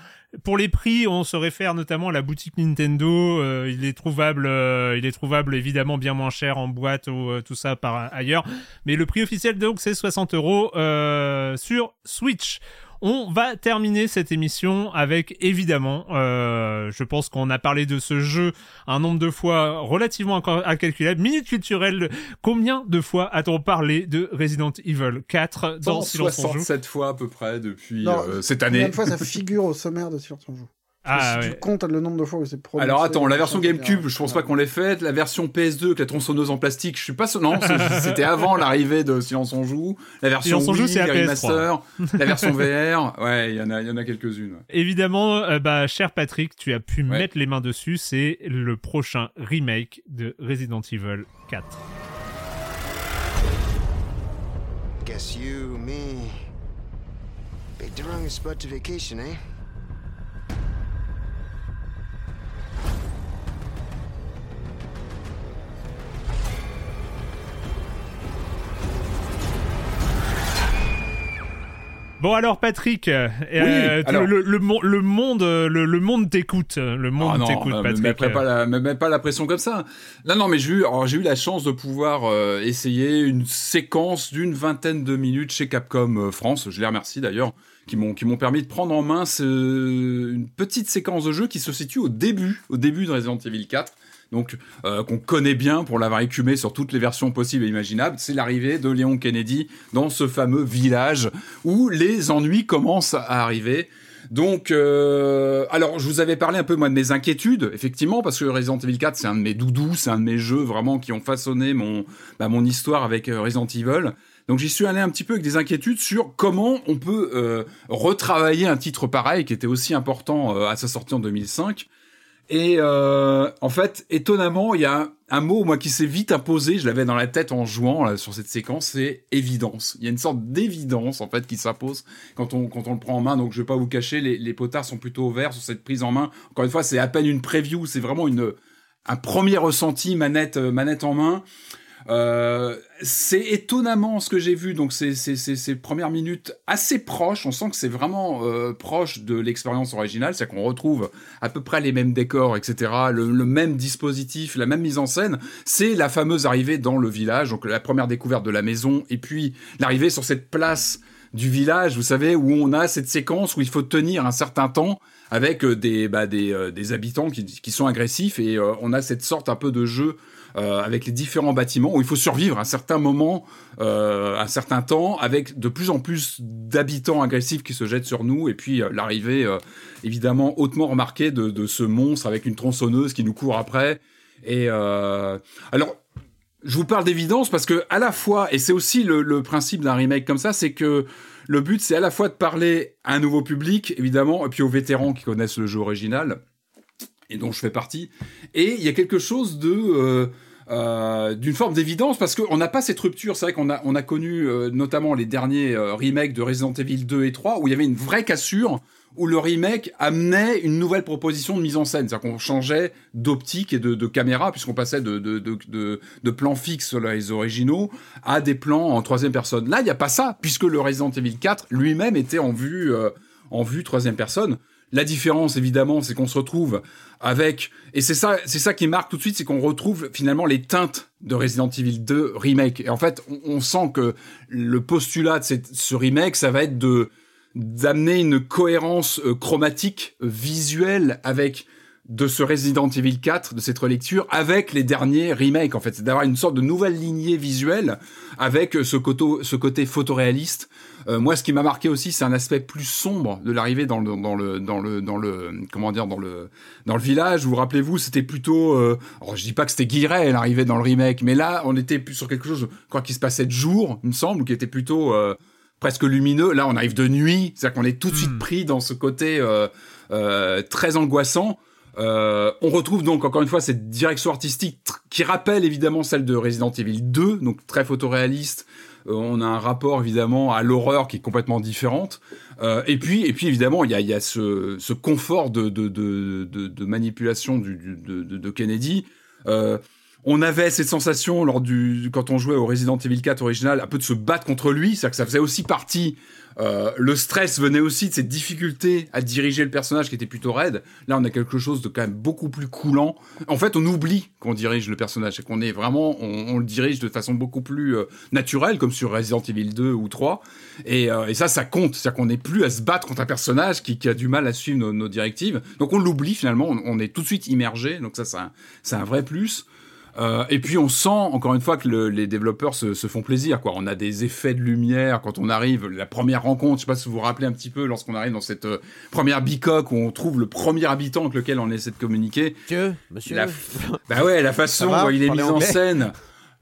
Pour les prix, on se réfère notamment à la boutique Nintendo. euh, il est trouvable, euh, il est trouvable évidemment bien moins cher en boîte ou euh, tout ça par ailleurs. Mais le prix officiel donc c'est 60 euros euh, sur Switch. On va terminer cette émission avec évidemment, euh, je pense qu'on a parlé de ce jeu un nombre de fois relativement inca- incalculable. Minute culturelle, combien de fois a-t-on parlé de Resident Evil 4 dans Silence on joue? 167 fois à peu près depuis Non, euh, cette Combien année. de fois ça figure au sommaire de Silence on joue? Ah Si ouais. tu comptes le nombre de fois où c'est prononcé. Alors attends, la version GameCube, je pense pas qu'on l'ait faite. La version PS2 avec la tronçonneuse en plastique, je suis pas sûr. Non, c'était avant l'arrivée de Silence on joue. La version Silence on joue, c'est la les PS3. remasters, la version VR. Ouais, il y en a, il y en a quelques-unes. Évidemment, euh, bah, cher Patrick, tu as pu Ouais. mettre les mains dessus. C'est le prochain remake de Resident Evil 4. Guess you, me. Spot to vacation, eh? Bon alors Patrick, euh, euh, alors. le, le, mon- le monde, euh, le, le monde t'écoute, le monde Ah non, t'écoute Patrick. mettrai pas la, pas la pression comme ça. Non, non, mais j'ai eu, alors, j'ai eu la chance de pouvoir euh, essayer une séquence d'une vingtaine de minutes chez Capcom France. Je les remercie d'ailleurs, qui m'ont, qui m'ont permis de prendre en main ce- une petite séquence de jeu qui se situe au début, au début de Resident Evil 4. Donc, euh, qu'on connaît bien pour l'avoir écumé sur toutes les versions possibles et imaginables, c'est l'arrivée de Léon Kennedy dans ce fameux village où les ennuis commencent à arriver. Donc, euh, alors, je vous avais parlé un peu moi de mes inquiétudes, effectivement, parce que Resident Evil 4, c'est un de mes doudous, c'est un de mes jeux vraiment qui ont façonné mon bah, mon histoire avec euh, Resident Evil. Donc, j'y suis allé un petit peu avec des inquiétudes sur comment on peut retravailler un titre pareil, qui était aussi important à sa sortie en 2005. Et euh, en fait, étonnamment, il y a un, mot moi qui s'est vite imposé. Je l'avais dans la tête en jouant là, sur cette séquence, c'est évidence. Il y a une sorte d'évidence en fait qui s'impose quand on quand on le prend en main. Donc je vais pas vous cacher, les, les potards sont plutôt ouverts sur cette prise en main. Encore une fois, c'est à peine une preview, c'est vraiment une un premier ressenti manette euh, manette en main. Euh, c'est étonnamment ce que j'ai vu, donc ces premières minutes assez proches. On sent que c'est vraiment euh, proche de l'expérience originale, c'est qu'on retrouve à peu près les mêmes décors, etc., le, même dispositif, la même mise en scène. C'est la fameuse arrivée dans le village, donc la première découverte de la maison, et puis l'arrivée sur cette place du village, vous savez, où on a cette séquence où il faut tenir un certain temps avec euh, des, bah, des, habitants qui, sont agressifs et on a cette sorte un peu de jeu euh, avec les différents bâtiments où il faut survivre un certain moment, euh, un certain temps, avec de plus en plus d'habitants agressifs qui se jettent sur nous, et puis euh, l'arrivée euh, évidemment hautement remarquée de, ce monstre avec une tronçonneuse qui nous court après. Et alors, je vous parle d'évidence parce que à la fois, et c'est aussi le, principe d'un remake comme ça, c'est que le but c'est à la fois de parler à un nouveau public, évidemment, et puis aux vétérans qui connaissent le jeu original et dont je fais partie. Et il y a quelque chose de euh, d'une forme d'évidence parce qu'on n'a pas cette rupture. C'est vrai qu'on a, on a connu euh, notamment les derniers euh, remakes de Resident Evil 2 et 3 où il y avait une vraie cassure où le remake amenait une nouvelle proposition de mise en scène. C'est-à-dire qu'on changeait d'optique et de, caméra puisqu'on passait de, plans fixes sur les originaux à des plans en troisième personne. Là, il n'y a pas ça puisque le Resident Evil 4 lui-même était en vue, en vue troisième personne. La différence, évidemment, c'est qu'on se retrouve avec, et c'est ça, c'est ça qui marque tout de suite, c'est qu'on retrouve finalement les teintes de Resident Evil 2 remake. Et en fait, on, sent que le postulat de ce remake, ça va être de d'amener une cohérence euh, chromatique, visuelle avec de ce Resident Evil 4, de cette relecture, avec les derniers remakes, en fait. C'est d'avoir une sorte de nouvelle lignée visuelle avec ce côté, ce côté photoréaliste. Euh, moi, ce qui m'a marqué aussi, c'est un aspect plus sombre de l'arrivée dans le, dans le, dans le, dans le, comment dire, dans le, dans le village. Vous, vous rappelez-vous, c'était plutôt, euh, alors je dis pas que c'était Guiret, l'arrivée dans le remake, mais là, on était plus sur quelque chose, crois qu'il se passait de jour, il me semble, ou qui était plutôt, euh, presque lumineux. Là, on arrive de nuit, c'est-à-dire qu'on est tout de suite Hmm. pris dans ce côté euh, euh, très angoissant. Euh, on retrouve donc encore une fois cette direction artistique qui rappelle évidemment celle de Resident Evil 2, donc très photoréaliste. Euh, on a un rapport évidemment à l'horreur qui est complètement différente. Euh, et puis, et puis évidemment, il y a, y a ce, ce confort de, de, de, de, de manipulation du, du- de, de Kennedy. Euh, on avait cette sensation lors du quand on jouait au Resident Evil 4 original, un peu de se battre contre lui, c'est-à-dire que ça faisait aussi partie. euh, le stress venait aussi de cette difficulté à diriger le personnage qui était plutôt raide. Là, on a quelque chose de quand même beaucoup plus coulant. En fait, on oublie qu'on dirige le personnage et qu'on est vraiment, on, le dirige de façon beaucoup plus euh, naturelle, comme sur Resident Evil 2 ou 3. Et, euh, et ça, ça compte. C'est-à-dire qu'on n'est plus à se battre contre un personnage qui, a du mal à suivre nos, directives. Donc on l'oublie finalement. On, est tout de suite immergé. Donc ça, c'est un, c'est un vrai plus. Euh, et puis on sent encore une fois que le, les développeurs se, se, font plaisir. Quoi. On a des effets de lumière quand on arrive. La première rencontre, je sais pas si vous vous rappelez un petit peu lorsqu'on arrive dans cette euh, première bicoque où on trouve le premier habitant avec lequel on essaie de communiquer. Monsieur, monsieur. La, bah ouais, la façon va, dont il est mis en scène.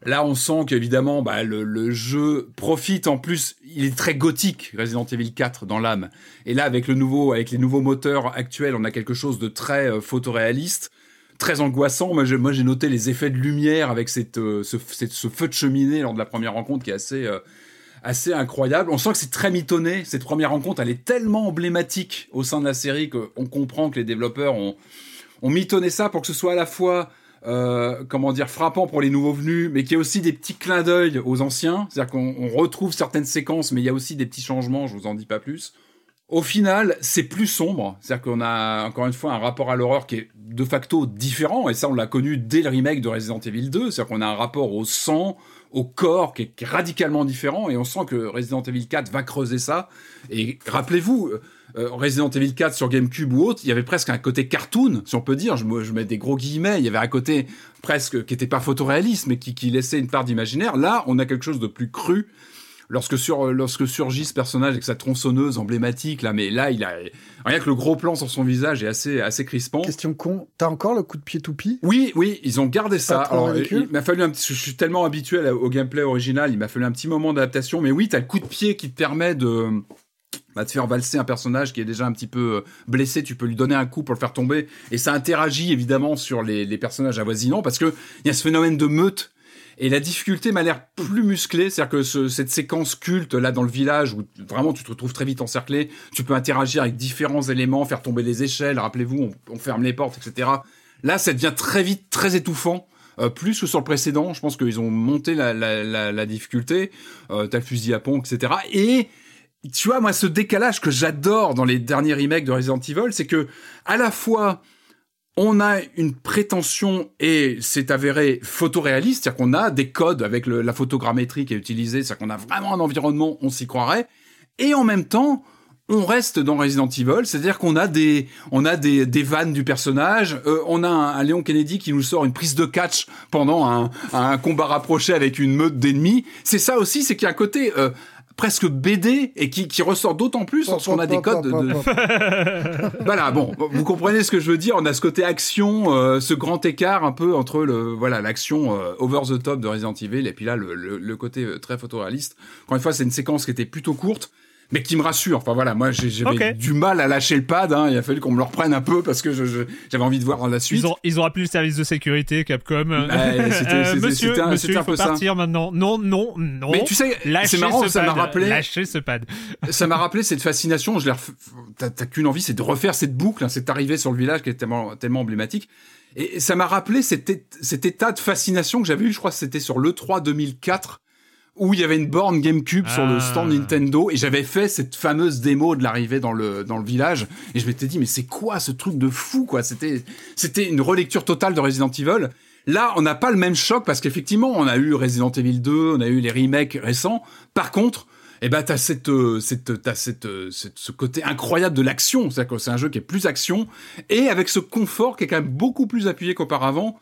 Là, on sent qu'évidemment, bah, le, le, jeu profite en plus. Il est très gothique, Resident Evil 4 dans l'âme. Et là, avec le nouveau, avec les nouveaux moteurs actuels, on a quelque chose de très euh, photoréaliste très angoissant. Moi, j'ai, noté les effets de lumière avec euh, ce, cette, ce feu de cheminée lors de la première rencontre qui est assez, euh, assez incroyable. On sent que c'est très mitonné. Cette première rencontre, elle est tellement emblématique au sein de la série qu'on comprend que les développeurs ont, ont mitonné ça pour que ce soit à la fois euh, comment dire, frappant pour les nouveaux venus, mais qu'il y ait aussi des petits clins d'œil aux anciens. C'est-à-dire qu'on on retrouve certaines séquences, mais il y a aussi des petits changements, je vous en dis pas plus. Au final, c'est plus sombre. C'est-à-dire qu'on a encore une fois un rapport à l'horreur qui est de facto différent, et ça on l'a connu dès le remake de Resident Evil 2. C'est-à-dire qu'on a un rapport au sang, au corps qui est, radicalement différent, et on sent que Resident Evil 4 va creuser ça. Et rappelez-vous, euh, Resident Evil 4 sur GameCube ou autre, il y avait presque un côté cartoon, si on peut dire. Je, mets des gros guillemets. Il y avait un côté presque qui était pas photoréaliste, mais qui laissait une part d'imaginaire. Là, on a quelque chose de plus cru lorsque, sur, lorsque surgit ce personnage avec sa tronçonneuse emblématique, là, mais là, il a rien que le gros plan sur son visage est assez, assez crispant. Question con, t'as encore le coup de pied toupie? Oui, oui, ils ont gardé ça. Alors, il, m'a fallu un petit, je suis tellement habitué au gameplay original, il m'a fallu un petit moment d'adaptation, mais oui, t'as le coup de pied qui te permet de bah, te faire valser un personnage qui est déjà un petit peu blessé, tu peux lui donner un coup pour le faire tomber, et ça interagit évidemment sur les, les personnages avoisinants, parce que il y a ce phénomène de meute et la difficulté m'a l'air plus musclée, c'est-à-dire que ce, cette séquence culte là dans le village où vraiment tu te retrouves très vite encerclé, tu peux interagir avec différents éléments, faire tomber les échelles, rappelez-vous, on, on, ferme les portes, etc. Là, ça devient très vite très étouffant euh, plus que sur le précédent. Je pense qu'ils ont monté la, la, la, la difficulté. Euh, T'as le fusil à pompe, etc. Et tu vois, moi, ce décalage que j'adore dans les derniers remakes de Resident Evil, c'est que à la fois on a une prétention et c'est avéré photoréaliste, c'est-à-dire qu'on a des codes avec la photogrammétrie qui est utilisée, c'est-à-dire qu'on a vraiment un environnement, on s'y croirait, et en même temps, on reste dans Resident Evil, c'est-à-dire qu'on a des, on a des, vannes du personnage, euh, on a un, Léon Kennedy qui nous sort une prise de catch pendant un, un combat rapproché avec une meute d'ennemis. C'est ça aussi, c'est qu'il y a un côté euh, presque BD et qui, qui ressort d'autant plus lorsqu'on a des codes de... de... voilà, bon, vous comprenez ce que je veux dire. On a ce côté action, euh, ce grand écart un peu entre le voilà l'action euh, over the top de Resident Evil et puis là le, le, le côté euh, très photoréaliste. Encore une fois, c'est une séquence qui était plutôt courte mais qui me rassure. Enfin voilà, moi j'avais okay. du mal à lâcher le pad. Hein. Il a fallu qu'on me le reprenne un peu parce que j'avais envie de voir la suite. Ils ont, ils ont appelé le service de sécurité Capcom. Bah, euh, monsieur, un, monsieur, un il faut partir ça. maintenant. Non, non, non. Mais tu sais, c'est marrant, ça m'a rappelé. Lâchez ce pad. ça m'a rappelé cette fascination. Je ref... T'as qu'une envie, c'est de refaire cette boucle, hein, cette arrivée sur le village qui est tellement, tellement emblématique. Et ça m'a rappelé cet, cet état de fascination que j'avais eu, je crois que c'était sur l'E3 2004 où il y avait une borne GameCube ah. sur le stand Ah. Nintendo et j'avais fait cette fameuse démo de l'arrivée dans le dans le village et je m'étais dit mais c'est quoi ce truc de fou quoi? C'était c'était une relecture totale de Resident Evil là on n'a pas le même choc parce qu'effectivement on a eu Resident Evil 2 on a eu les remakes récents par contre eh ben t'as cette cette t'as cette, cette ce côté incroyable de l'action c'est que c'est un jeu qui est plus action et avec ce confort qui est quand même beaucoup plus appuyé qu'auparavant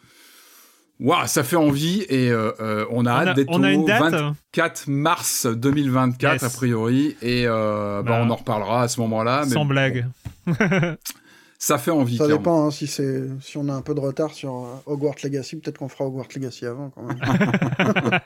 Waouh, ça fait envie et euh, euh, on a hâte d'être au 24 mars 2024 yes. a priori et euh, bah, bah, on en reparlera à ce moment-là. Sans blague. Bon. ça fait envie. Ça dépend hein, si c'est si on a un peu de retard sur Hogwarts Legacy, peut-être qu'on fera Hogwarts Legacy avant quand même.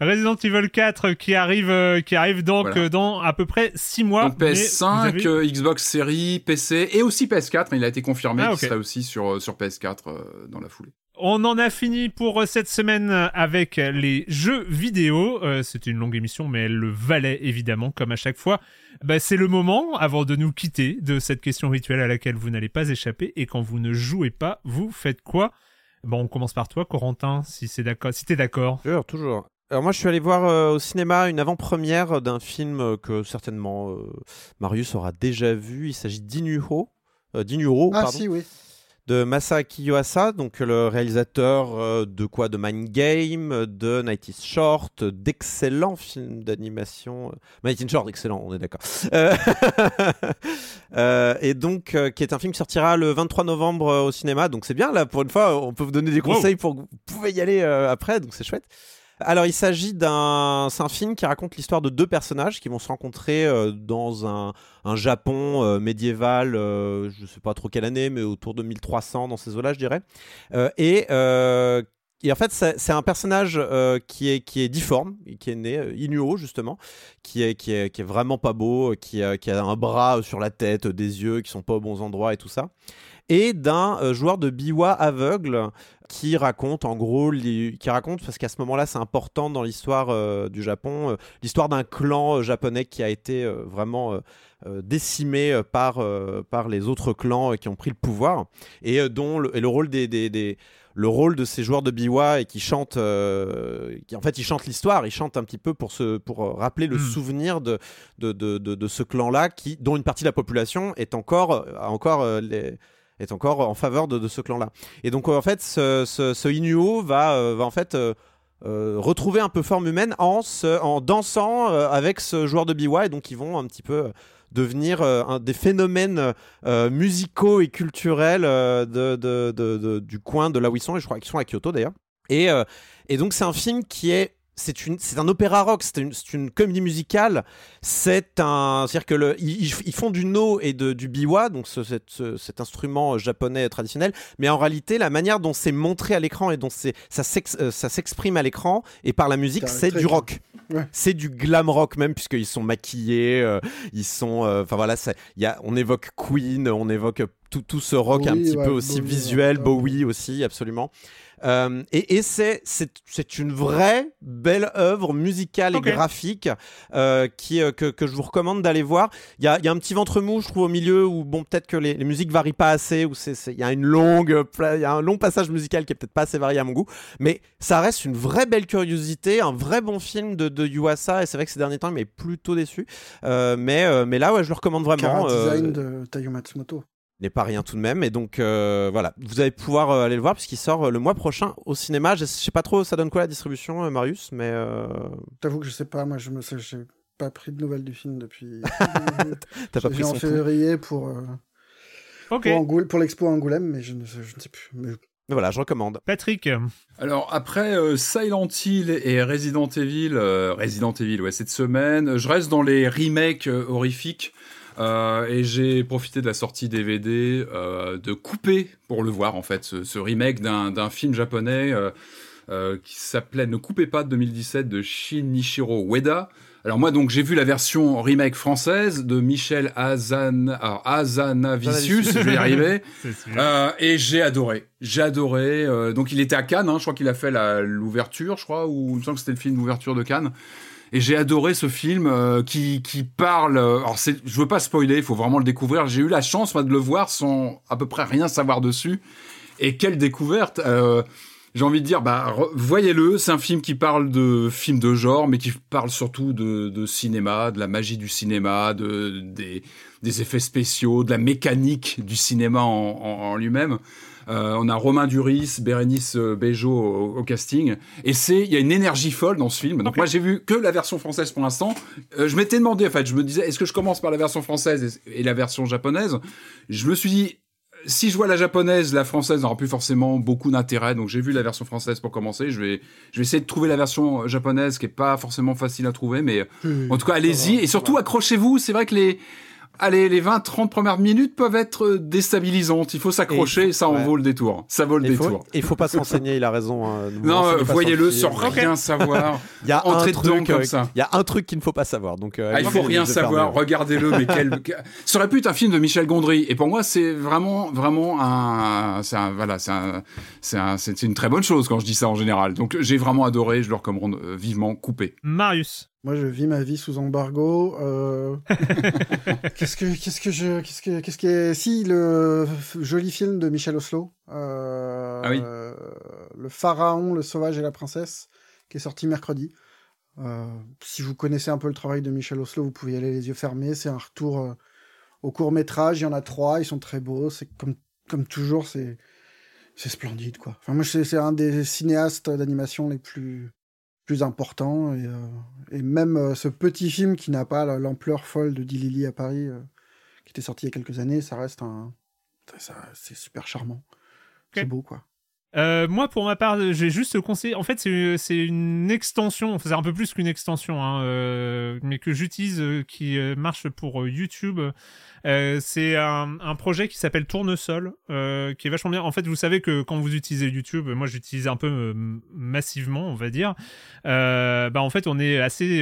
Resident Evil 4 qui arrive, euh, qui arrive donc Voilà. euh, dans à peu près 6 mois. Donc mais PS5, vous avez- euh, Xbox Series, PC et aussi PS4. Il a été confirmé Ah, qu'il serait aussi sur, sur PS4 euh, dans la foulée. On en a fini pour euh, cette semaine avec les jeux vidéo. Euh, C'était une longue émission, mais elle le valait évidemment, comme à chaque fois. Bah, c'est le moment, avant de nous quitter, de cette question rituelle à laquelle vous n'allez pas échapper. Et quand vous ne jouez pas, vous faites quoi? Bon, on commence par toi, Corentin, si c'est d'accord, si t'es d'accord. Toujours, toujours. Alors moi, je suis allé voir euh, au cinéma une avant-première d'un film euh, que certainement euh, Marius aura déjà vu. Il s'agit d'Inuho, euh, d'Inuho, ah pardon, si, oui. De Masaaki Yuasa, donc le réalisateur euh, de quoi, de Mind Game, de Night is Short, d'excellents films d'animation. euh, Night is Short, excellent, on est d'accord. Euh, euh, et donc, euh, qui est un film qui sortira le 23 novembre au cinéma. Donc c'est bien là, pour une fois, on peut vous donner des Wow. conseils pour que vous pouvez y aller après. Donc c'est chouette. Alors, il s'agit d'un. Film qui raconte l'histoire de deux personnages qui vont se rencontrer euh, dans un, un Japon euh, médiéval, euh, je sais pas trop quelle année, mais autour de 1300, dans ces eaux-là, je dirais. Et. en fait, c'est un personnage qui, est, qui est difforme, qui est né, euh, Inuo justement, qui est, qui, est, qui est vraiment pas beau, qui a, qui a un bras sur la tête, des yeux qui sont pas aux bons endroits et tout ça. Et d'un joueur de biwa aveugle qui raconte en gros, les- qui raconte parce qu'à ce moment-là c'est important dans l'histoire euh, du Japon, euh, l'histoire d'un clan euh, japonais qui a été vraiment décimé par, par les autres clans qui ont pris le pouvoir et dont le, et le rôle des, des, des- le rôle de ces joueurs de biwa et qui chantent euh, qui en fait ils chantent l'histoire ils chantent un petit peu pour se pour rappeler le Mm. souvenir de de, de, de, de ce clan là qui dont une partie de la population est encore encore euh, les est encore en faveur de, ce clan-là. Et donc, en fait, ce, ce, ce Inuo va, euh, va en fait euh, euh, retrouver un peu forme humaine en, se- en dansant avec ce joueur de biwa. Et donc, ils vont un petit peu devenir des phénomènes musicaux et culturels de, de- du coin de là où ils sont. Et je crois qu'ils sont à Kyoto d'ailleurs. Et, et donc, c'est un film qui est. C'est, un opéra rock, c'est une, comédie musicale. C'est un, c'est-à-dire que le, ils, font du no et de, du biwa, donc ce- cet- ce- cet instrument japonais traditionnel. Mais en réalité, la manière dont c'est montré à l'écran et dont c'est, ça, s'ex- euh, ça s'exprime à l'écran et par la musique, C'est du rock. Ouais. C'est du glam rock même puisqu'ils sont maquillés, euh, ils sont, euh, enfin voilà, ça- il y a, on évoque Queen, on évoque tout, tout ce rock un petit ouais, peu aussi Bowie, visuel, ouais. Bowie aussi, absolument. Euh, et et c'est c'est c'est une vraie belle œuvre musicale et graphique euh, qui euh, que, que je vous recommande d'aller voir. Il y a, il y a un petit ventre mou, je trouve, au milieu où bon peut-être que les, les musiques varient pas assez, où c'est c'est- il y a une longue il y a un long passage musical qui est peut-être pas assez varié à mon goût, mais ça reste une vraie belle curiosité, un vrai bon film de, de Yuasa. Et c'est vrai que ces derniers temps, il m'est plutôt déçu. Euh, mais euh, mais là, ouais, je le recommande vraiment. Euh, design de Tayo Matsumoto. N'est pas rien tout de même. Et donc euh, voilà, vous allez pouvoir euh, aller le voir puisqu'il sort euh, le mois prochain au cinéma. Je sais pas trop, ça donne quoi la distribution, euh, Marius, mais euh, T'avoue que je sais pas, moi je me sais, j'ai pas pris de nouvelles du film depuis. t'as pas pris en février pour, euh, Ok. pour, Angoul- pour l'expo à Angoulême, mais je ne, sais- je ne sais plus. Mais Mais voilà, je recommande. Patrick. Alors après euh, Silent Hill et Resident Evil, euh, Resident Evil, ouais, cette semaine, je reste dans les remakes euh, horrifiques euh, et j'ai profité de la sortie DVD euh, de couper pour le voir en fait, ce, ce remake d'un film japonais euh, qui s'appelait Ne coupez pas de 2017 de Shinichiro Ueda. Alors moi donc j'ai vu la version remake française de Michel Azan, Azanavicius, je vais y arriver. Euh, et j'ai adoré. J'ai adoré. euh, donc il était à Cannes, hein, je crois qu'il a fait l'ouverture, je crois, ou il me semble que c'était le film d'ouverture de Cannes. Et j'ai adoré ce film euh, qui, qui parle. euh, alors je veux pas spoiler, il faut vraiment le découvrir. J'ai eu la chance de le voir sans à peu près rien savoir dessus. Et quelle découverte euh, J'ai envie de dire, bah voyez-le. C'est un film qui parle de film de genre, mais qui parle surtout de, cinéma, de la magie du cinéma, de des, des effets spéciaux, de la mécanique du cinéma en lui-même. Euh, on a Romain Duris, Bérénice euh, Bejo au, au casting, et c'est il y a une énergie folle dans ce film. Donc moi j'ai vu que la version française pour l'instant. Euh, je m'étais demandé en fait, je me disais est-ce que je commence par la version française et, et la version japonaise? Je me suis dit si je vois la japonaise, la française n'aura plus forcément beaucoup d'intérêt. Donc j'ai vu la version française pour commencer. Je vais je vais essayer de trouver la version japonaise qui est pas forcément facile à trouver, mais en tout cas, allez-y et surtout accrochez-vous. C'est vrai que les Allez, les 20-30 premières minutes peuvent être euh, déstabilisantes. Il faut s'accrocher, ça en ouais. vaut le détour. Ça vaut le détour. il faut pas se renseigner, il a raison. hein, Non, euh, voyez-le sans rien savoir. Il y a un truc, comme euh, ça. Il y a un truc qu'il ne faut pas savoir. Donc, euh, Ah, il faut rien savoir. Regardez-le, mais quel. Ça aurait pu être un film de Michel Gondry. Et pour moi, c'est vraiment, vraiment un. C'est un. Voilà, c'est un. C'est un- c'est une très bonne chose quand je dis ça en général. Donc j'ai vraiment adoré. Je le recommande vivement. Coupé. Marius. Moi, je vis ma vie sous embargo. euh, qu'est-ce que, qu'est-ce que je, qu'est-ce que, qu'est-ce qui est, si le joli film de Michel Oslo, euh, Ah oui. euh, le pharaon, le sauvage et la princesse, qui est sorti mercredi. Euh, si vous connaissez un peu le travail de Michel Oslo, vous pouvez y aller les yeux fermés. C'est un retour euh, au court métrage. Il y en a trois. Ils sont très beaux. C'est comme, comme toujours, c'est, c'est splendide, quoi. Enfin, moi, c'est, c'est un des cinéastes d'animation les plus, plus importants. Et, euh, et même euh, ce petit film qui n'a pas la- l'ampleur folle de Dilili à Paris, euh, qui était sorti il y a quelques années, ça reste un. c'est super charmant. C'est beau, quoi. Euh, moi, pour ma part, euh, j'ai juste conseillé. En fait, c'est c'est une extension. Enfin, c'est un peu plus qu'une extension, hein, euh, mais que j'utilise, euh, qui euh, marche pour euh, YouTube. Euh, c'est un, projet qui s'appelle Tournesol, euh, qui est vachement bien. En fait, vous savez que quand vous utilisez YouTube, moi, j'utilise un peu euh, massivement, on va dire. Euh, bah, en fait, on est assez.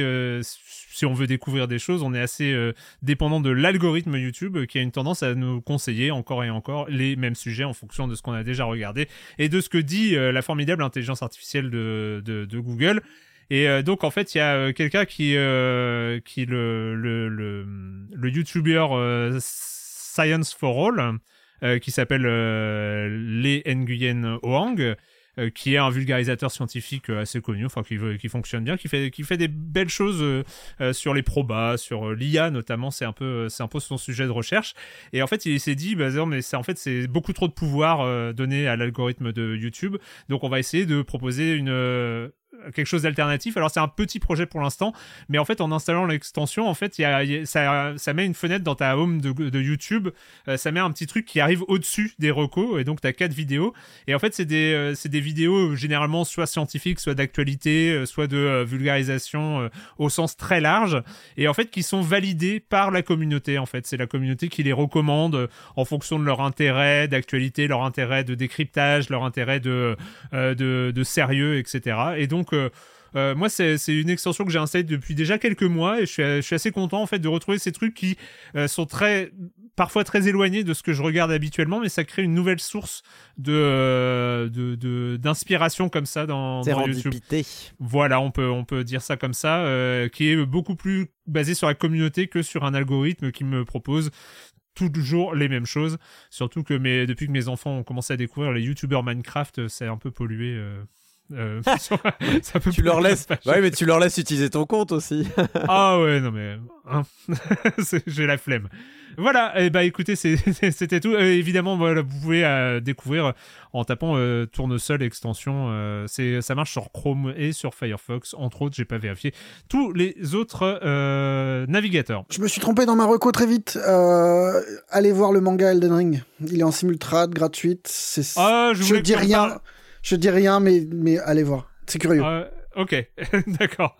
Si on veut découvrir des choses, on est assez euh, dépendant de l'algorithme YouTube euh, qui a une tendance à nous conseiller encore et encore les mêmes sujets en fonction de ce qu'on a déjà regardé et de ce que dit euh, la formidable intelligence artificielle de, Google. Et donc en fait, il y a quelqu'un qui qui le le le, YouTuber Science for All qui s'appelle Lee Nguyen Hoang euh, qui est un vulgarisateur scientifique euh, assez connu, enfin qui, qui fonctionne bien, qui fait, qui fait des belles choses euh, euh, sur les probas, sur l'IA notamment, c'est un peu, c'est un peu son sujet de recherche. Et en fait, il s'est dit, bah, non, mais c'est en fait c'est beaucoup trop de pouvoir donné à l'algorithme de YouTube, donc on va essayer de proposer une quelque chose d'alternatif. Alors c'est un petit projet pour l'instant, mais en fait en installant l'extension, en fait, y y a- ça, ça met une fenêtre dans ta home de, YouTube, euh, ça met un petit truc qui arrive au-dessus des recos, et donc tu as quatre vidéos. Et en fait, c'est des, euh, des vidéos euh, généralement soit scientifiques, soit d'actualité, soit de vulgarisation au sens très large, et en fait qui sont validées par la communauté. En fait, c'est la communauté qui les recommande en fonction de leur intérêt d'actualité, leur intérêt de décryptage, leur intérêt de, de, de sérieux, etc. Et donc euh, Euh, moi, c'est une extension que j'ai installée depuis déjà quelques mois et je suis, je suis assez content en fait de retrouver ces trucs qui euh, sont très parfois très éloignés de ce que je regarde habituellement, mais ça crée une nouvelle source de euh, de- de- d'inspiration comme ça dans, dans YouTube. Voilà, on peut on peut dire ça comme ça, qui est beaucoup plus basé sur la communauté que sur un algorithme qui me propose toujours les mêmes choses. Surtout que mes, depuis que mes enfants ont commencé à découvrir les youtubeurs Minecraft, c'est un peu pollué. euh, euh, sur- ça peut Tu leur laisses. Ouais, mais tu leur laisses utiliser ton compte aussi. Ah ouais, non mais hein. J'ai la flemme. Voilà, et bah écoutez, c'est- c'était tout. Euh, évidemment, voilà, vous pouvez euh, découvrir en tapant euh, tournesol extension. euh, c'est ça marche sur Chrome et sur Firefox, entre autres. J'ai pas vérifié tous les autres euh, navigateurs. Je me suis trompé dans ma reco très vite. Euh, allez voir le manga Elden Ring. Il est en simultrade, gratuite. C'est... Ah, je, je dis rien. parle- Je dis rien, mais, mais allez voir. C'est curieux. Euh, ok, d'accord.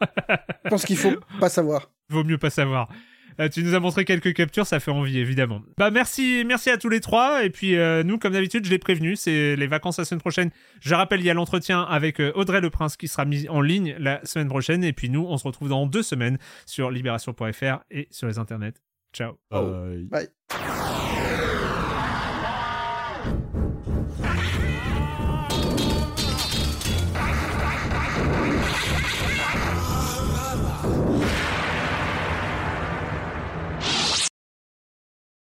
Je pense qu'il faut pas savoir. Vaut mieux pas savoir. Euh, tu nous as montré quelques captures, ça fait envie évidemment. Bah merci, merci à tous les trois. Et puis euh, nous, comme d'habitude, je l'ai prévenu, c'est les vacances la semaine prochaine. Je rappelle, il y a l'entretien avec Audrey Le Prince qui sera mis en ligne la semaine prochaine. Et puis nous, on se retrouve dans deux semaines sur libération.fr et sur les internets. Ciao. Bye.